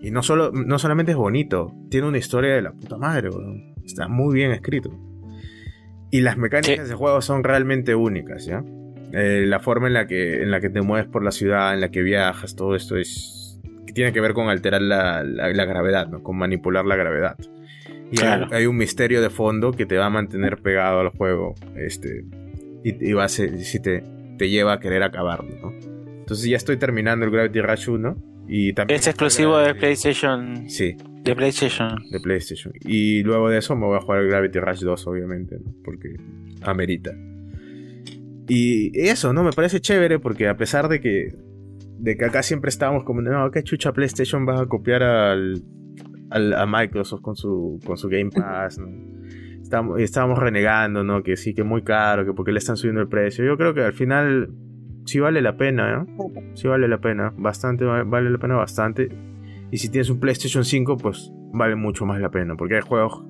Y no, solo, no solamente es bonito, tiene una historia de la puta madre, weón. Está muy bien escrito. Y las mecánicas Sí. de juego son realmente únicas, ¿ya? Eh, la forma en la, que, en la que te mueves por la ciudad, en la que viajas, todo esto es. tiene que ver con alterar la, la- la gravedad, ¿no? Con manipular la gravedad. Y Claro. hay, hay un misterio de fondo que te va a mantener pegado al juego. Este. Y, y va a ser, si te, te lleva a querer acabarlo, ¿no? Entonces ya estoy terminando el Gravity Rush 1. Y también Es exclusivo de PlayStation. Sí, De PlayStation. de PlayStation. Y luego de eso me voy a jugar Gravity Rush 2, obviamente, ¿no? porque amerita. Y eso, ¿no? Me parece chévere porque a pesar de que, de que acá siempre estábamos como, no, ¿qué chucha PlayStation vas a copiar al, al- a Microsoft con su, con su Game Pass? ¿no? Estábamos, y estábamos renegando, ¿no? Que sí, que muy caro, que porque le están subiendo el precio. Yo creo que al final sí vale la pena, ¿no? Sí vale la pena, bastante, va- vale la pena bastante. Y si tienes un PlayStation 5, pues vale mucho más la pena, porque hay juegos,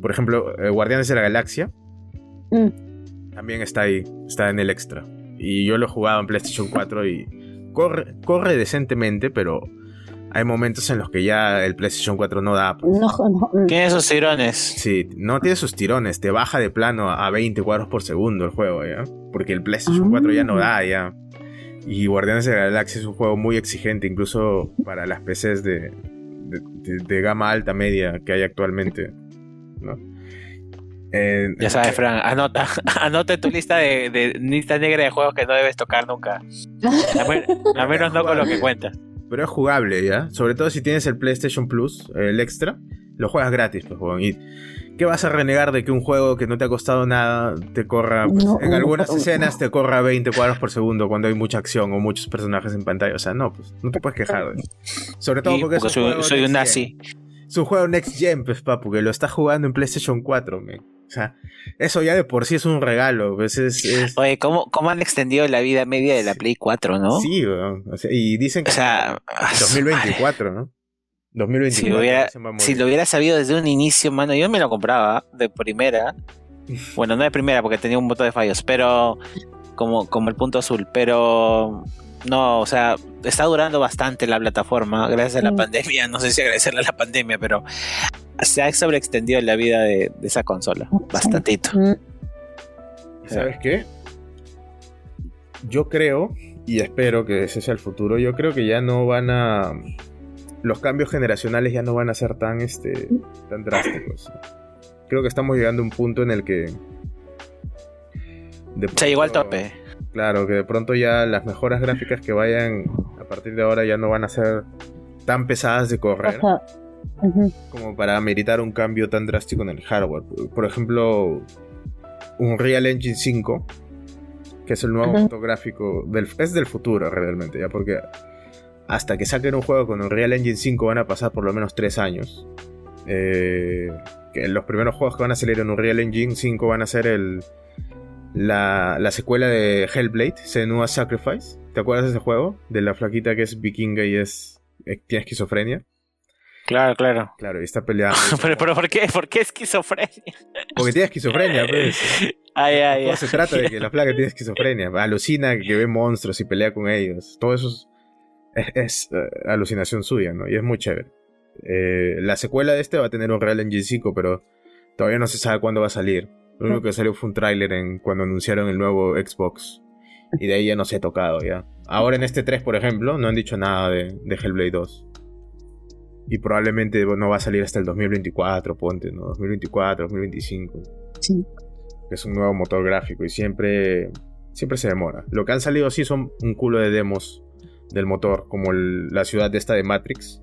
por ejemplo, eh, Guardianes de la Galaxia, Mm. también está ahí, está en el extra. Y yo lo he jugado en PlayStation 4 y corre, corre decentemente, pero hay momentos en los que ya el PlayStation 4 no da. pues. No, no. Tiene esos tirones. Sí, no tiene sus tirones, te baja de plano a 20 cuadros por segundo el juego, ¿ya? Porque el PlayStation 4 ya no da, ya. Y Guardianes de la Galaxia es un juego muy exigente, incluso para las PCs de, de, de- de gama alta media que hay actualmente, ¿no? Eh, Ya sabes, Fran, anota, [laughs] anota tu lista de, de lista negra de juegos que no debes tocar nunca. A menos no con lo que cuentas. Pero es jugable, ¿ya? Sobre todo si tienes el PlayStation Plus, el extra, lo juegas gratis, pues, juego. ¿Y qué vas a renegar de que un juego que no te ha costado nada te corra, pues, No, en algunas no. escenas te corra 20 cuadros por segundo cuando hay mucha acción o muchos personajes en pantalla? O sea, no, pues, no te puedes quejar de eso. Sobre todo porque, porque es un soy, juego soy un nazi. Es un juego Next Gen, pues, papu, que lo estás jugando en PlayStation 4, man. O sea, eso ya de por sí es un regalo, pues, es... es- Oye, ¿cómo, ¿cómo han extendido la vida media de la Play 4, no? Sí, weón. O sea, y dicen que O sea, 2024, ¿no? 2024. Si lo, hubiera, si lo hubiera sabido desde un inicio, mano, yo me lo compraba de primera. [laughs] Bueno, no de primera porque tenía un montón de fallos, pero como, como el punto azul. Pero no, o sea, está durando bastante la plataforma gracias a la Mm. pandemia. [laughs] No sé si agradecerle a la pandemia, pero se ha sobreextendido la vida de, de esa consola. Bastantito. Mm. ¿Y ¿Sabes qué? Yo creo, y espero que ese sea el futuro, yo creo que ya no van a... Los cambios generacionales ya no van a ser tan, este, tan drásticos. Creo que estamos llegando a un punto en el que... de Se llegó al pronto- tope. Claro, que de pronto ya las mejoras gráficas que vayan a partir de ahora ya no van a ser tan pesadas de correr Ajá. Como para meritar un cambio tan drástico en el hardware. Por ejemplo, un Real Engine 5, que es el nuevo Ujú. motor gráfico, del, es del futuro realmente, ya porque hasta que saquen un juego con un Real Engine 5 van a pasar por lo menos 3 años. Eh, que los primeros juegos que van a salir en un Real Engine 5 van a ser el, la, la secuela de Hellblade, Senua's Sacrifice. ¿Te acuerdas de ese juego? De la flaquita que es vikinga y es eh, tiene esquizofrenia. Claro, claro. Claro, y está peleando. [laughs] pero, pero ¿por qué? ¿Por qué esquizofrenia? Porque tiene esquizofrenia, pues. [laughs] Ay, ay, No ay. se trata de que la placa tiene esquizofrenia. Alucina que ve monstruos y pelea con ellos. Todo eso es, es- es, eh, alucinación suya, ¿no? Y es muy chévere. Eh, la secuela de este va a tener un Real Engine 5, pero todavía no se sabe cuándo va a salir. Lo único que salió fue un tráiler en cuando anunciaron el nuevo Xbox. Y de ahí ya no se ha tocado ya. Ahora en este 3, por ejemplo, no han dicho nada de, de Hellblade 2. Y probablemente no va a salir hasta el 2024, ponte, ¿no? 2024, 2025 Sí. es un nuevo motor gráfico y siempre siempre se demora. Lo que han salido sí son un culo de demos del motor, como el- la ciudad de esta de Matrix,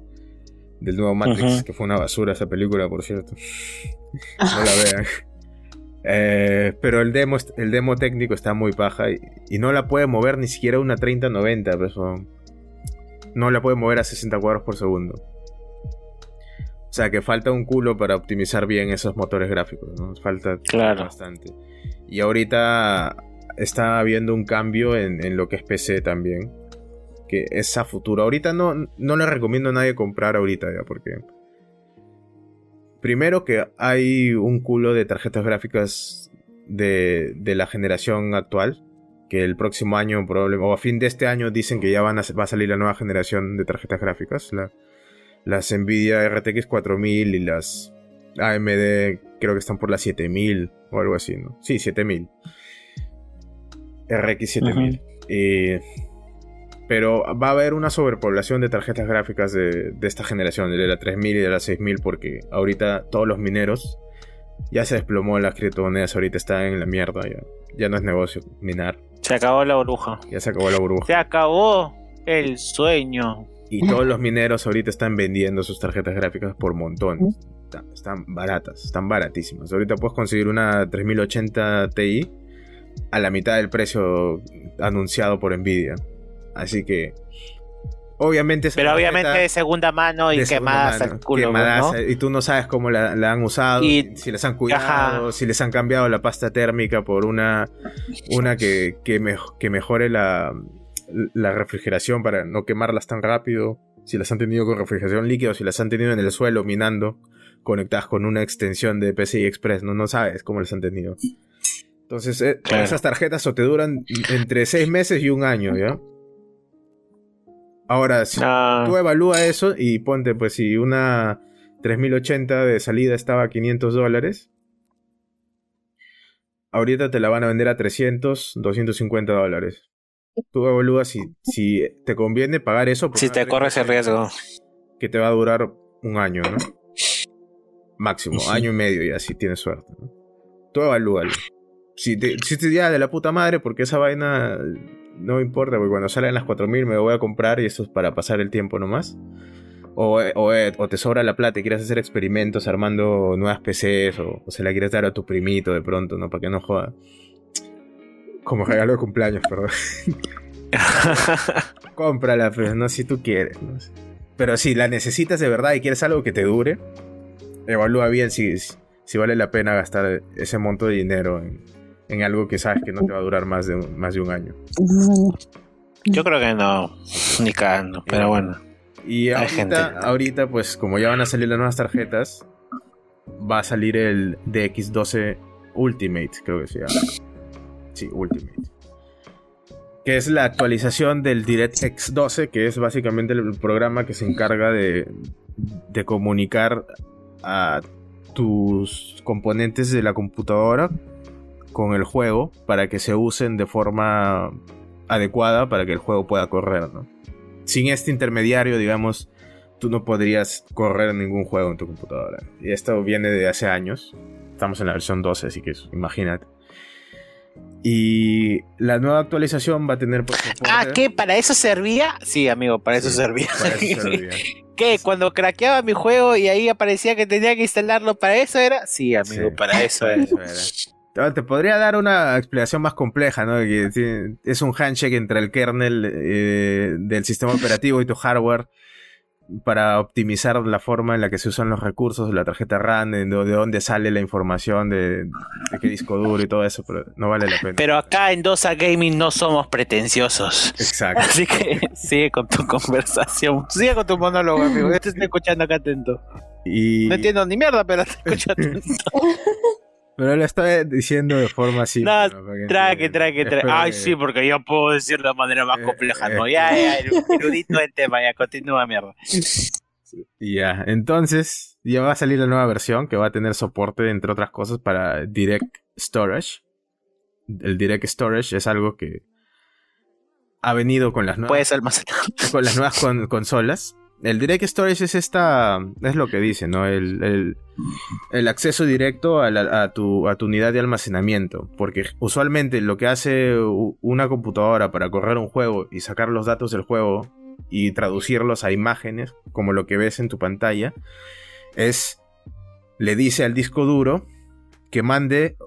del nuevo Matrix, que fue una basura esa película, por cierto. No la vean. Eh, pero el demo, el demo técnico está muy paja y, y no la puede mover ni siquiera una 3090, pues, o- no la puede mover a 60 cuadros por segundo. O sea que falta un culo para optimizar bien esos motores gráficos, ¿no? Falta Claro. bastante. Y ahorita está habiendo un cambio en, en lo que es PC también. Que es a futuro. Ahorita no, no le recomiendo a nadie comprar ahorita ya, porque. Primero que hay un culo de tarjetas gráficas de, de la generación actual. Que el próximo año, probablemente, o a fin de este año, dicen que ya van a, va a salir la nueva generación de tarjetas gráficas. la- las Nvidia RTX 4000 y las AMD creo que están por las 7000 o algo así, ¿no? Sí, 7000. RX 7000. Eh, pero va a haber una sobrepoblación de tarjetas gráficas de, de esta generación, de la 3000 y de la 6000, porque ahorita todos los mineros ya se desplomó las criptomonedas, ahorita están en la mierda, ya, ya no es negocio minar, Se acabó la burbuja. ya se acabó la burbuja. Se acabó el sueño. Y todos los mineros ahorita están vendiendo sus tarjetas gráficas por montones. Está- Están baratas, están baratísimas. Ahorita puedes conseguir una 3080 Ti a la mitad del precio anunciado por Nvidia. Así que, obviamente... Pero obviamente de segunda mano y quemadas mano, al culo, quemadas, ¿no? Y tú no sabes cómo la, la han usado, Y- si les han cuidado, Ajá. si les han cambiado la pasta térmica por una, una que, que, que mejore la, la refrigeración para no quemarlas tan rápido. Si las han tenido con refrigeración líquida, o si las han tenido en el suelo minando, conectadas con una extensión de PCI Express, no, no sabes cómo las han tenido. Entonces, eh, Claro. esas tarjetas o te duran entre seis meses y un año, ¿ya? Ahora, si Ah, tú evalúa eso y ponte, pues, si una 3080 de salida estaba a 500 dólares, ahorita te la van a vender a 300, 250 dólares. Tú evalúas si, si te conviene pagar eso. si te corres el 3080 riesgo. Que te va a durar un año, ¿no? Máximo, año y medio ya, si tienes suerte. ¿no? Tú evalúalo. Si te, si te ya de la puta madre, porque esa vaina no me importa, porque cuando salen las 4000 me voy a comprar y esto es para pasar el tiempo nomás. O, o, o te sobra la plata y quieres hacer experimentos armando nuevas PCs o, o se la quieres dar a tu primito de pronto, ¿no? Para que no joda. Como regalo de cumpleaños, perdón. [laughs] Cómprala, pero no si tú quieres. ¿no? Pero si la necesitas de verdad y quieres algo que te dure, evalúa bien si, si vale la pena gastar ese monto de dinero en, en algo que sabes que no te va a durar más de un, más de un año. Yo creo que no, ni cagando, pero bueno. Y Hay ahorita, gente. ahorita, pues como ya van a salir las nuevas tarjetas, va a salir el DX12 Ultimate, creo que se llama. Ultimate. Que es la actualización del DirectX 12, que es básicamente el programa que se encarga de, de comunicar a tus componentes de la computadora con el juego para que se usen de forma adecuada para que el juego pueda correr, ¿no? Sin este intermediario, digamos, tú no podrías correr ningún juego en tu computadora. Y esto viene de hace años. Estamos en la versión 12, así que imagínate. Y la nueva actualización va a tener por soporte- Ah, ¿qué? ¿Para eso servía? Sí, amigo, para eso Sí, servía. para eso [laughs] servía. ¿Qué? Cuando craqueaba mi juego y ahí aparecía que tenía que instalarlo, ¿para eso era? Sí, amigo, Sí, para eso era. eso era. Te podría dar una explicación más compleja, ¿no? Que es un handshake entre el kernel eh, del sistema operativo y tu hardware para optimizar la forma en la que se usan los recursos de la tarjeta RAM, de, de dónde sale la información, de, de qué disco duro y todo eso, pero no vale la pena. Pero acá en Dosa Gaming no somos pretenciosos. Exacto. Así que [laughs] sigue con tu conversación. Sigue con tu monólogo, amigo. Yo te estoy escuchando acá atento. Y, No entiendo ni mierda, pero te escucho atento. [laughs] Pero lo estoy diciendo de forma así. No, traque, traque, traque. Ay, sí, porque yo puedo decirlo de manera más eh, compleja. no, eh, ya, ya, erudito el tema, ya, continúa, mierda. Ya, entonces, ya va a salir la nueva versión que va a tener soporte, entre otras cosas, para Direct Storage. El Direct Storage es algo que ha venido con las nuevas, Puedes almacenar. Con las nuevas consolas. El Direct Storage es esta, es lo que dice, ¿no? El, acceso directo a, tu, a tu unidad de almacenamiento. Porque usualmente lo que hace una computadora para correr un juego y sacar los datos del juego y traducirlos a imágenes, como lo que ves en tu pantalla, es, le dice al disco duro que mande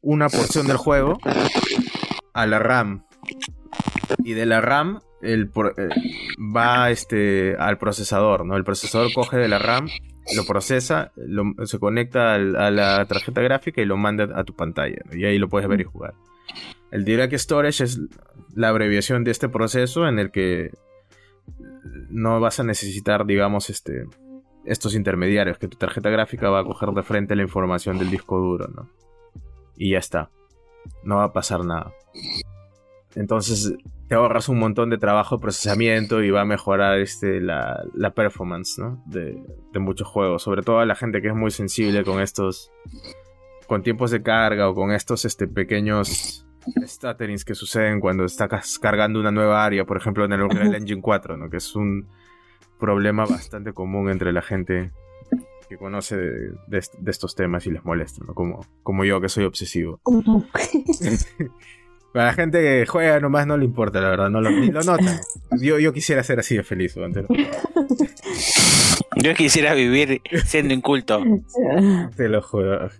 una porción del juego a la RAM. Y de la RAM el, eh, va este, al procesador, ¿no? El procesador coge de la RAM, lo procesa, se conecta a la tarjeta gráfica y lo manda a tu pantalla. Y ahí lo puedes ver y jugar. El Direct Storage es la abreviación de este proceso en el que no vas a necesitar, digamos, este, estos intermediarios, que tu tarjeta gráfica va a coger de frente la información del disco duro, ¿no? Y ya está. No va a pasar nada. Entonces te ahorras un montón de trabajo de procesamiento y va a mejorar este, la, performance ¿no? de, muchos juegos. Sobre todo a la gente que es muy sensible con estos. con tiempos de carga o con estos este, pequeños stutterings que suceden cuando estás cargando una nueva área, por ejemplo en el [laughs] Unreal Engine 4, ¿no? que es un problema bastante común entre la gente que conoce de, estos temas y les molesta, ¿no? como, como yo que soy obsesivo. [laughs] Para la gente que juega nomás no le importa, la verdad, no lo, ni lo nota. Yo, yo quisiera ser así de feliz, Yo quisiera vivir siendo inculto. Te lo juro.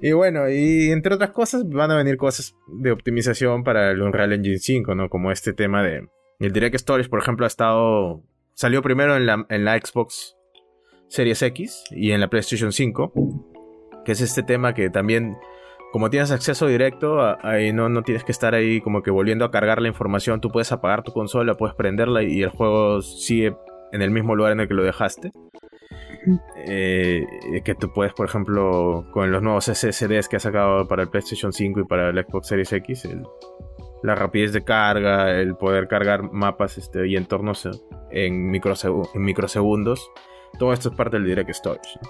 Y bueno, y entre otras cosas van a venir cosas de optimización para el Unreal Engine 5, ¿no? Como este tema de... El Direct Storage, por ejemplo, ha estado... Salió primero en la, en la Xbox Series X y en la PlayStation 5, que es este tema que también como tienes acceso directo, ahí no, no tienes que estar ahí como que volviendo a cargar la información. Tú puedes apagar tu consola, puedes prenderla y el juego sigue en el mismo lugar en el que lo dejaste. Eh, que tú puedes, por ejemplo, con los nuevos SSDs que ha sacado para el PlayStation 5 y para el Xbox Series X, la rapidez de carga, el poder cargar mapas este, y entornos en, en microsegundos, todo esto es parte del Direct Storage.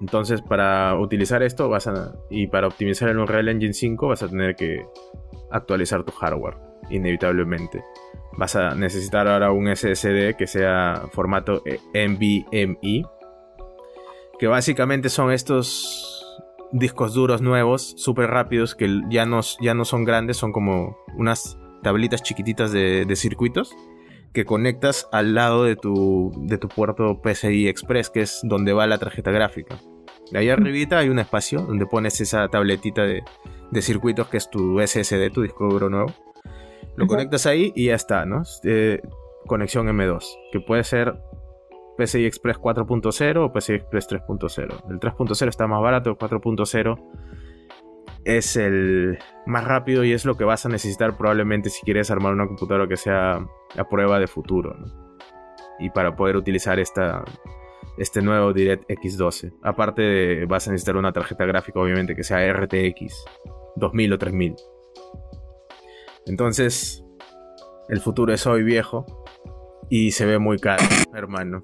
Entonces, para utilizar esto vas a, y para optimizar el Unreal Engine 5 vas a tener que actualizar tu hardware, inevitablemente. Vas a necesitar ahora un SSD que sea formato NVMe, que básicamente son estos discos duros nuevos, súper rápidos, que ya no, ya no son grandes, son como unas tablitas chiquititas de circuitos que conectas al lado de tu, de tu puerto PCI Express, que es donde va la tarjeta gráfica. De ahí arribita hay un espacio donde pones esa tabletita de, circuitos que es tu SSD, tu disco duro nuevo. Lo conectas ahí y ya está, ¿no? Eh, conexión M2, que puede ser PCI Express 4.0 o PCI Express 3.0. El 3.0 está más barato, el 4.0 es el más rápido y es lo que vas a necesitar probablemente si quieres armar una computadora que sea a prueba de futuro. Y para poder utilizar esta, este nuevo DirectX 12. Aparte vas a necesitar una tarjeta gráfica obviamente que sea RTX 2000 o 3000. Entonces, el futuro es hoy viejo y se ve muy caro, hermano.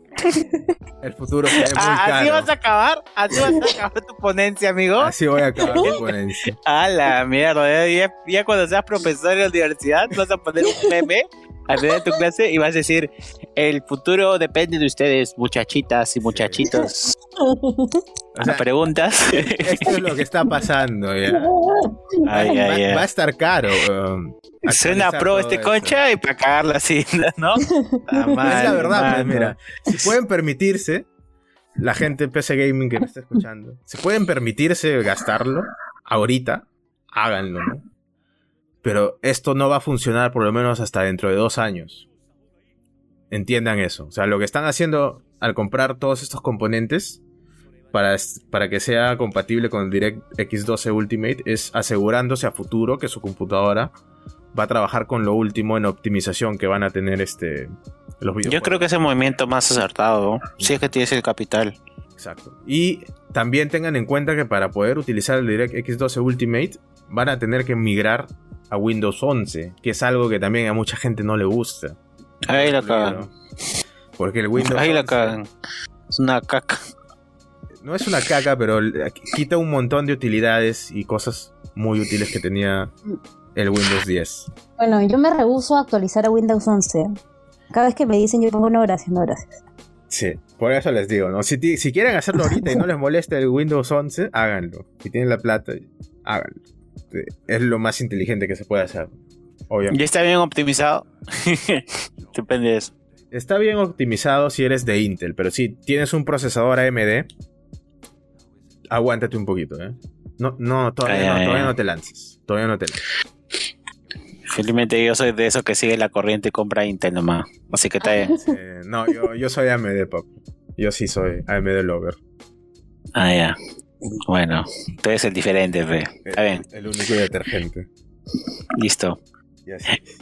El futuro se ve muy ah, caro. ¿Así vas a acabar? ¿Así vas a [laughs] acabar tu ponencia, amigo? Así voy a acabar mi [laughs] ponencia. A la mierda, ya, cuando seas profesor en la universidad vas a poner un meme al final de tu clase y vas a decir, el futuro depende de ustedes, muchachitas y muchachitos. [laughs] preguntas. [laughs] Esto es lo que está pasando. Ya. Ay, va, ay, va, a estar caro. Um, Suena pro este concha y para cagarla así, ¿no? [laughs] es la verdad, pues, mira. Si pueden permitirse, la gente PC Gaming que me está escuchando, si pueden permitirse gastarlo ahorita, háganlo, ¿no? Pero esto no va a funcionar por lo menos hasta dentro de dos años. Entiendan eso. O sea, lo que están haciendo al comprar todos estos componentes para, para que sea compatible con el DirectX 12 Ultimate es asegurándose a futuro que su computadora va a trabajar con lo último en optimización que van a tener este los videojuegos. Yo creo que es el movimiento más acertado, si es que tienes el capital. Exacto. Y también tengan en cuenta que para poder utilizar el DirectX 12 Ultimate van a tener que migrar a Windows 11, que es algo que también a mucha gente no le gusta. Ahí la cagan. Porque el Windows Ahí la 11 cagan. Es una caca. No es una caca, pero quita un montón de utilidades y cosas muy útiles que tenía el Windows 10. Bueno, yo me rehuso a actualizar a Windows 11. Cada vez que me dicen yo pongo no gracias, no gracias. Sí, por eso les digo, ¿no? Si, quieren hacerlo ahorita y no les molesta el Windows 11, háganlo. Si tienen la plata, háganlo. Es lo más inteligente que se puede hacer. Obviamente. ¿Ya está bien optimizado? [laughs] Depende de eso. Está bien optimizado si eres de Intel, pero si tienes un procesador AMD, aguántate un poquito, ¿eh? No, no, todavía, Ay, no, ay, todavía ay. no te lances. Todavía no te lances. Felizmente yo soy de esos que sigue la corriente y compra Intel nomás. Así que está bien. [laughs] Eh, no, yo, yo soy AMD, papu. Yo sí soy AMD Lover. Ah, ya. Bueno, tú eres el diferente, fe. Está bien, El único detergente. listo.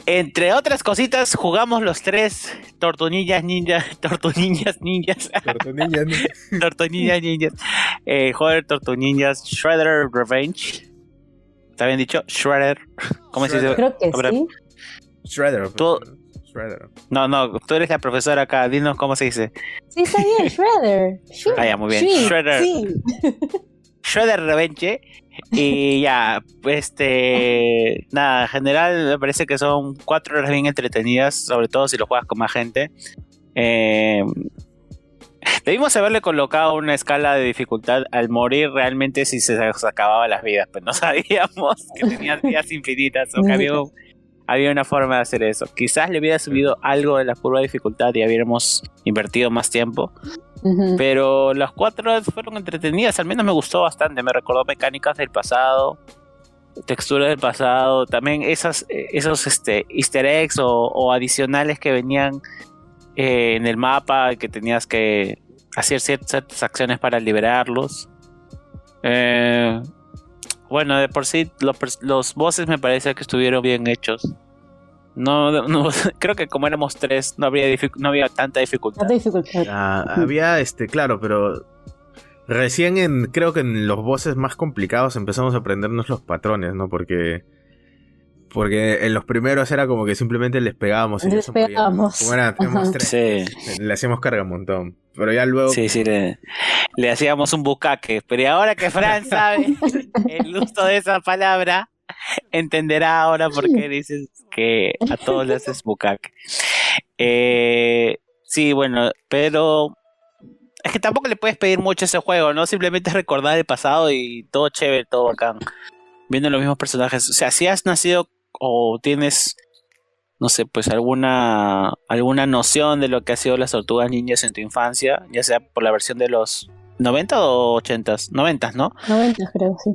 Entre otras cositas, jugamos los tres Tortunillas [laughs] Ninjas, Tortunillas Ninjas. [laughs] Tortunillas Ninjas. Eh, joder, Tortunillas Shredder Revenge. ¿Está bien dicho? Shredder. ¿Cómo se dice? Creo que Ahora- sí. Shredder. Tú- Shredder. No, no, tú eres la profesora acá. Dinos cómo se dice. Sí, está bien, [laughs] Shredder. Ah, ya, muy bien. sí, Shredder. Sí. Shredder Revenge. Y ya, este. Nada, en general me parece que son cuatro horas bien entretenidas, sobre todo si lo juegas con más gente. Eh, debimos haberle colocado una escala de dificultad al morir realmente si se nos acababa las vidas, pues no [laughs] sabíamos que tenías vidas infinitas o que había, había una forma de hacer eso. Quizás le hubiera subido algo de la curva de dificultad y hubiéramos invertido más tiempo. Pero las cuatro fueron entretenidas, al menos me gustó bastante, me recordó mecánicas del pasado, texturas del pasado, también esas, eh, esos este, easter eggs o, adicionales que venían eh, en el mapa, que tenías que hacer cier- ciertas acciones para liberarlos. Eh, bueno, de por sí los, los bosses me parece que estuvieron bien hechos. No, no- [laughs] creo que como éramos tres no habría dific- no había tanta dificultad. Tanta dificultad. Ah, había este, claro, pero recién en, creo que en los bosses más complicados empezamos a aprendernos los patrones, ¿no? Porque, porque en los primeros era como que simplemente les pegábamos y Les pegábamos. Como era, tres, Sí. le hacíamos carga un montón. Pero ya luego, Sí, sí, le, le hacíamos un bucaque. Pero ahora que Fran sabe [laughs] el uso de esa palabra, entenderá ahora por qué dices que a todos le haces bucaque. Eh, sí, bueno, pero es que tampoco le puedes pedir mucho ese juego, ¿no? Simplemente recordar el pasado y todo chévere, todo bacán. Viendo los mismos personajes. O sea, si has nacido o tienes no sé, pues alguna alguna noción de lo que ha sido las tortugas ninjas en tu infancia, ya sea por la versión de los 90 o 80, 90, ¿no? 90 creo, sí.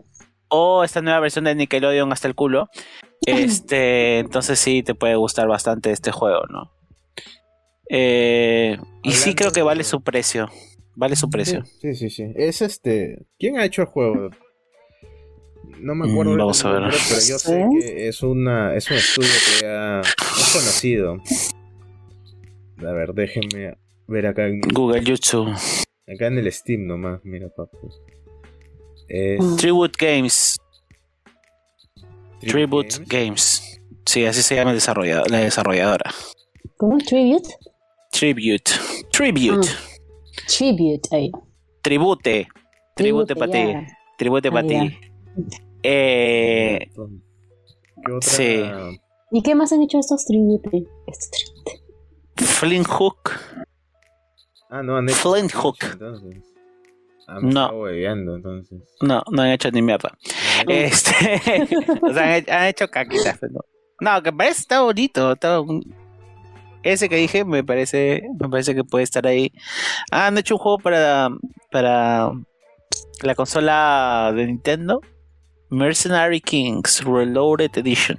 O esta nueva versión de Nickelodeon hasta el culo. [laughs] Este, entonces sí te puede gustar bastante este juego, ¿no? Eh, y sí creo que vale su precio. Vale su precio. Sí, sí, sí. Es este. ¿Quién ha hecho el juego? No me acuerdo. Mm, vamos a ver. nombre, Pero yo sé que es una es un estudio que ya es conocido. A ver, déjenme ver acá en, Google, YouTube. acá en el Steam nomás. Mira, papu. Es Mm. Tribute Games. Tribute Tribute Games. Games. Sí, así se llama el desarrollador, la desarrolladora. ¿Cómo? ¿Tribute? Tribute. Tribute. Tribute, ahí. Tribute. Tribute para ti. Tribute Ah, para ya. ti. Eh, ¿Qué otra? Sí. ¿Y qué más han hecho estos tribute? Estos tribute. Flint Hook. Ah, no, han hecho. Flint Hook. Entonces. Ah, me No. entonces. No, no han hecho ni mierda. No, Este. [laughs] o sea, han, hecho- han hecho caquitas. pero No, No, que parece está bonito. está un- Ese que dije me parece, me parece que puede estar ahí. Ah, han hecho un juego para, para la consola de Nintendo. Mercenary Kings Reloaded Edition.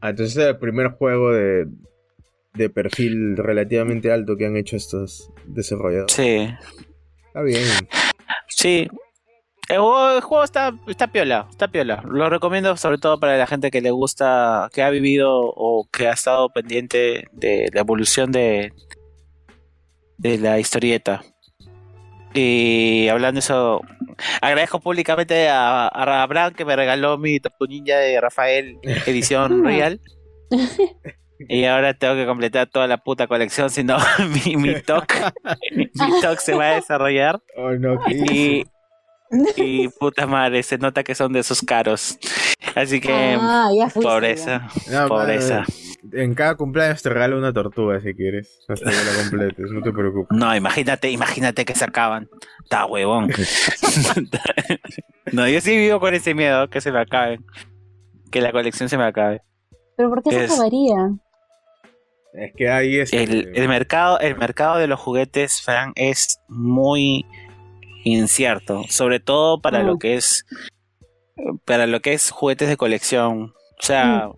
Ah, entonces es el primer juego de, de perfil relativamente alto que han hecho estos desarrolladores. Sí, Está bien. sí. El juego, el juego está, está piola, está piola. Lo recomiendo sobre todo para la gente que le gusta, que ha vivido o que ha estado pendiente de la evolución de, de la historieta. Y hablando de eso, agradezco públicamente a, a Abraham que me regaló mi Tortu Ninja de Rafael [laughs] edición real. [laughs] Y ahora tengo que completar toda la puta colección, si no [laughs] mi, mi TOC [laughs] mi TOC se va a desarrollar. Oh, no, ¿qué Y, y puta madre, se nota que son de esos caros. Así que Ah, ya fuiste, ya. pobreza, No, pobreza. madre, En cada cumpleaños te regalo una tortuga si quieres. Hasta que la completes, no te preocupes. No, imagínate, imagínate que se acaban. Está huevón. [laughs] no, yo sí vivo con ese miedo que se me acaben. Que la colección se me acabe. Pero ¿por qué se Es- acabaría? Es que ahí es. El, el mercado, el mercado de los juguetes, Fran, es muy incierto. Sobre todo para Mm. lo que es para lo que es juguetes de colección. O sea,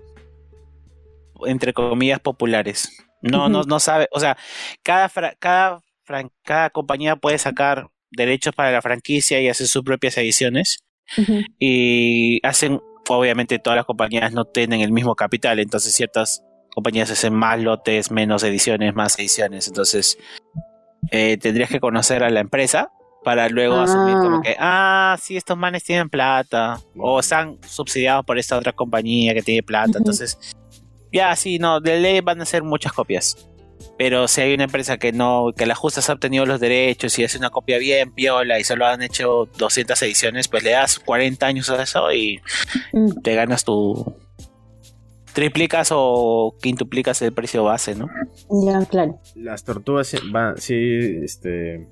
entre comillas populares. No, no, no sabe. O sea, cada fra- cada fran- cada compañía puede sacar derechos para la franquicia y hacer sus propias ediciones. Y hacen, obviamente todas las compañías no tienen el mismo capital, entonces ciertas compañías hacen más lotes, menos ediciones, más ediciones, entonces eh, tendrías que conocer a la empresa para luego Ah. asumir como que, ah, sí, estos manes tienen plata, o están subsidiados por esta otra compañía que tiene plata, entonces, ya, sí, no, de ley van a ser muchas copias. Pero si hay una empresa que no, que la justa se ha obtenido los derechos y hace una copia bien piola y solo han hecho 200 ediciones, pues le das 40 años a eso y Mm. te ganas tu. triplicas o quintuplicas el precio base, ¿no? Ya, claro. Las tortugas van, sí, este.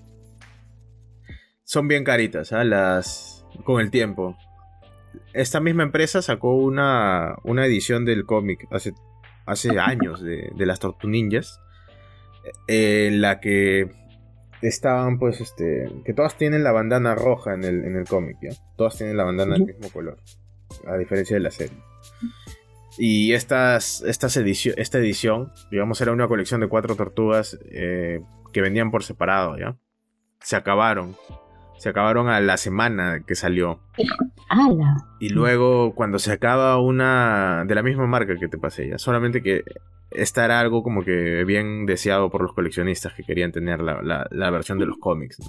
Son bien caritas, ¿ah? Las. Con el tiempo. Esta misma empresa sacó una, una edición del cómic hace, hace años de, de las Tortu Ninjas. En la que estaban, pues, este. Que todas tienen la bandana roja en el, en el cómic, ¿ya? Todas tienen la bandana del mismo color. A diferencia de la serie. Y estas, estas edicio- esta edición, digamos, era una colección de cuatro tortugas eh, que vendían por separado, ¿ya? Se acabaron. Se acabaron a la semana que salió. Y luego, cuando se acaba una de la misma marca que te pasé ya, solamente que esta era algo como que bien deseado por los coleccionistas que querían tener la, la- la versión de los cómics. ¿no?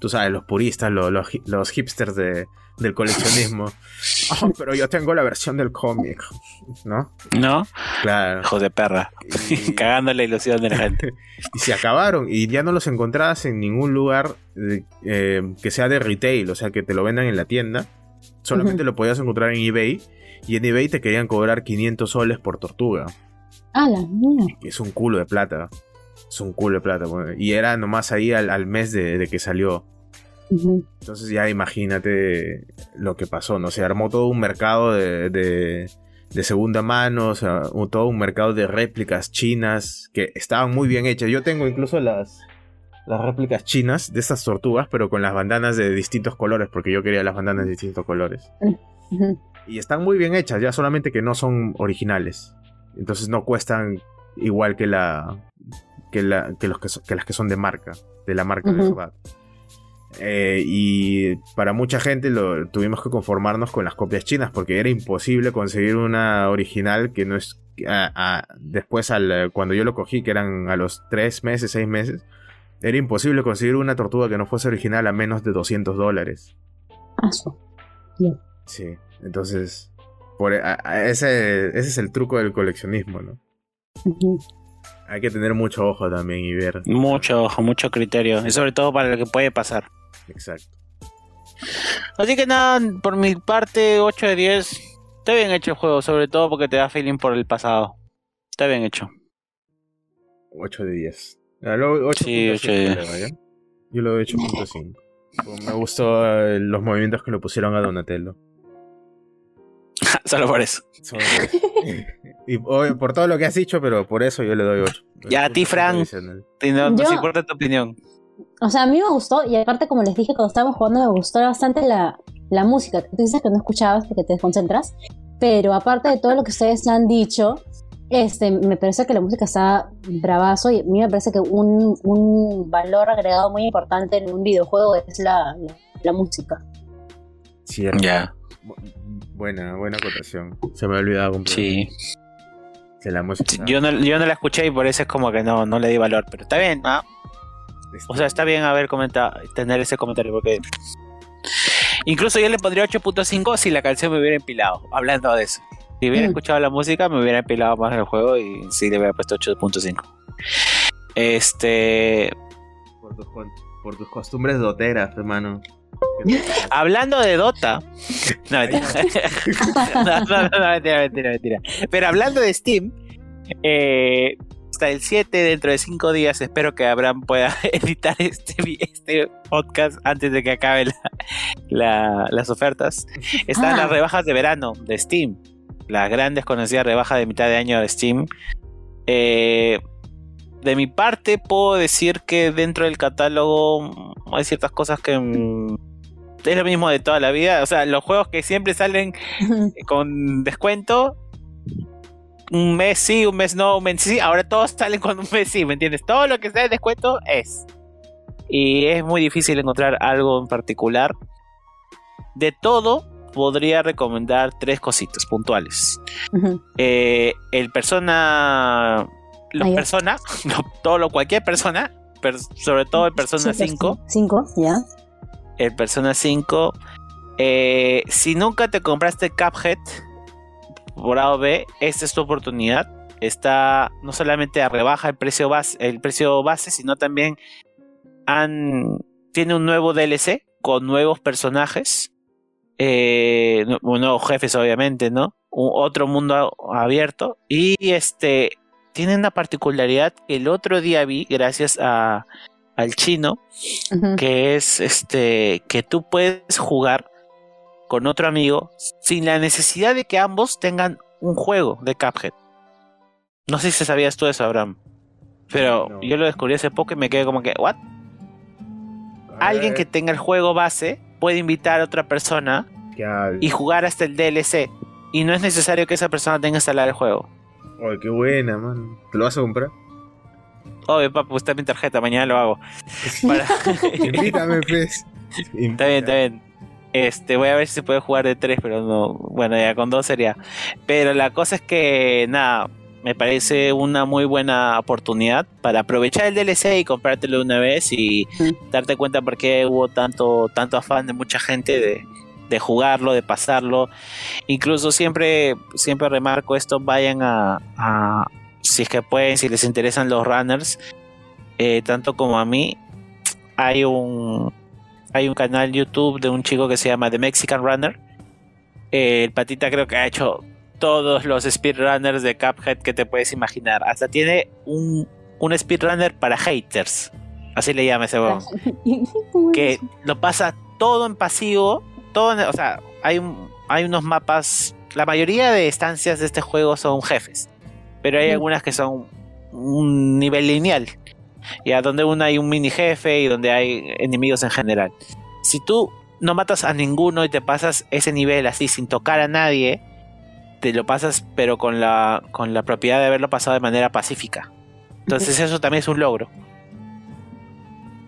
Tú sabes, los puristas, lo- los, los hipsters de- del coleccionismo. [laughs] "Ah, pero yo tengo la versión del cómic, ¿no? ¿No? Claro. Hijo de perra. Y- [laughs] Cagando la ilusión de la gente. [laughs] y se acabaron y ya no los encontrabas en ningún lugar de- eh, que sea de retail, o sea, que te lo vendan en la tienda. Solamente lo podías encontrar en eBay y en eBay te querían cobrar 500 soles por tortuga, ¡Hala! Mira. que es un culo de plata. Es un culo de plata. bueno, Y era nomás ahí al, al mes de, de que salió. Entonces ya imagínate lo que pasó, ¿no? Se armó todo un mercado de, de, de segunda mano, o sea, un- todo un mercado de réplicas chinas que estaban muy bien hechas. Yo tengo incluso las, las réplicas chinas de estas tortugas, pero con las bandanas de distintos colores, porque yo quería las bandanas de distintos colores. Y están muy bien hechas, ya solamente que no son originales. Entonces no cuestan igual que la que, la, que, los que, so- que las que son de marca, de la marca de verdad. Eh, y para mucha gente lo, tuvimos que conformarnos con las copias chinas porque era imposible conseguir una original que no es... a- a- después, al, cuando yo lo cogí, que eran a los 3 meses, 6 meses, era imposible conseguir una tortuga que no fuese original a menos de 200 dólares. Aso. Sí, entonces, por, a- a- ese, ese es el truco del coleccionismo, ¿no? Hay que tener mucho ojo también y ver. Mucho ojo, mucho criterio. Y sobre todo para lo que puede pasar. Exacto. Así que nada, por mi parte, 8 de 10. Está bien hecho el juego, sobre todo porque te da feeling por el pasado. Está bien hecho. 8 de 10. Ah, lo- 8.5 Sí, 8 de le doy, ¿eh? Yo lo doy 8.5. Pues Me gustó eh, los movimientos que le pusieron a Donatello. [laughs] Solo por eso. Y por todo lo que has dicho, pero por eso yo le doy 8. Ya, a ti, Fran. No nos Yo- importa tu opinión. O sea, a mí me gustó, y aparte, como les dije cuando estábamos jugando, me gustó bastante la, la música. Tú dices que no escuchabas porque te desconcentras, pero aparte de todo lo que ustedes han dicho, este, me parece que la música está bravazo y a mí me parece que un, un valor agregado muy importante en un videojuego es la, la, la música. Cierto. Ya, Bu- Buena, buena acotación. Se me ha olvidado completamente. sí. Que la música. Yo no, yo no la escuché y por eso es como que no, no le di valor. Pero está bien, ¿no? O sea, está bien haber comentado, tener ese comentario porque incluso yo le pondría 8.5 si la canción me hubiera empilado, hablando de eso. Si hubiera Mm. escuchado la música, me hubiera empilado más en el juego y sí le hubiera puesto 8.5. Este, Por tus, por tus costumbres doteras, hermano. [laughs] hablando de Dota. No, mentira. [laughs] no, mentira, mentira, mentira. Pero hablando de Steam, eh, hasta el 7, dentro de 5 días, espero que Abraham pueda [laughs] editar este, este podcast antes de que acabe la- la- las ofertas. Están Ah. las rebajas de verano de Steam. Las grandes conocidas rebajas de mitad de año de Steam. Eh, de mi parte, puedo decir que dentro del catálogo hay ciertas cosas que mm, es lo mismo de toda la vida. O sea, los juegos que siempre salen [laughs] con descuento. Un mes sí, un mes no, un mes sí. Ahora todos salen con un mes sí, ¿me entiendes? Todo lo que sea de descuento es. Y es muy difícil encontrar algo en particular. De todo, podría recomendar tres cositas puntuales. Eh, el persona. Los Ah, ya. persona, [laughs] no, todo lo, cualquier persona, per- sobre todo el persona Sí, 5 5, ya. el Persona 5. Eh, si nunca te compraste Cuphead por A o B, esta es tu oportunidad. Está no solamente a rebaja el precio base, el precio base sino también han, tiene un nuevo DLC con nuevos personajes, eh, nu- nuevos jefes obviamente, ¿no? Un- otro mundo abierto y este tiene una particularidad que el otro día vi gracias a al chino que es este que tú puedes jugar con otro amigo sin la necesidad de que ambos tengan un juego de Cuphead. No sé si sabías tú eso, Abraham. Pero No. yo lo descubrí hace poco y me quedé como que, ¿what? Alguien que tenga el juego base puede invitar a otra persona y jugar hasta el DLC. Y no es necesario que esa persona tenga instalado el juego. Ay, qué buena, man. ¿Te lo vas a comprar? Obvio, papu, está mi tarjeta, mañana lo hago. [laughs] Para- Invítame, pues. Está bien, está bien. Este, voy a ver si se puede jugar de tres, pero no. Bueno, ya con dos sería. Pero la cosa es que, nada, me parece una muy buena oportunidad para aprovechar el DLC y comprártelo de una vez y darte cuenta por qué hubo tanto, tanto afán de mucha gente de, de jugarlo, de pasarlo. Incluso siempre, siempre remarco esto, vayan a, a- si es que pueden, si les interesan los runners, eh, tanto como a mí, hay un hay un canal YouTube de un chico que se llama The Mexican Runner. Eh, el patita creo que ha hecho todos los speedrunners de Cuphead que te puedes imaginar. Hasta tiene un, un speedrunner para haters. Así le llama ese huevón. [laughs] Que lo pasa todo en pasivo. Todo o sea, hay, hay unos mapas. La mayoría de estancias de este juego son jefes. Pero hay algunas que son un nivel lineal. Ya donde uno hay un mini jefe y donde hay enemigos en general. Si tú no matas a ninguno y te pasas ese nivel así sin tocar a nadie, te lo pasas pero con la con la propiedad de haberlo pasado de manera pacífica. Entonces eso también es un logro.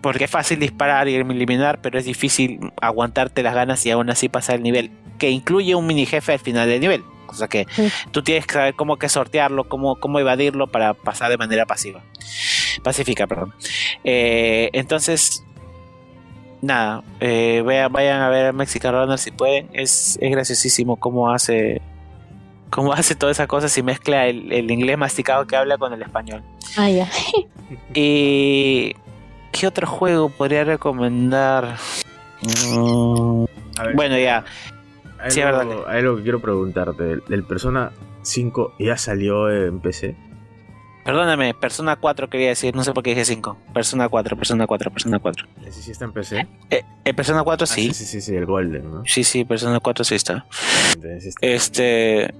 Porque es fácil disparar y eliminar, pero es difícil aguantarte las ganas y aún así pasar el nivel. Que incluye un mini jefe al final del nivel. O sea que Sí. tú tienes que saber cómo que sortearlo, cómo, cómo evadirlo para pasar de manera pasiva. Pacífica, perdón. Eh, entonces, nada, eh, vayan a ver Mexican Runner si pueden. Es, es graciosísimo cómo hace cómo [laughs] hace todas esas cosas y mezcla el, el inglés masticado que habla con el español. Ah, ya. Y ¿qué otro juego podría recomendar? Mm, ver, bueno, ya. hay sí, a algo, hay algo que quiero preguntarte. ¿El, Persona 5 ya salió en PC? Perdóname, Persona 4 quería decir, no sé por qué dije 5. Persona 4, Persona 4, Persona 4. ¿Ese sí está en PC? Eh, eh, Persona 4 Ah, sí. sí, sí, sí, sí, el Golden, ¿no? Sí, sí, Persona 4 sí está. Entonces, sí está. Este.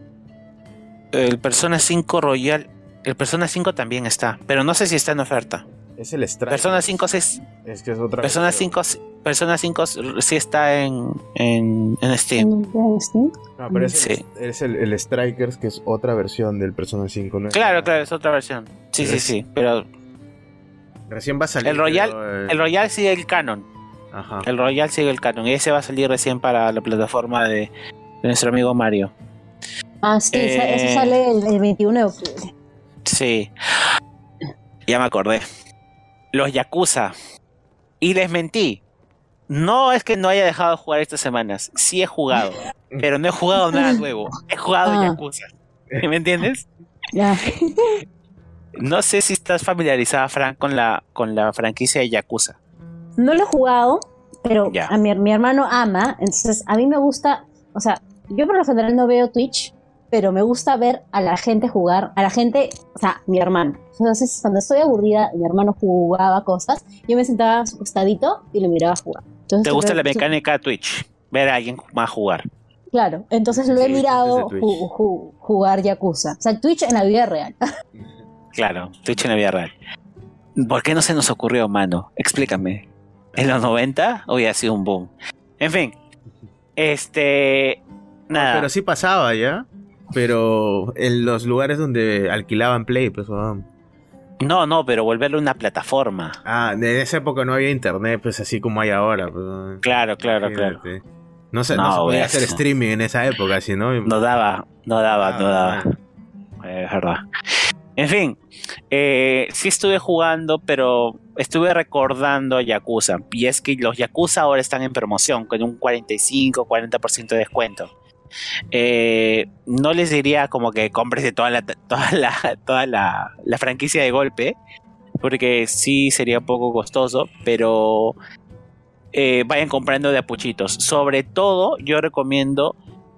El Persona 5 Royal. El Persona 5 también está. Pero no sé si está en oferta. Es el Strike. Persona 5 sí. es- Es que es otra Persona versión. 5, sí- Persona 5 sí está en, en, en Steam. ¿En Steam? No, pero es, Sí. el, es el, el Strikers, que es otra versión del Persona 5, ¿no? Claro, claro, es otra versión. Sí, sí, Es- sí. Pero Recién va a salir. El Royal- pero, eh, el Royal sigue el canon. Ajá. El Royal sigue el canon. Y ese va a salir recién para la plataforma de, de nuestro amigo Mario. Ah, sí, esa- Eh. sale el, el 21 de octubre. Sí. Ya me acordé. Los Yakuza. Y les mentí. No es que no haya dejado de jugar estas semanas. Sí he jugado. [laughs] Pero no he jugado nada nuevo. He jugado Ah. Yakuza. ¿Me entiendes? Ya. [laughs] No sé si estás familiarizada, Fran, con la, con la franquicia de Yakuza. No lo he jugado, pero Ya. a mi, mi hermano ama, entonces a mí me gusta, o sea, yo por lo general no veo Twitch, pero me gusta ver a la gente jugar, a la gente, o sea, mi hermano. Entonces, cuando estoy aburrida, mi hermano jugaba cosas, yo me sentaba a su costadito y lo miraba jugar. Entonces, ¿Te gusta la mecánica de Twitch? Ver a alguien más jugar. Claro, entonces lo he Sí, mirado ju- ju- jugar Yakuza. O sea, Twitch en la vida real. [laughs] Claro, Twitch en la vida real. ¿Por qué no se nos ocurrió, mano? Explícame. ¿En los 90 o ha sido un boom? En fin. Este. Nada. Pero sí pasaba ya. Pero en los lugares donde alquilaban Play, pues. weón. No, no, pero volverlo una plataforma. Ah, en esa época no había internet, pues así como hay ahora. pues. Claro, claro, claro. No se, No, no se podía hacer streaming en esa época, si no. No daba, no daba, no Ah, daba. Es verdad. En fin, eh, sí estuve jugando, pero estuve recordando a Yakuza. Y es que los Yakuza ahora están en promoción con un 45-40% de descuento. Eh, no les diría como que compres de toda la, [laughs] toda la, toda la, la franquicia de golpe, porque sí sería un poco costoso, pero eh, vayan comprando de a puchitos. Sobre todo, yo recomiendo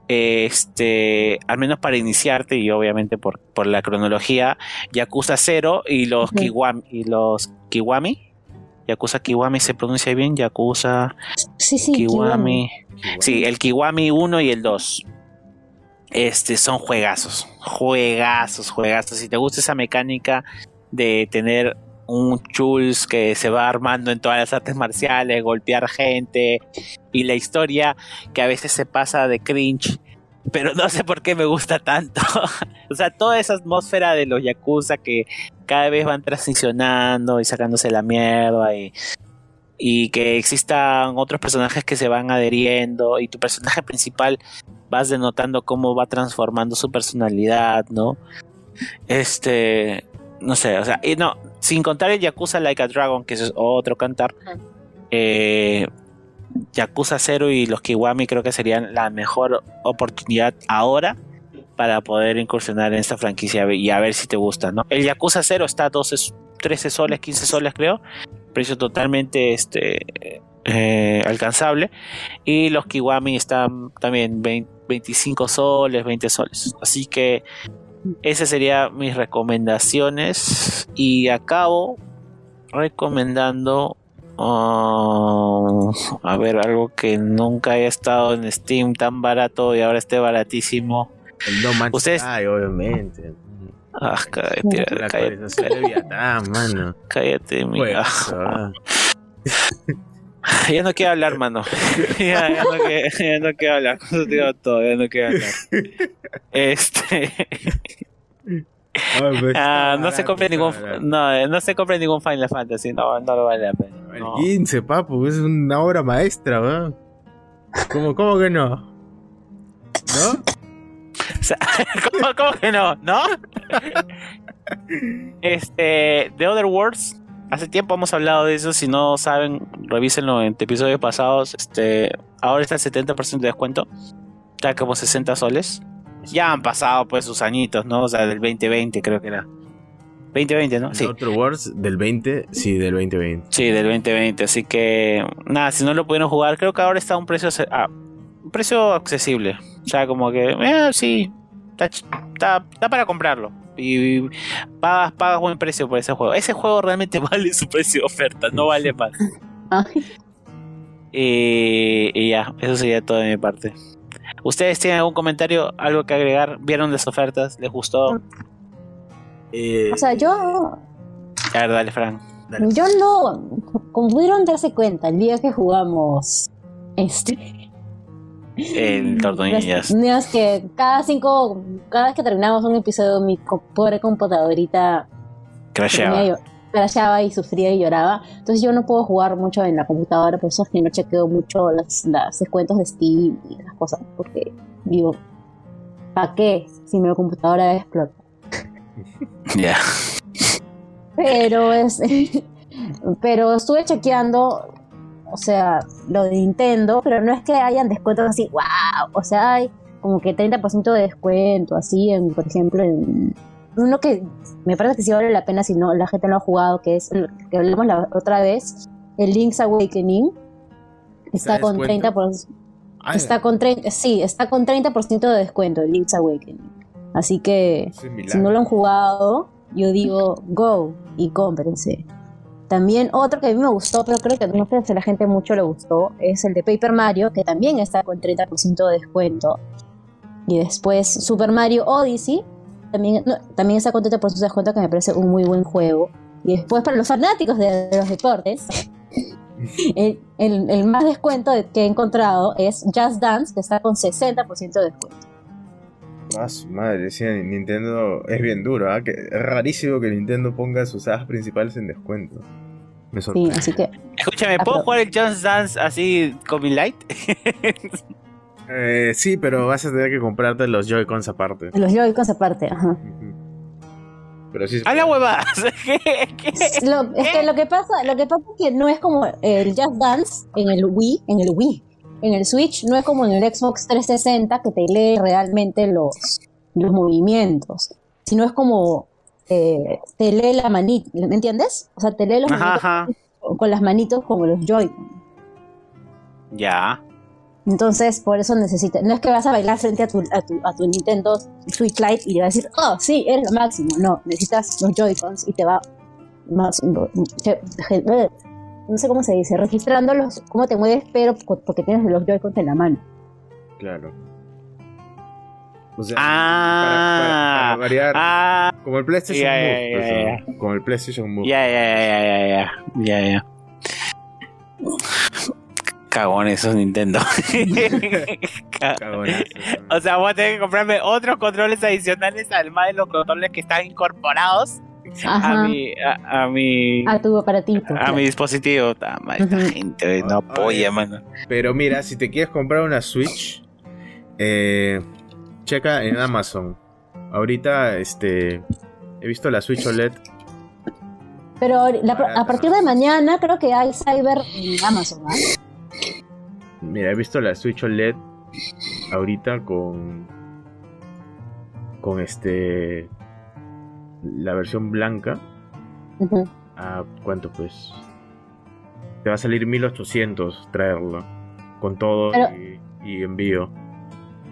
este, al menos para iniciarte y obviamente por, por la cronología, Yakuza 0 y los. Kiwami, y los Kiwami. Yakuza Kiwami se pronuncia bien, Yakuza Sí, sí, Kiwami. Kiwami. Sí, el Kiwami 1 y el 2. Este son juegazos, juegazos, juegazos. Si te gusta esa mecánica de tener un Jules que se va armando en todas las artes marciales, golpear gente y la historia que a veces se pasa de cringe, pero no sé por qué me gusta tanto. [laughs] o sea, toda esa atmósfera de los Yakuza que cada vez van transicionando y sacándose la mierda y, y que existan otros personajes que se van adheriendo y tu personaje principal vas denotando cómo va transformando su personalidad, ¿no? Este, no sé, o sea, y no, sin contar el Yakuza Like a Dragon, que eso es otro cantar, eh, Yakuza 0 y los Kiwami creo que serían la mejor oportunidad ahora para poder incursionar en esta franquicia y a ver si te gusta, ¿no? El Yakuza 0 está a 12, 13 soles, 15 soles creo, precio totalmente este eh, alcanzable y los Kiwami están también 20 25 soles, 20 soles. Así que esas serían mis recomendaciones y acabo recomendando ah, a ver algo que nunca haya estado en Steam tan barato y ahora esté baratísimo. El No Man's Ustedes- Sky, obviamente. Ah, cállate, La cállate, actualización de Leviatán, mano. cállate, mi- Juegazo, ah. ah. Ya no quiero hablar, mano. [laughs] ya, ya no quiero, ya no quiero hablar. Eso te digo todo, ya no quiero hablar. Este. [laughs] Ay, pues, Ah, no se compre ningún. No, eh, no se compre ningún Final Fantasy. No, no lo vale la pena. El no. 15, papu, es una obra maestra, weón. ¿Cómo, ¿Cómo que no? ¿No? O sea, [laughs] ¿cómo, cómo que no? ¿No? Este. The Other Worlds. Hace tiempo hemos hablado de eso. Si no saben, revísenlo en episodios pasados. Este. Ahora está el 70% de descuento. Está como 60 soles. Ya han pasado pues sus añitos, ¿no? O sea, del 2020 creo que era. 2020, ¿no? Sí. Outer Wars del 20, sí, del 2020. Sí, del 2020. Así que, nada, si no lo pudieron jugar, creo que ahora está a un precio, ah, un precio accesible. O sea, como que, eh, sí, está, ch- está, está para comprarlo. Y pagas, pagas buen precio por ese juego. Ese juego realmente [laughs] vale su precio de oferta, no vale [laughs] más. Ay, Y, y ya, eso sería todo de mi parte. ¿Ustedes tienen algún comentario, algo que agregar? ¿Vieron las ofertas? ¿Les gustó? Eh, O sea, yo, A ver, dale, Frank. dale. yo no, como pudieron darse cuenta, el día que jugamos este, El Tortuguillas. las niñas que cada cinco, cada vez que terminamos un episodio, mi pobre computadorita Crasheaba. crasheaba y sufría y lloraba. Entonces yo no puedo jugar mucho en la computadora, por eso es que no chequeo mucho las, las descuentos de Steam y las cosas, porque digo, ¿para qué? Si mi computadora explota. [laughs] Ya. Pero es [laughs] Pero estuve chequeando, o sea, lo de Nintendo, pero no es que hayan descuentos así, wow, o sea, hay como que 30% de descuento, así, en, por ejemplo, en uno que me parece que sí vale la pena si no la gente no ha jugado, que es el que hablamos la otra vez, el Link's Awakening, está ¿Está con descuento? 30%, Ah, está con 30, sí, está con 30% de descuento el Link's Awakening. Así que si no lo han jugado, yo digo go y cómprense. También otro que a mí me gustó, pero creo que no sé si a la gente mucho le gustó, es el de Paper Mario, que también está con 30% de descuento. Y después Super Mario Odyssey, también, también está con 30% de descuento, que me parece un muy buen juego. Y después para los fanáticos de, los deportes, [laughs] el, el- más descuento de- que he encontrado es Just Dance, que está con 60% de descuento. Ah, su madre, decía Nintendo es bien duro, ¿ah? Que es rarísimo que Nintendo ponga sus sagas principales en descuento. Me Sí, sorprende. así que Escúchame, ¿puedo jugar el Just Dance así con mi light? [laughs] Eh, sí, pero vas a tener que comprarte los Joy-Cons aparte. los Joy-Cons aparte, ajá. Pero sí se ¡A la huevada! [laughs] Es que lo que pasa, lo que pasa es que no es como el Just Dance en el Wii, en el Wii, en el Switch, no es como en el Xbox 360 que te lee realmente los, los movimientos, sino es como eh, te lee la manita, ¿me entiendes? O sea, te lee los Ajá, con las manitos como los Joy. Ya. Entonces, por eso necesitas, no es que vas a bailar frente a tu, a tu, a tu Nintendo Switch Lite y le vas a decir, oh, sí, eres lo máximo. No, necesitas los Joy-Cons y te va más, no sé cómo se dice, registrando los, cómo te mueves, pero po- porque tienes los Joy-Cons en la mano. Claro. O sea, Ah. para, para- para variar, Ah. como el PlayStation Move, ya, pues, como el PlayStation Move. Ya, ya, ya, ya, ya, ya, ya, ya. Cagón esos Nintendo. [laughs] Ca- Cagonazo, o sea, voy a tener que comprarme otros controles adicionales además de los controles que están incorporados Ajá, a mi, a, a mi, a tu aparatito. a claro. mi dispositivo. Esta Ujú. gente no apoya, mano. Pero mira, si te quieres comprar una Switch, eh, checa en Amazon. Ahorita, este, he visto la Switch OLED. Pero la- a partir ¿no? de mañana creo que hay Cyber en Amazon, ¿ah? Mira, he visto la Switch OLED ahorita con, con este, la versión blanca. ¿A cuánto pues? Te va a salir 1800 traerlo. Con todo Pero- y, y envío.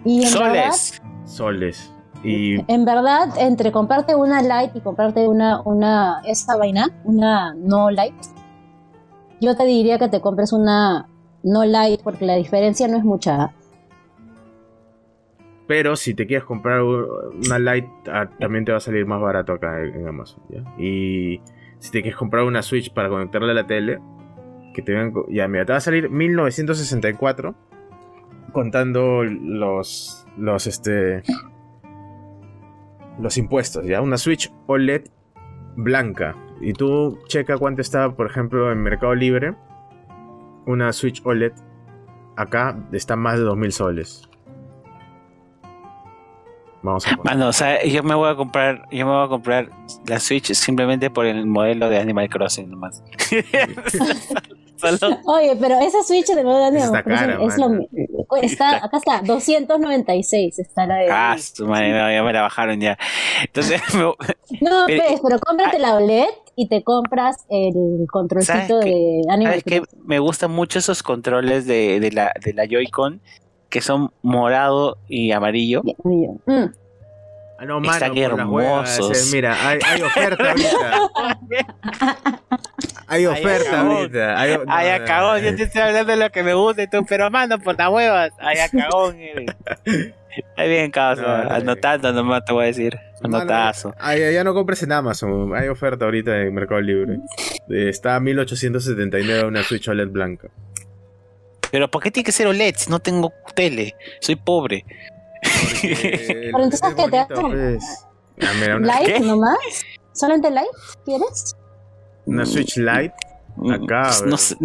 Y en verdad, Soles. Soles. Y En verdad, entre comprarte una light y comprarte una, una, esta vaina, una no light, yo te diría que te compres una no light porque la diferencia no es mucha. Pero si te quieres comprar una Lite, ah, también te va a salir más barato acá en Amazon. Y si te quieres comprar una Switch para conectarla a la tele, que te vengan ya mira, te va a salir 1964 contando los los este los impuestos, ya, una Switch OLED blanca y tú checa cuánto está, por ejemplo, en Mercado Libre una Switch OLED acá está más de 2000 soles. Vamos a poner. Mano, o sea, yo me voy a comprar, yo me voy a comprar la Switch simplemente por el modelo de Animal Crossing nomás. [laughs] Solo- Oye, pero esa Switch de verdad Esa está cara, es lo, está, acá está, 296 está la de... Ah, su madre, no, ya me la bajaron ya. Entonces, [laughs] me- no, pero- pues, pero cómprate la OLED y te compras el controlcito de Animal. Crossing. Me gustan mucho esos controles de, de la, de la Joy-Con que son morado y amarillo. Mm. Ah, no, Están mano, huevas, hermosos. eh, Mira, hay, hay [laughs] oferta ahorita. Hay oferta cagón. ahorita. Hay, no, cagón, no, yo te estoy hablando de lo que me gusta y tú, pero mano, por las huevas. Ay, cagón, eres. Está bien. No, no, Anotando nomás te voy a decir. Anotazo. ya no compres en Amazon. Hay oferta ahorita en Mercado Libre. Eh, Está a 1879 una Switch OLED blanca. Pero ¿por qué tiene que ser OLED si no tengo tele? Soy pobre. Pero entonces, es ¿qué bonito, pues. Ah, mira, una, ¿Light ¿Qué? nomás? ¿Solamente light quieres? una Switch Lite. Acá, no, sé,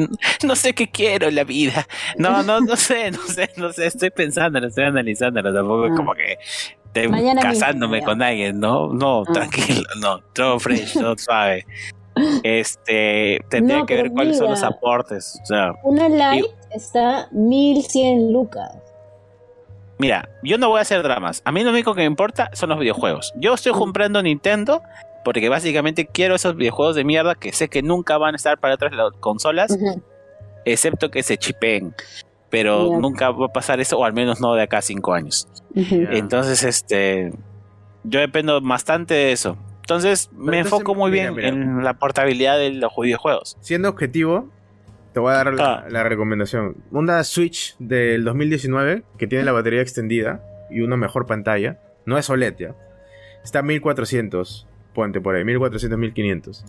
no sé qué quiero en la vida. No, no, no sé, no sé, no sé. Estoy pensándolo, estoy analizándolo. Tampoco es Ah. como que estoy Mañana mismo, casándome con alguien, ¿no? No, Ah. tranquilo, no. Todo fresh, todo [laughs] suave. este, tendría No, que ver cuáles son los aportes. O sea, Una light está 1100 lucas. mira, yo no voy a hacer dramas. A mí lo único que me importa son los videojuegos. Yo estoy comprando Nintendo porque básicamente quiero esos videojuegos de mierda que sé que nunca van a estar para otras la- consolas, Ujú. excepto que se chipeen. Pero nunca va a pasar eso, o al menos no de acá a cinco años. Entonces, este, yo dependo bastante de eso. Entonces, me entonces, enfoco muy mira, bien mira. en la portabilidad de los videojuegos. Siendo objetivo, te voy a dar la, Ah. la recomendación. Una Switch del 2019 que tiene la batería extendida y una mejor pantalla. No es OLED ya. Está a 1400. Ponte por ahí, 1400, 1500.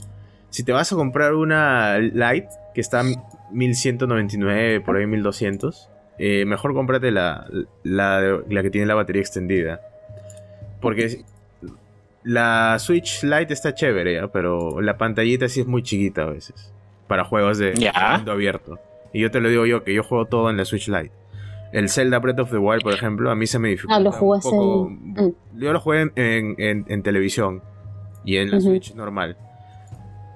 Si te vas a comprar una Lite que está a 1199, por ahí 1200, eh, mejor cómprate la, la, la que tiene la batería extendida. Porque la Switch Lite está chévere, ¿ya? pero la pantallita sí es muy chiquita a veces. Para juegos de Ya. mundo abierto. Y yo te lo digo yo, que yo juego todo en la Switch Lite. El Zelda Breath of the Wild, por ejemplo, a mí se me dificulta. Ah, lo un jugaste poco- en-. Yo lo jugué en, en- en- en televisión y en la. Switch normal.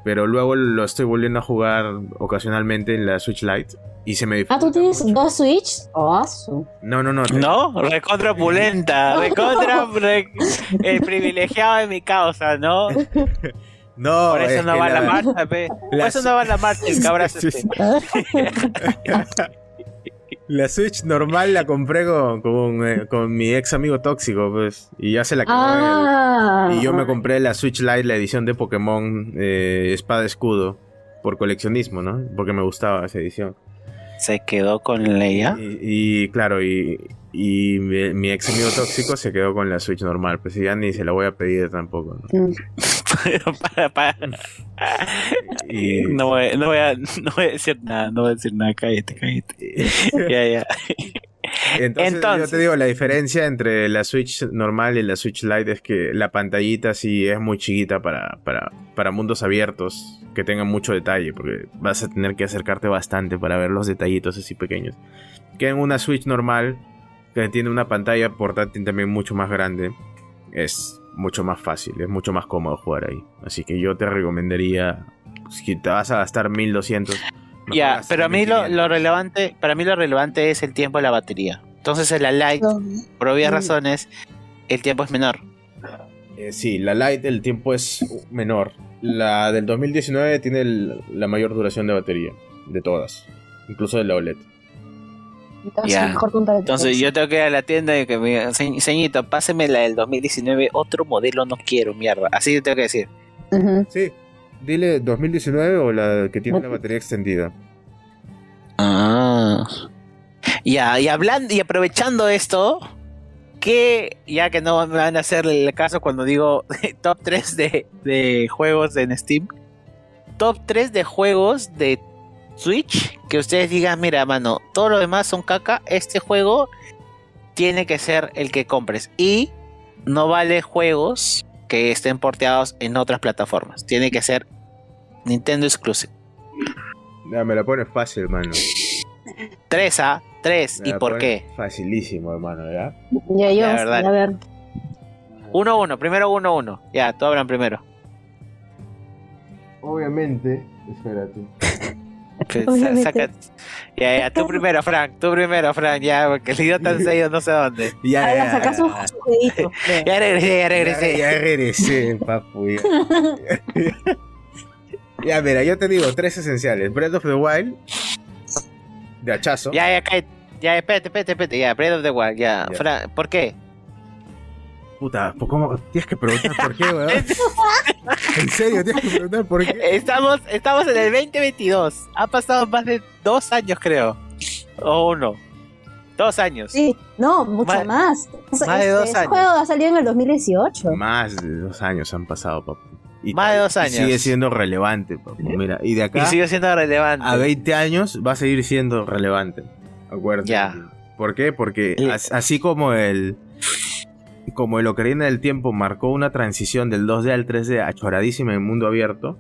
Pero luego lo estoy volviendo a jugar ocasionalmente en la Switch Lite y se me Ah, dificulta. ¿tú tienes mucho. dos Switch? Oh, su. No, no, no. te- ¿No? Recontra opulenta, recontra [laughs] re- el privilegiado de mi causa, ¿no? [laughs] No, Por eso es no va la la- marcha, pe. Por la- eso no va a la marcha el cabrazo este. sí. [laughs] La Switch normal la compré con, con, eh, con mi ex amigo tóxico, pues. Y ya se la él. Ah. Y yo me compré la Switch Lite, la edición de Pokémon eh, Espada Escudo. Por coleccionismo, ¿no? Porque me gustaba esa edición. Se quedó con Leia. Y, y, claro, y, y mi, mi ex amigo tóxico se quedó con la Switch normal. Pues ya ni se la voy a pedir tampoco, ¿no? Mm. Pero [laughs] para, para. Y, No voy, no, voy a, no voy a decir nada, no voy a decir nada, cállate, cállate. [laughs] Ya, ya. Entonces, Entonces. yo te digo, la diferencia entre la Switch normal y la Switch Lite es que la pantallita sí es muy chiquita para, para, para mundos abiertos que tengan mucho detalle, porque vas a tener que acercarte bastante para ver los detallitos así pequeños. Que en una Switch normal, que tiene una pantalla portátil también mucho más grande, es mucho más fácil, es mucho más cómodo jugar ahí. Así que yo te recomendaría, si te vas a gastar 1200. mejor Ya, pero a mí lo, 1500. lo relevante, para mí lo relevante es el tiempo de la batería. Entonces en la Lite, por obvias razones, el tiempo es menor. Eh, sí, la Lite el tiempo es menor. La del 2019 tiene el- la mayor duración de batería de todas, incluso de la OLED. Entonces, mejor yo tengo que ir a la tienda y que me diga, "Se- ceñito, páseme la del 2019, otro modelo no quiero, mierda. Así tengo que decir. Sí, dile 2019 o la que tiene la batería extendida. Ah. Ya, y hablando y aprovechando esto, que ya que no me van a hacer el caso cuando digo [laughs] top 3 de, de juegos en Steam, top 3 de juegos de Switch que ustedes digan, mira, mano, todo lo demás son caca, este juego tiene que ser el que compres y no vale juegos que estén porteados en otras plataformas, tiene que ser Nintendo Exclusive. Ya, me la pone fácil, hermano. 3 a 3 Me y por qué. Facilísimo, hermano, ¿ya? Ya, yo, La verdad. a ver. 1-1, primero 1-1. Ya, tú hablan primero. Obviamente, espérate. Saca- Ya, ya, tú primero, Frank. Tú primero, Frank. Ya, porque el idiota se ha ido no sé dónde. Ya, ya, la sacas un ya. su regresé, ya regresé. Ya, ya regresé, papu. Ya. [laughs] Ya, mira, yo te digo tres esenciales: Breath of the Wild, de hachazo. Ya, ya. Ya, espérate, espérate, espérate. Ya, Breath of the Wild. Ya, Ya. Frank, ¿por qué? Puta, pues, ¿cómo? Tienes que preguntar por qué, weón. [laughs] En serio, tienes que preguntar por qué. Estamos, estamos en el 2022. Ha pasado más de dos años, creo. O uno. Dos años. Sí, no, mucho Más- más. Ese- más de dos años. juego ha salido en el 2018. Más de dos años han pasado, papu. Y Más de dos y años. Sigue siendo relevante, papu. Mira, y de Y acá sigue siendo relevante. a 20 años va a seguir siendo relevante. Acuérdate. Ya. ¿Por qué? Porque Y- as- así como el como el Ocarina del Tiempo marcó una transición del 2D al 3D achoradísima en mundo abierto,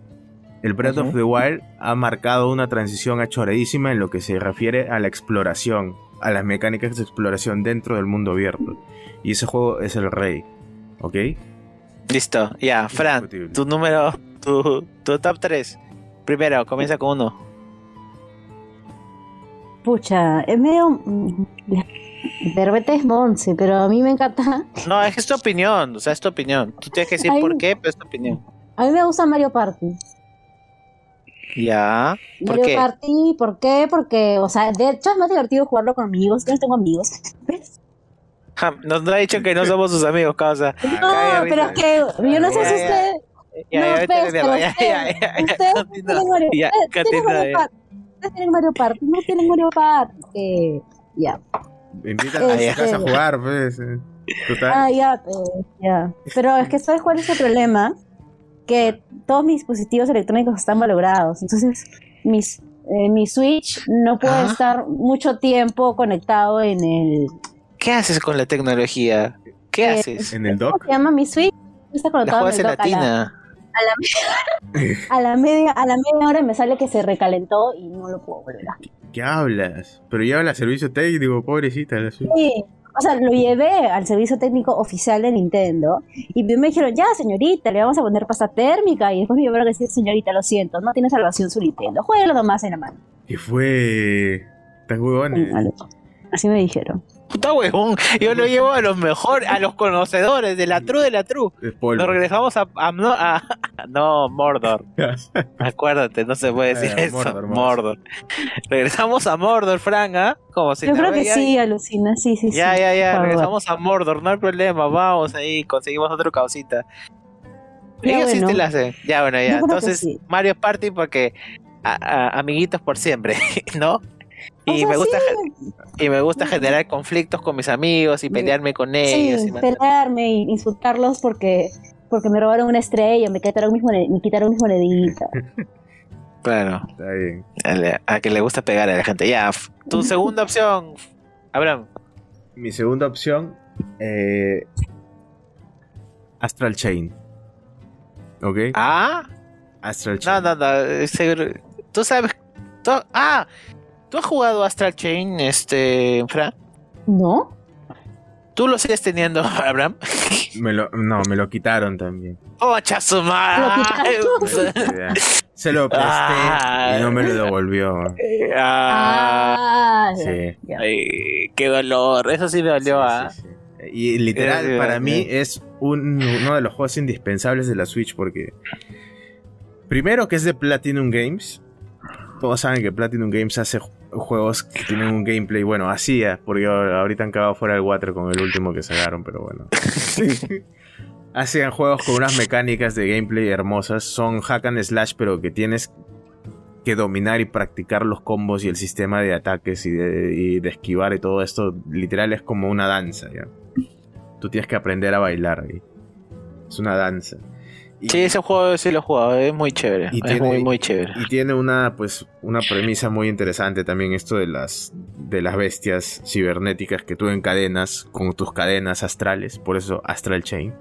el Breath of the Wild ha marcado una transición achoradísima en lo que se refiere a la exploración, a las mecánicas de exploración dentro del mundo abierto. Y ese juego es el rey. ¿Ok? Listo. Ya. Indiscutible. Tu número, tu, tu top 3. Primero, comienza con uno. Pucha, es medio. Repente es Monse, pero a mí me encanta. No, es que es tu opinión, o sea, es tu opinión. Tú tienes que decir Ay. por qué, pero es tu opinión. A mí me gusta Mario Party. Ya. ¿Por Mario qué? Party, ¿por qué? Porque, o sea, de hecho es más divertido jugarlo con amigos. Yo no tengo amigos. Ja, Nos ha dicho que no somos sus amigos, causa. [laughs] No, pero es que yo no sé si ya. ustedes. Ya, no, mierda, pero ya, ya, ustedes, tienen Mario, Ya. Party. Ustedes tienen Mario Party. No tienen Mario Party. Eh, ya. Invítate [laughs] a Este- tu casa a jugar, pues. eh. Total. Ah, ya, pues, ya. Pero es que ¿sabes cuál es el problema? Que todos mis dispositivos electrónicos están valorados. Entonces, mis, eh, mi Switch no puede Ah. estar mucho tiempo conectado en el... ¿Qué haces con la tecnología? ¿Qué Eh, haces? En el ¿Cómo dock. se llama mi Switch? Está La conectado juegas en el dock a la, latina. a la media a la media hora me sale que se recalentó y no lo puedo volver a ¿Qué hablas? Pero lleva el servicio técnico, pobrecita. La. Sí, o sea, lo llevé al servicio técnico oficial de Nintendo y me dijeron, ya señorita, le vamos a poner pasta térmica y después me llevaron a decir, señorita, lo siento, no tiene salvación su Nintendo, jueguelo nomás en la mano. ¿Qué fue? Tan huevones. Así me dijeron. Puta huevón, yo lo llevo a los mejores, a los conocedores de la true de la polvo. Nos regresamos a, a- no, a- [laughs] no, Mordor. [laughs] Acuérdate, no se puede decir Eh, eso. Mordor, Mordor, Mordor. Regresamos a Mordor, Frank, ¿ah? Como si Yo creo que ya- sí, alucina, sí, sí, Ya, sí. ya, ya, por favor. regresamos a Mordor, no hay problema, vamos ahí, conseguimos otro causita. Ya, Ellos sí te la hacen. Ya, bueno, ya. Entonces, sí. Mario Party porque a- a- amiguitos por siempre, [laughs] ¿no? O Y sea, me gusta sí, y me gusta generar conflictos con mis amigos y pelearme con ellos. sí, y pelearme y insultarlos porque porque me robaron una estrella, me quitaron mis, me quitaron mis moneditas. [laughs] Claro, Está bien. a, que le gusta pegar a la gente. Ya, tu [laughs] segunda opción, Abraham. Mi segunda opción, eh, Astral Chain. ¿Ok? Ah, Astral Chain. no, no, no. seguro- Tú sabes. tú- ah, ¿tú has jugado Astral Chain, este, Fran? ¿No? ¿Tú lo sigues teniendo, [laughs] Abraham? Me lo, no, me lo quitaron también. ¡Oh, chasumar! [laughs] Se lo presté Ah. y no me lo devolvió. Ah, Ah, Sí. ay, qué dolor. Eso sí me dolió, Sí, ¿ah? sí, sí. Y literal, Eh, para eh, mí eh. es un- uno de los juegos indispensables de la Switch porque primero que es de Platinum Games. Todos saben que Platinum Games hace juegos que tienen un gameplay, bueno, hacía, porque ahorita han cagado fuera del water con el último que sacaron, pero bueno. [laughs] Hacían juegos con unas mecánicas de gameplay hermosas, son hack and slash, pero que tienes que dominar y practicar los combos y el sistema de ataques y de, y de esquivar y todo esto, literal es como una danza, ¿ya? Tú tienes que aprender a bailar. Es una danza. Y, Sí, ese juego sí lo he jugado, es muy chévere. Y es tiene- muy, muy chévere. y tiene una, pues, una premisa muy interesante también esto de las, de las bestias cibernéticas que tú encadenas con tus cadenas astrales, por eso Astral Chain.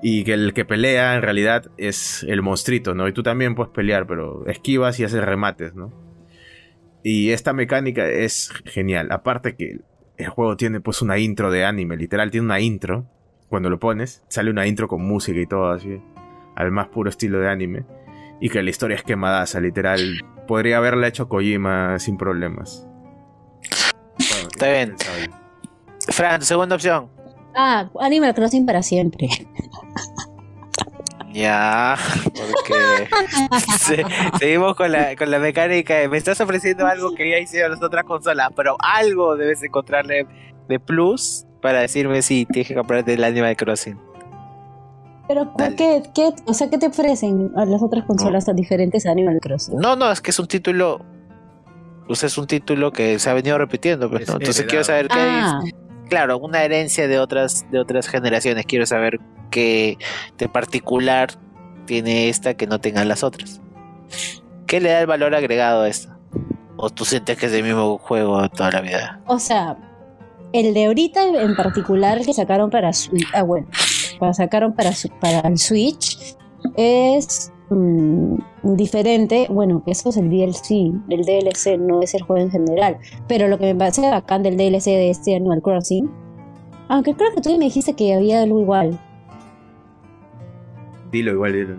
Y que el que pelea en realidad es el monstruito, ¿no? Y tú también puedes pelear, pero esquivas y haces remates, ¿no? Y esta mecánica es genial. Aparte que el juego tiene pues una intro de anime, literal tiene una intro. Cuando lo pones, sale una intro con música y todo así, al más puro estilo de anime. Y que la historia es quemadaza, literal. Podría haberla hecho Kojima sin problemas. Bueno, Está bien. Fran, segunda opción. Ah, Animal Crossing para siempre. Ya, porque [laughs] se- seguimos con la, con la mecánica de me estás ofreciendo algo que ya hicieron las otras consolas, pero algo debes encontrarle de plus para decirme si tienes que comprarte el Animal Crossing. Pero ¿por Dale. qué, qué, o sea, ¿qué te ofrecen a las otras consolas tan diferentes a Animal Crossing? No, no, es que es un título. O sea, es un título que se ha venido repitiendo, pues, Es ¿no? Entonces heredado. quiero saber qué Ah, claro, una herencia de otras, de otras generaciones. Quiero saber qué de particular tiene esta que no tengan las otras. ¿Qué le da el valor agregado a esta? ¿O tú sientes que es el mismo juego toda la vida? o sea, el de ahorita en particular que sacaron para Switch, ah bueno, sacaron para su- para el Switch es mm, diferente, bueno, que eso es el DLC, el DLC no es el juego en general, pero lo que me parece bacán del DLC de este Animal Crossing, aunque creo que tú me dijiste que había algo igual. Dilo igual, dilo.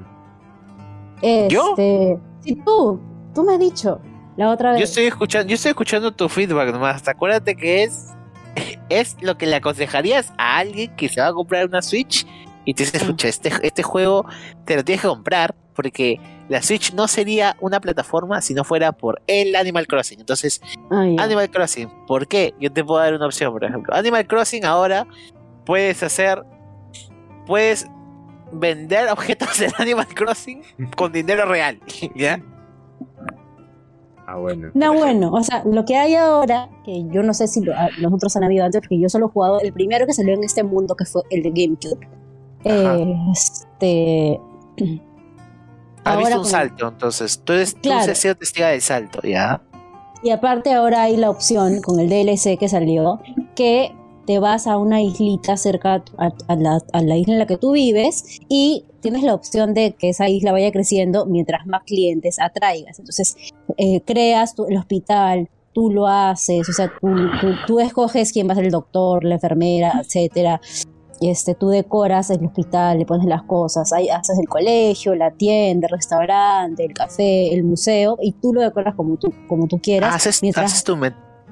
¿Yo? Este, sí, tú, tú me has dicho la otra vez. Yo estoy escuchando, yo estoy escuchando tu feedback nomás. Acuérdate que es, [laughs] es lo que le aconsejarías a alguien que se va a comprar una Switch y te dice, escucha, este, este juego te lo tienes que comprar porque la Switch no sería una plataforma si no fuera por el Animal Crossing. Entonces, Ah. Animal Crossing, ¿por qué? Yo te puedo dar una opción, por ejemplo. Animal Crossing ahora puedes hacer, puedes vender objetos [laughs] en Animal Crossing con dinero real, [laughs] ¿ya? Ah, bueno. No, bueno, o sea, lo que hay ahora, que yo no sé si lo- los otros han habido antes, porque yo solo he jugado el primero que salió en este mundo, que fue el de GameCube. Ajá. Este. Ahora visto un con- salto, entonces. Tú, eres, tú Claro. has sido testiga del salto, ¿ya? Y aparte ahora hay la opción con el DLC que salió que te vas a una islita cerca a, a la, a la isla en la que tú vives y tienes la opción de que esa isla vaya creciendo mientras más clientes atraigas. Entonces eh, creas tu- el hospital, tú lo haces, o sea, tú, tú- tú escoges quién va a ser el doctor, la enfermera, etcétera. Este, tú decoras el hospital, le pones las cosas, ahí haces el colegio, la tienda, el restaurante, el café, el museo, y tú lo decoras como tú, como tú quieras. Haces, mientras- haces tu,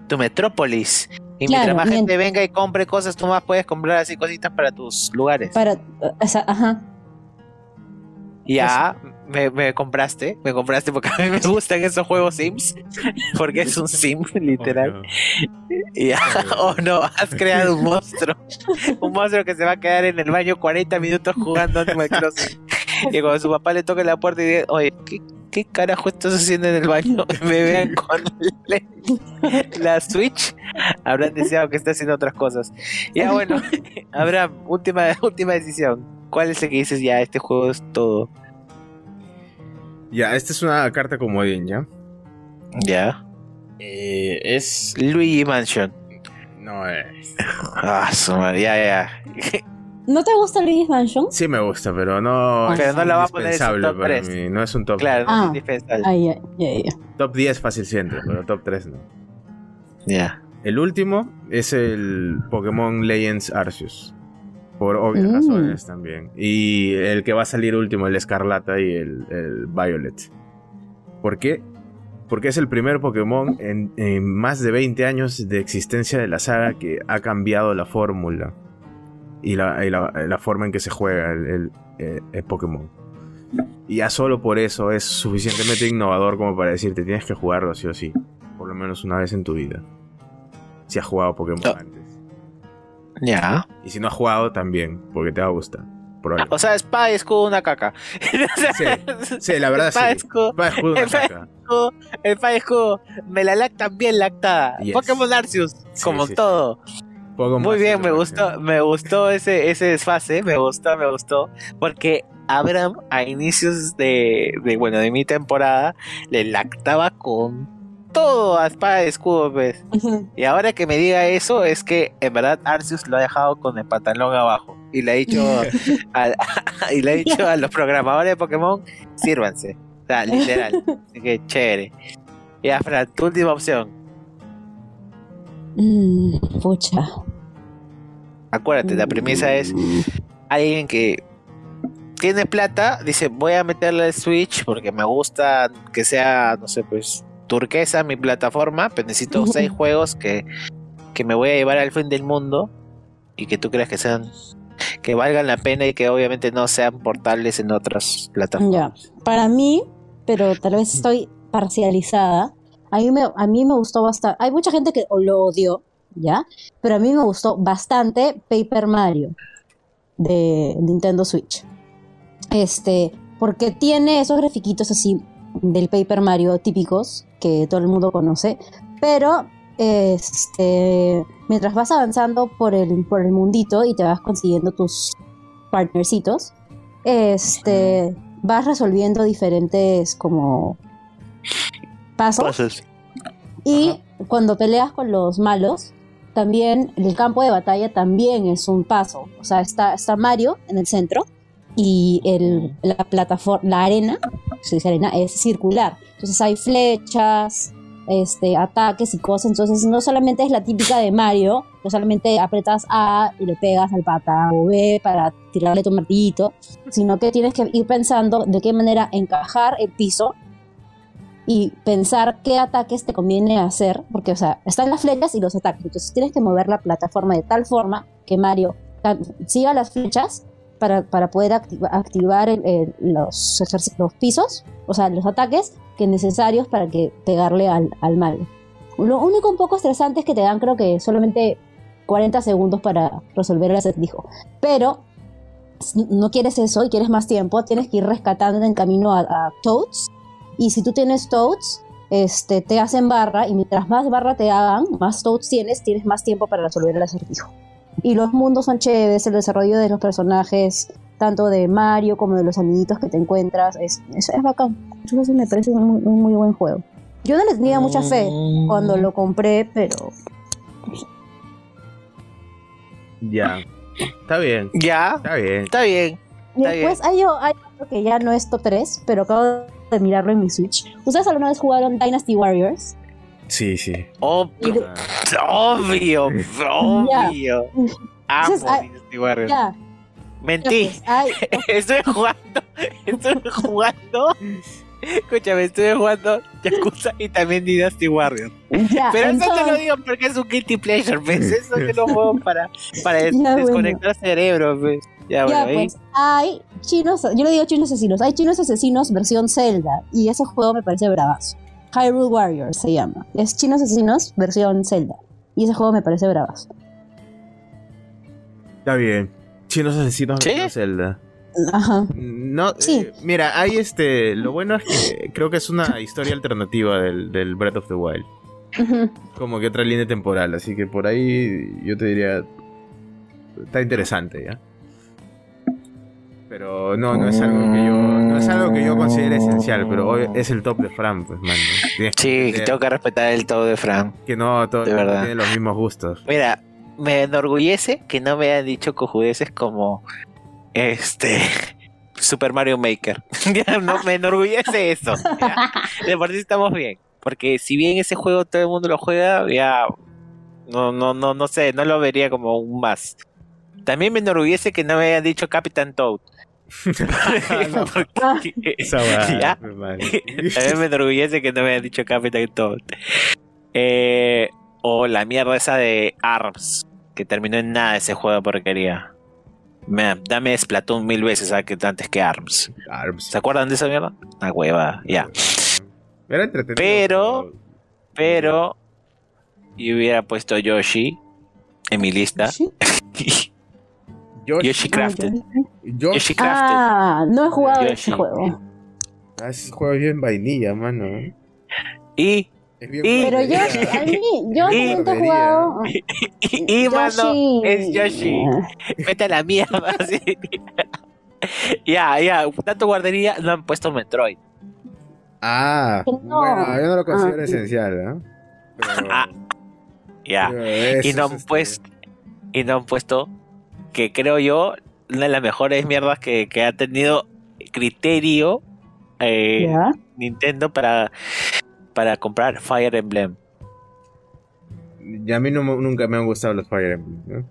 tu metrópolis. Y Claro, mientras más mien- gente venga y compre cosas, tú más puedes comprar así cositas para tus lugares. para, o sea, ajá, Ya, me, me compraste, me compraste porque a mí me gustan esos juegos Sims, [laughs] porque es un Sim, [laughs] literal. Y ya, [laughs] oh no, has creado un monstruo. Un monstruo que se va a quedar en el baño 40 minutos jugando Animal Crossing. Y cuando su papá le toque la puerta y dice, oye, ¿qué, qué carajo estás haciendo en el baño? [laughs] Me vean con la, la Switch. Habrán deseado que esté haciendo otras cosas. Ya bueno, [laughs] Abraham, última, última decisión. ¿Cuál es el que dices ya? Este juego es todo. Ya, esta es una carta comodín, ¿ya? Ya. Eh, es. Luigi Mansion. No es. Ah, su madre, ya, ya. ¿No te gusta Luigi's Mansion? Sí me gusta, pero no. Pero es no la va a poner en indispensable top para mí. No es un top. Claro, Ah. no es indispensable. Ya, ya. Top 10 fácil siempre, pero top 3 no. Ya. El último es el Pokémon Legends Arceus. Por obvias Mm. razones también. Y el que va a salir último, el Escarlata y el, el Violet. ¿Por qué? Porque es el primer Pokémon en, en más de 20 años de existencia de la saga que ha cambiado la fórmula y la, y la- la forma en que se juega el, el- eh, el Pokémon. Y ya solo por eso es suficientemente innovador como para decirte tienes que jugarlo sí o sí. Por lo menos una vez en tu vida. Si has jugado Pokémon antes. Ya. Y si no has jugado, también, porque te va a gustar. O sea, y escudo, una caca. [laughs] Sí, sí, la verdad Espada, sí. escudo, Va, escudo, una caca. escudo. Me la lactan bien lactada. Yes. Pokémon Arceus, Sí, como sí, todo. Poco Muy más bien, me gustó, me gustó ese, ese desfase, me gustó, me gustó, porque Abraham a inicios de, de, bueno, de mi temporada le lactaba con todo a espada y escudo, pues. Y ahora que me diga eso, es que en verdad Arceus lo ha dejado con el pantalón abajo. Y le ha dicho, [laughs] al- [laughs] y le ha dicho a los programadores de Pokémon, sírvanse. O sea, literal. [laughs] Así que chévere. Ya, Fran, tu última opción. Mm, pucha. Acuérdate, la premisa es alguien que tiene plata, dice voy a meterle el Switch porque me gusta que sea, no sé, pues turquesa mi plataforma, pero necesito seis juegos que, que me voy a llevar al fin del mundo y que tú creas que sean que valgan la pena y que obviamente no sean portables en otras plataformas. Ya, para mí, pero tal vez estoy parcializada, a mí me, a mí me gustó bastante. Hay mucha gente que lo odió, ¿ya? Pero a mí me gustó bastante Paper Mario de Nintendo Switch. Este, porque tiene esos grafiquitos así del Paper Mario típicos que todo el mundo conoce, pero este, mientras vas avanzando por el, por el mundito y te vas consiguiendo tus partnercitos, este, vas resolviendo diferentes como pasos y cuando peleas con los malos, también el campo de batalla también es un paso. O sea, está, está Mario en el centro y el, la plataforma, la arena, se dice arena, es circular. Entonces hay flechas, este, ataques y cosas. Entonces, no solamente es la típica de Mario, no solamente apretas A y le pegas al pata o B para tirarle tu martillito, sino que tienes que ir pensando de qué manera encajar el piso y pensar qué ataques te conviene hacer, porque, o sea, están las flechas y los ataques. Entonces, tienes que mover la plataforma de tal forma que Mario siga las flechas para, para poder activar los, los pisos, o sea, los ataques que necesarios para que pegarle al, al Mario. Lo único un poco estresante es que te dan creo que solamente 40 segundos para resolver el acertijo. Pero no quieres eso y quieres más tiempo, tienes que ir rescatando en camino a, Toads. Y si tú tienes Toads, este, te hacen barra y mientras más barra te hagan, más Toads tienes, tienes más tiempo para resolver el acertijo. Y los mundos son chéveres, el desarrollo de los personajes, tanto de Mario como de los amiguitos que te encuentras, es, es, es bacán. Eso me parece un, un, muy buen juego. Yo no le tenía mucha fe cuando lo compré, pero... Ya. Está bien. Ya. Está bien. Está bien. Después hay, hay otro que ya no es top 3, pero acabo de mirarlo en mi Switch. ¿Ustedes alguna vez jugaron Dynasty Warriors? Sí, sí. Obvio. Obvio. Obvio. Amo Dynasty Warriors. Mentí. Pues, [laughs] estuve jugando. Estuve jugando. Escúchame, estuve jugando Yakuza y también Dynasty Warriors. Pero eso te lo digo porque es un guilty pleasure, ¿ves? Eso te lo juego para, para [laughs] desconectar el cerebro, ¿ves? Ya, ya pues hay chinos, yo le digo chinos asesinos, hay chinos asesinos versión Zelda y ese juego me parece bravazo. Hyrule Warriors se llama. Es chinos asesinos versión Zelda y ese juego me parece bravazo. Está bien. Chinos asesinos versión Zelda. Ajá. No, sí. Eh, mira, hay este. Lo bueno es que creo que es una historia alternativa del, del Breath of the Wild. Como que otra línea temporal, así que por ahí yo te diría. Está interesante, ¿ya? Pero no, no es algo que yo, no es algo que yo considere esencial, pero hoy es el top de Fran, pues, man. Sí, tengo que respetar el top de Fran. Que no, todos tienen los mismos gustos. Mira, me enorgullece que no me hayan dicho cojudeces como este. [laughs] Super Mario Maker. [laughs] no, me enorgullece eso. De por sí estamos bien. Porque si bien ese juego todo el mundo lo juega, ya. No, no, no, no sé, no lo vería como un más. También me enorgullece que no me hayan dicho Captain Toad. [laughs] También [laughs] me enorgullece que no me hayan dicho Captain Toad. Eh, o la mierda esa de ARMS, que terminó en nada ese juego de porquería. Me, dame Splatoon mil veces antes que ARMS. ¿Se acuerdan de esa mierda? Una hueva, ya. Era entretenido. Pero, pero, yo hubiera puesto Yoshi en mi lista. [laughs] Yoshi, Crafted. Yoshi, Crafted. Ah, no he jugado ese juego. Ah, ese juego es bien vainilla, mano. Y pero yo, a mí, yo y, he jugado. [laughs] Y, mano, es Yoshi. [laughs] Vete a la mierda. [laughs] Ya, ya, tanto guardería no han puesto Metroid. Ah, bueno, yo no lo considero ah, esencial, ¿no? Ah, ya. Y no han puesto. Y no han puesto que creo yo una de las mejores mierdas que, que ha tenido criterio eh, Nintendo para para comprar Fire Emblem. Y a mí no, nunca me han gustado los Fire Emblem.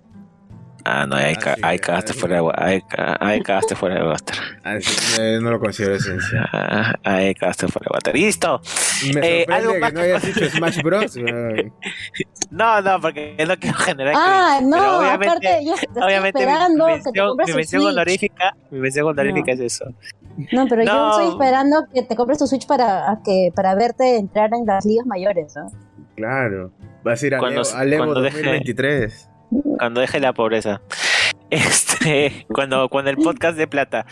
Ah, no, ahí, ca ahí cagaste fuera de ahí, ahí cagaste fuera de water. Eh, no lo considero esencial. Ah, ahí cagaste fuera de water. ¡Listo! Me eh, algo que no hayas dicho Smash Bros. [laughs] no, no, porque no quiero generar. Ah, no, obviamente, aparte, yo estoy obviamente esperando mi, mención, mi mención honorífica, mi mención honorífica no. es eso. No, pero yo estoy esperando que te compres tu Switch para, que, para verte entrar en las ligas mayores, ¿no? Claro. Vas a ir a cuando, Evo, 2023. Cuando deje la pobreza. Este, cuando, cuando el podcast de plata.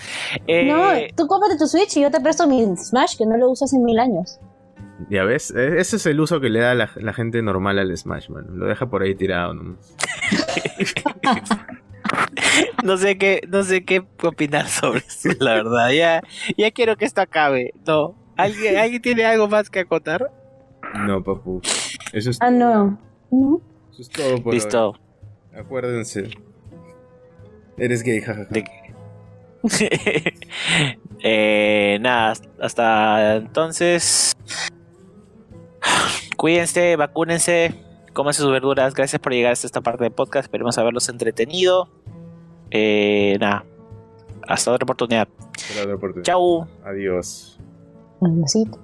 Eh, no, tú cómprate tu Switch y yo te presto mi Smash, que no lo uso hace mil años. Ya ves, e, ese es el uso que le da la, la gente normal al Smash, man. Lo deja por ahí tirado nomás. [laughs] no sé qué, no sé qué opinar sobre eso, la verdad. Ya, ya quiero que esto acabe. No. ¿Alguien, ¿Alguien tiene algo más que acotar? No, papu. Eso es Ah, no. ¿No? Eso es todo por Listo. Acuérdense. Eres gay, jajaja. [laughs] eh, nada, hasta entonces. Cuídense, vacúnense, cómense sus verduras. Gracias por llegar hasta esta parte del podcast. Esperemos haberlos entretenido. Eh, nada. Hasta otra oportunidad. Hasta otra oportunidad. Chau. Adiós. Un besito.